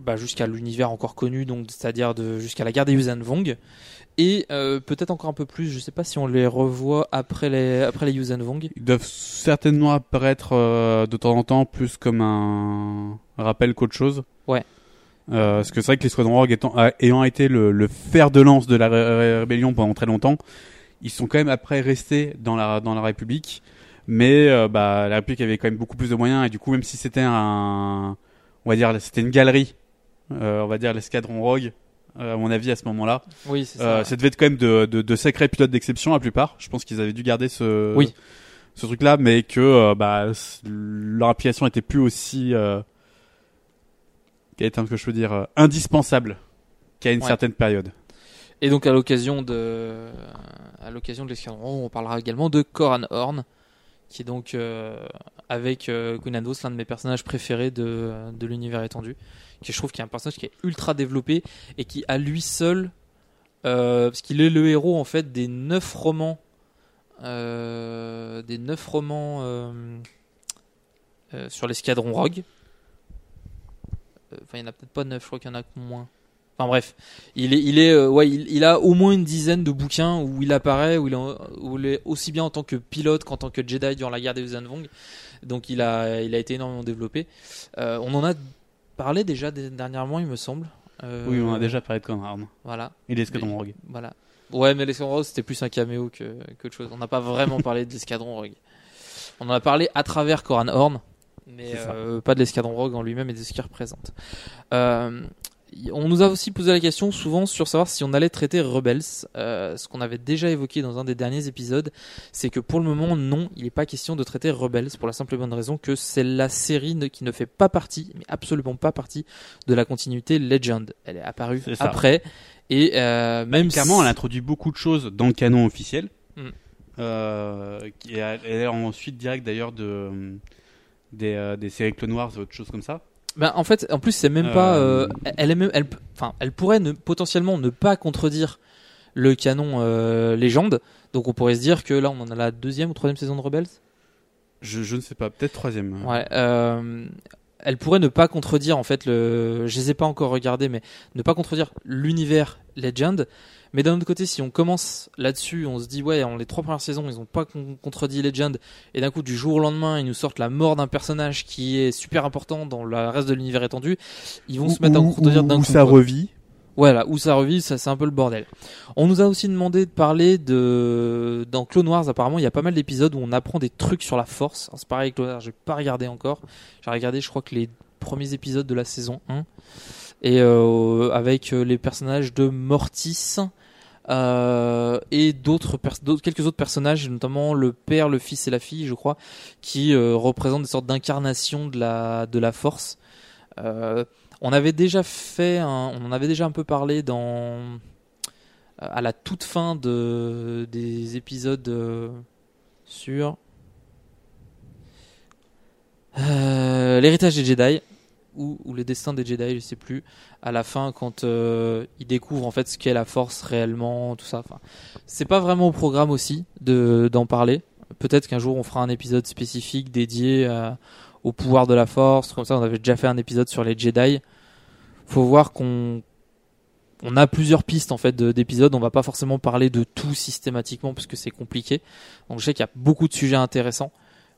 bah, jusqu'à l'univers encore connu donc c'est-à-dire jusqu'à la guerre des Yuuzhan Vong et euh, peut-être encore un peu plus je sais pas si on les revoit après les après les Yuuzhan Vong Ils doivent certainement apparaître de temps en temps plus comme un rappel qu'autre chose. Ouais. Euh, parce que c'est vrai que les Rogue étant, ayant été le, le fer de lance de la ré- ré- rébellion pendant très longtemps, ils sont quand même après restés dans la, dans la République. Mais euh, bah, la République avait quand même beaucoup plus de moyens et du coup, même si c'était un, on va dire, c'était une galerie, euh, on va dire l'escadron Rogue, euh, à mon avis à ce moment-là. Oui, c'est ça. Ça devait être quand même de, de, de sacrés pilotes d'exception la plupart. Je pense qu'ils avaient dû garder ce, Oui. ce truc-là, mais que euh, bah, leur application était plus aussi, euh, quel est que je peux dire, euh, indispensable qu'à une Ouais. certaine période. Et donc à l'occasion de à l'occasion l'escadron, on parlera également de Coran Horn, qui est donc euh, avec euh, l'un de mes personnages préférés de, de l'univers étendu, qui je trouve qui est un personnage qui est ultra développé et qui à lui seul, euh, parce qu'il est le héros en fait des neuf romans, euh, des neuf romans sur l'escadron Rogue. Enfin, il n'y en a peut-être pas neuf, je crois qu'il y en a moins. Enfin bref, il est, il est, euh, ouais, il, il a au moins une dizaine de bouquins où il apparaît, où il, est, où il est aussi bien en tant que pilote qu'en tant que Jedi durant la guerre des Vong. Donc il a, il a été énormément développé. Euh, on en a parlé déjà dernièrement, il me semble. Euh, Oui, on a déjà parlé de Conrad. Voilà. Et l'escadron Rogue. Voilà. Ouais, mais l'escadron Rogue c'était plus un caméo que qu'autre chose. On n'a pas vraiment parlé de l'escadron Rogue. On en a parlé à travers Coran Horn, mais euh, pas de l'escadron Rogue en lui-même et de ce qu'il représente. Euh, on nous a aussi posé la question souvent sur savoir si on allait traiter Rebels. Euh, ce qu'on avait déjà évoqué dans un des derniers épisodes, c'est que pour le moment, non, il n'est pas question de traiter Rebels pour la simple et bonne raison que c'est la série qui ne fait pas partie, mais absolument pas partie de la continuité Legend. Elle est apparue après. Et euh, même Clairement, elle introduit beaucoup de choses dans le canon officiel. Mm. Euh, qui est, elle est ensuite direct d'ailleurs de des, euh, des séries Clone Wars et autres choses comme ça. Ben, en fait, en plus, c'est même pas. Euh, euh, elle est même, elle, enfin, elle pourrait ne, potentiellement ne pas contredire le canon euh, légende. Donc, on pourrait se dire que là, on en a la deuxième ou troisième saison de Rebels? Je, je ne sais pas, peut-être troisième. Ouais. euh, elle pourrait ne pas contredire en fait le. Je les ai pas encore regardés, mais ne pas contredire l'univers Legend. Mais d'un autre côté, si on commence là-dessus, on se dit ouais, en les trois premières saisons, ils ont pas con- contredit Legend, et d'un coup, du jour au lendemain, ils nous sortent la mort d'un personnage qui est super important dans le reste de l'univers étendu. Ils vont se mettre à contredire d'un ou coup. ça quoi. revit. Voilà, où ça revit, ça c'est un peu le bordel. On nous a aussi demandé de parler de dans Clone Wars. Apparemment, il y a pas mal d'épisodes où on apprend des trucs sur la Force. Alors, C'est pareil avec Clone Wars, j'ai pas regardé encore. J'ai regardé, je crois que les premiers épisodes de la saison 1 et euh, avec euh, les personnages de Mortis euh, et d'autres quelques autres personnages, notamment le père, le fils et la fille, je crois, qui euh, représentent des sortes d'incarnations de la de la Force. Euh, on avait déjà fait, un- on en avait déjà un peu parlé dans à la toute fin de des épisodes sur l'héritage des Jedi ou, ou les destins des Jedi, je sais plus. À la fin, quand euh, ils découvrent en fait ce qu'est la Force réellement, tout ça. Enfin, c'est pas vraiment au programme aussi de d'en parler. Peut-être qu'un jour on fera un épisode spécifique dédié à- au pouvoir de la Force. Comme ça, on avait déjà fait un épisode sur les Jedi. Faut voir qu'on on a plusieurs pistes en fait de- d'épisodes. On va pas forcément parler de tout systématiquement parce que c'est compliqué. Donc je sais qu'il y a beaucoup de sujets intéressants,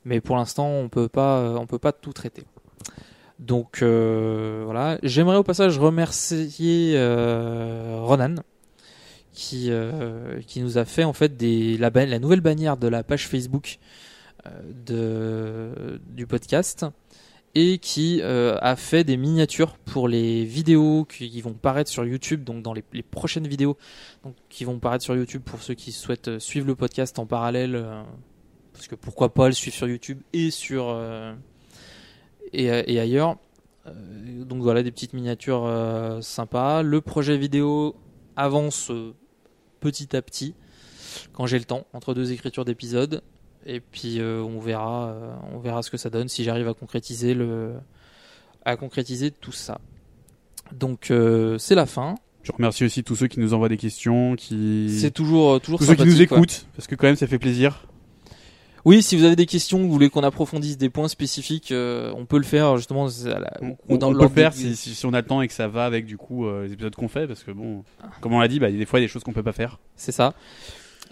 mais pour l'instant on peut pas euh, on peut pas tout traiter. Donc euh, voilà. J'aimerais au passage remercier euh, Ronan qui euh, qui nous a fait en fait des la, nouvelle bannière de la page Facebook euh, de du podcast et qui euh, a fait des miniatures pour les vidéos qui, vont paraître sur YouTube, donc dans les, les prochaines vidéos donc, qui vont paraître sur YouTube pour ceux qui souhaitent euh, suivre le podcast en parallèle, parce que pourquoi pas le suivre sur YouTube et sur et, euh, et ailleurs. Euh, donc voilà des petites miniatures euh, sympas. Le projet vidéo avance petit à petit quand j'ai le temps entre deux écritures d'épisodes et puis euh, on verra euh, on verra ce que ça donne si j'arrive à concrétiser le à concrétiser tout ça donc euh, c'est la fin Je remercie aussi tous ceux qui nous envoient des questions, qui. C'est toujours- toujours Tous ceux qui nous ouais. écoutent, parce que quand même ça fait plaisir. Oui si vous avez des questions vous voulez qu'on approfondisse des points spécifiques euh, on peut le faire justement la- On, dans on peut le faire si, si- si on a le temps et que ça va avec du coup euh, les épisodes qu'on fait, parce que bon, comme on l'a dit, bah, il y a des fois des choses qu'on peut pas faire. c'est ça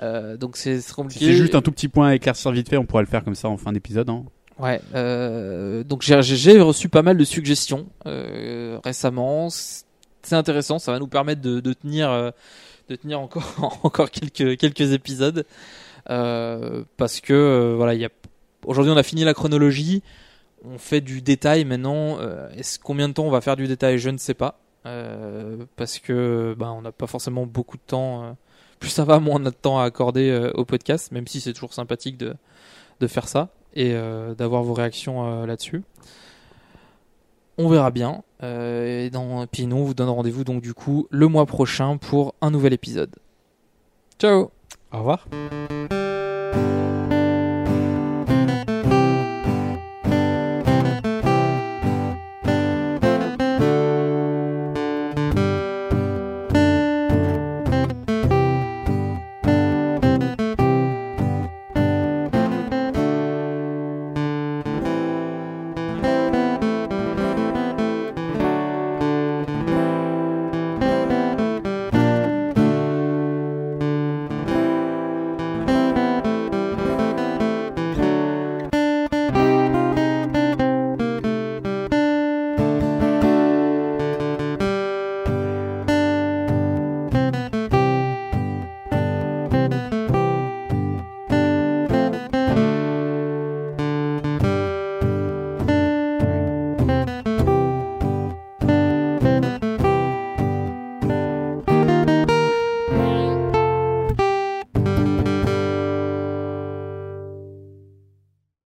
Euh, donc c'est c'est Si compliqué c'est juste un tout petit point à éclaircir vite fait, on pourra le faire comme ça en fin d'épisode. Hein. Ouais, euh, donc j'ai- reçu pas mal de suggestions euh, récemment. C'est intéressant, ça va nous permettre de, de tenir, euh, de tenir encore encore quelques quelques épisodes parce que euh, voilà, aujourd'hui on a fini la chronologie, on fait du détail maintenant. Euh, combien de temps on va faire du détail? Je ne sais pas euh, parce que ben on n'a pas forcément beaucoup de temps. euh, plus ça va, moins on a de temps à accorder euh, au podcast, même si c'est toujours sympathique de de faire ça et euh, d'avoir vos réactions euh, là-dessus. On verra bien. Euh, et puis nous, on vous donne rendez-vous donc du coup le mois prochain pour un nouvel épisode. Ciao Au revoir.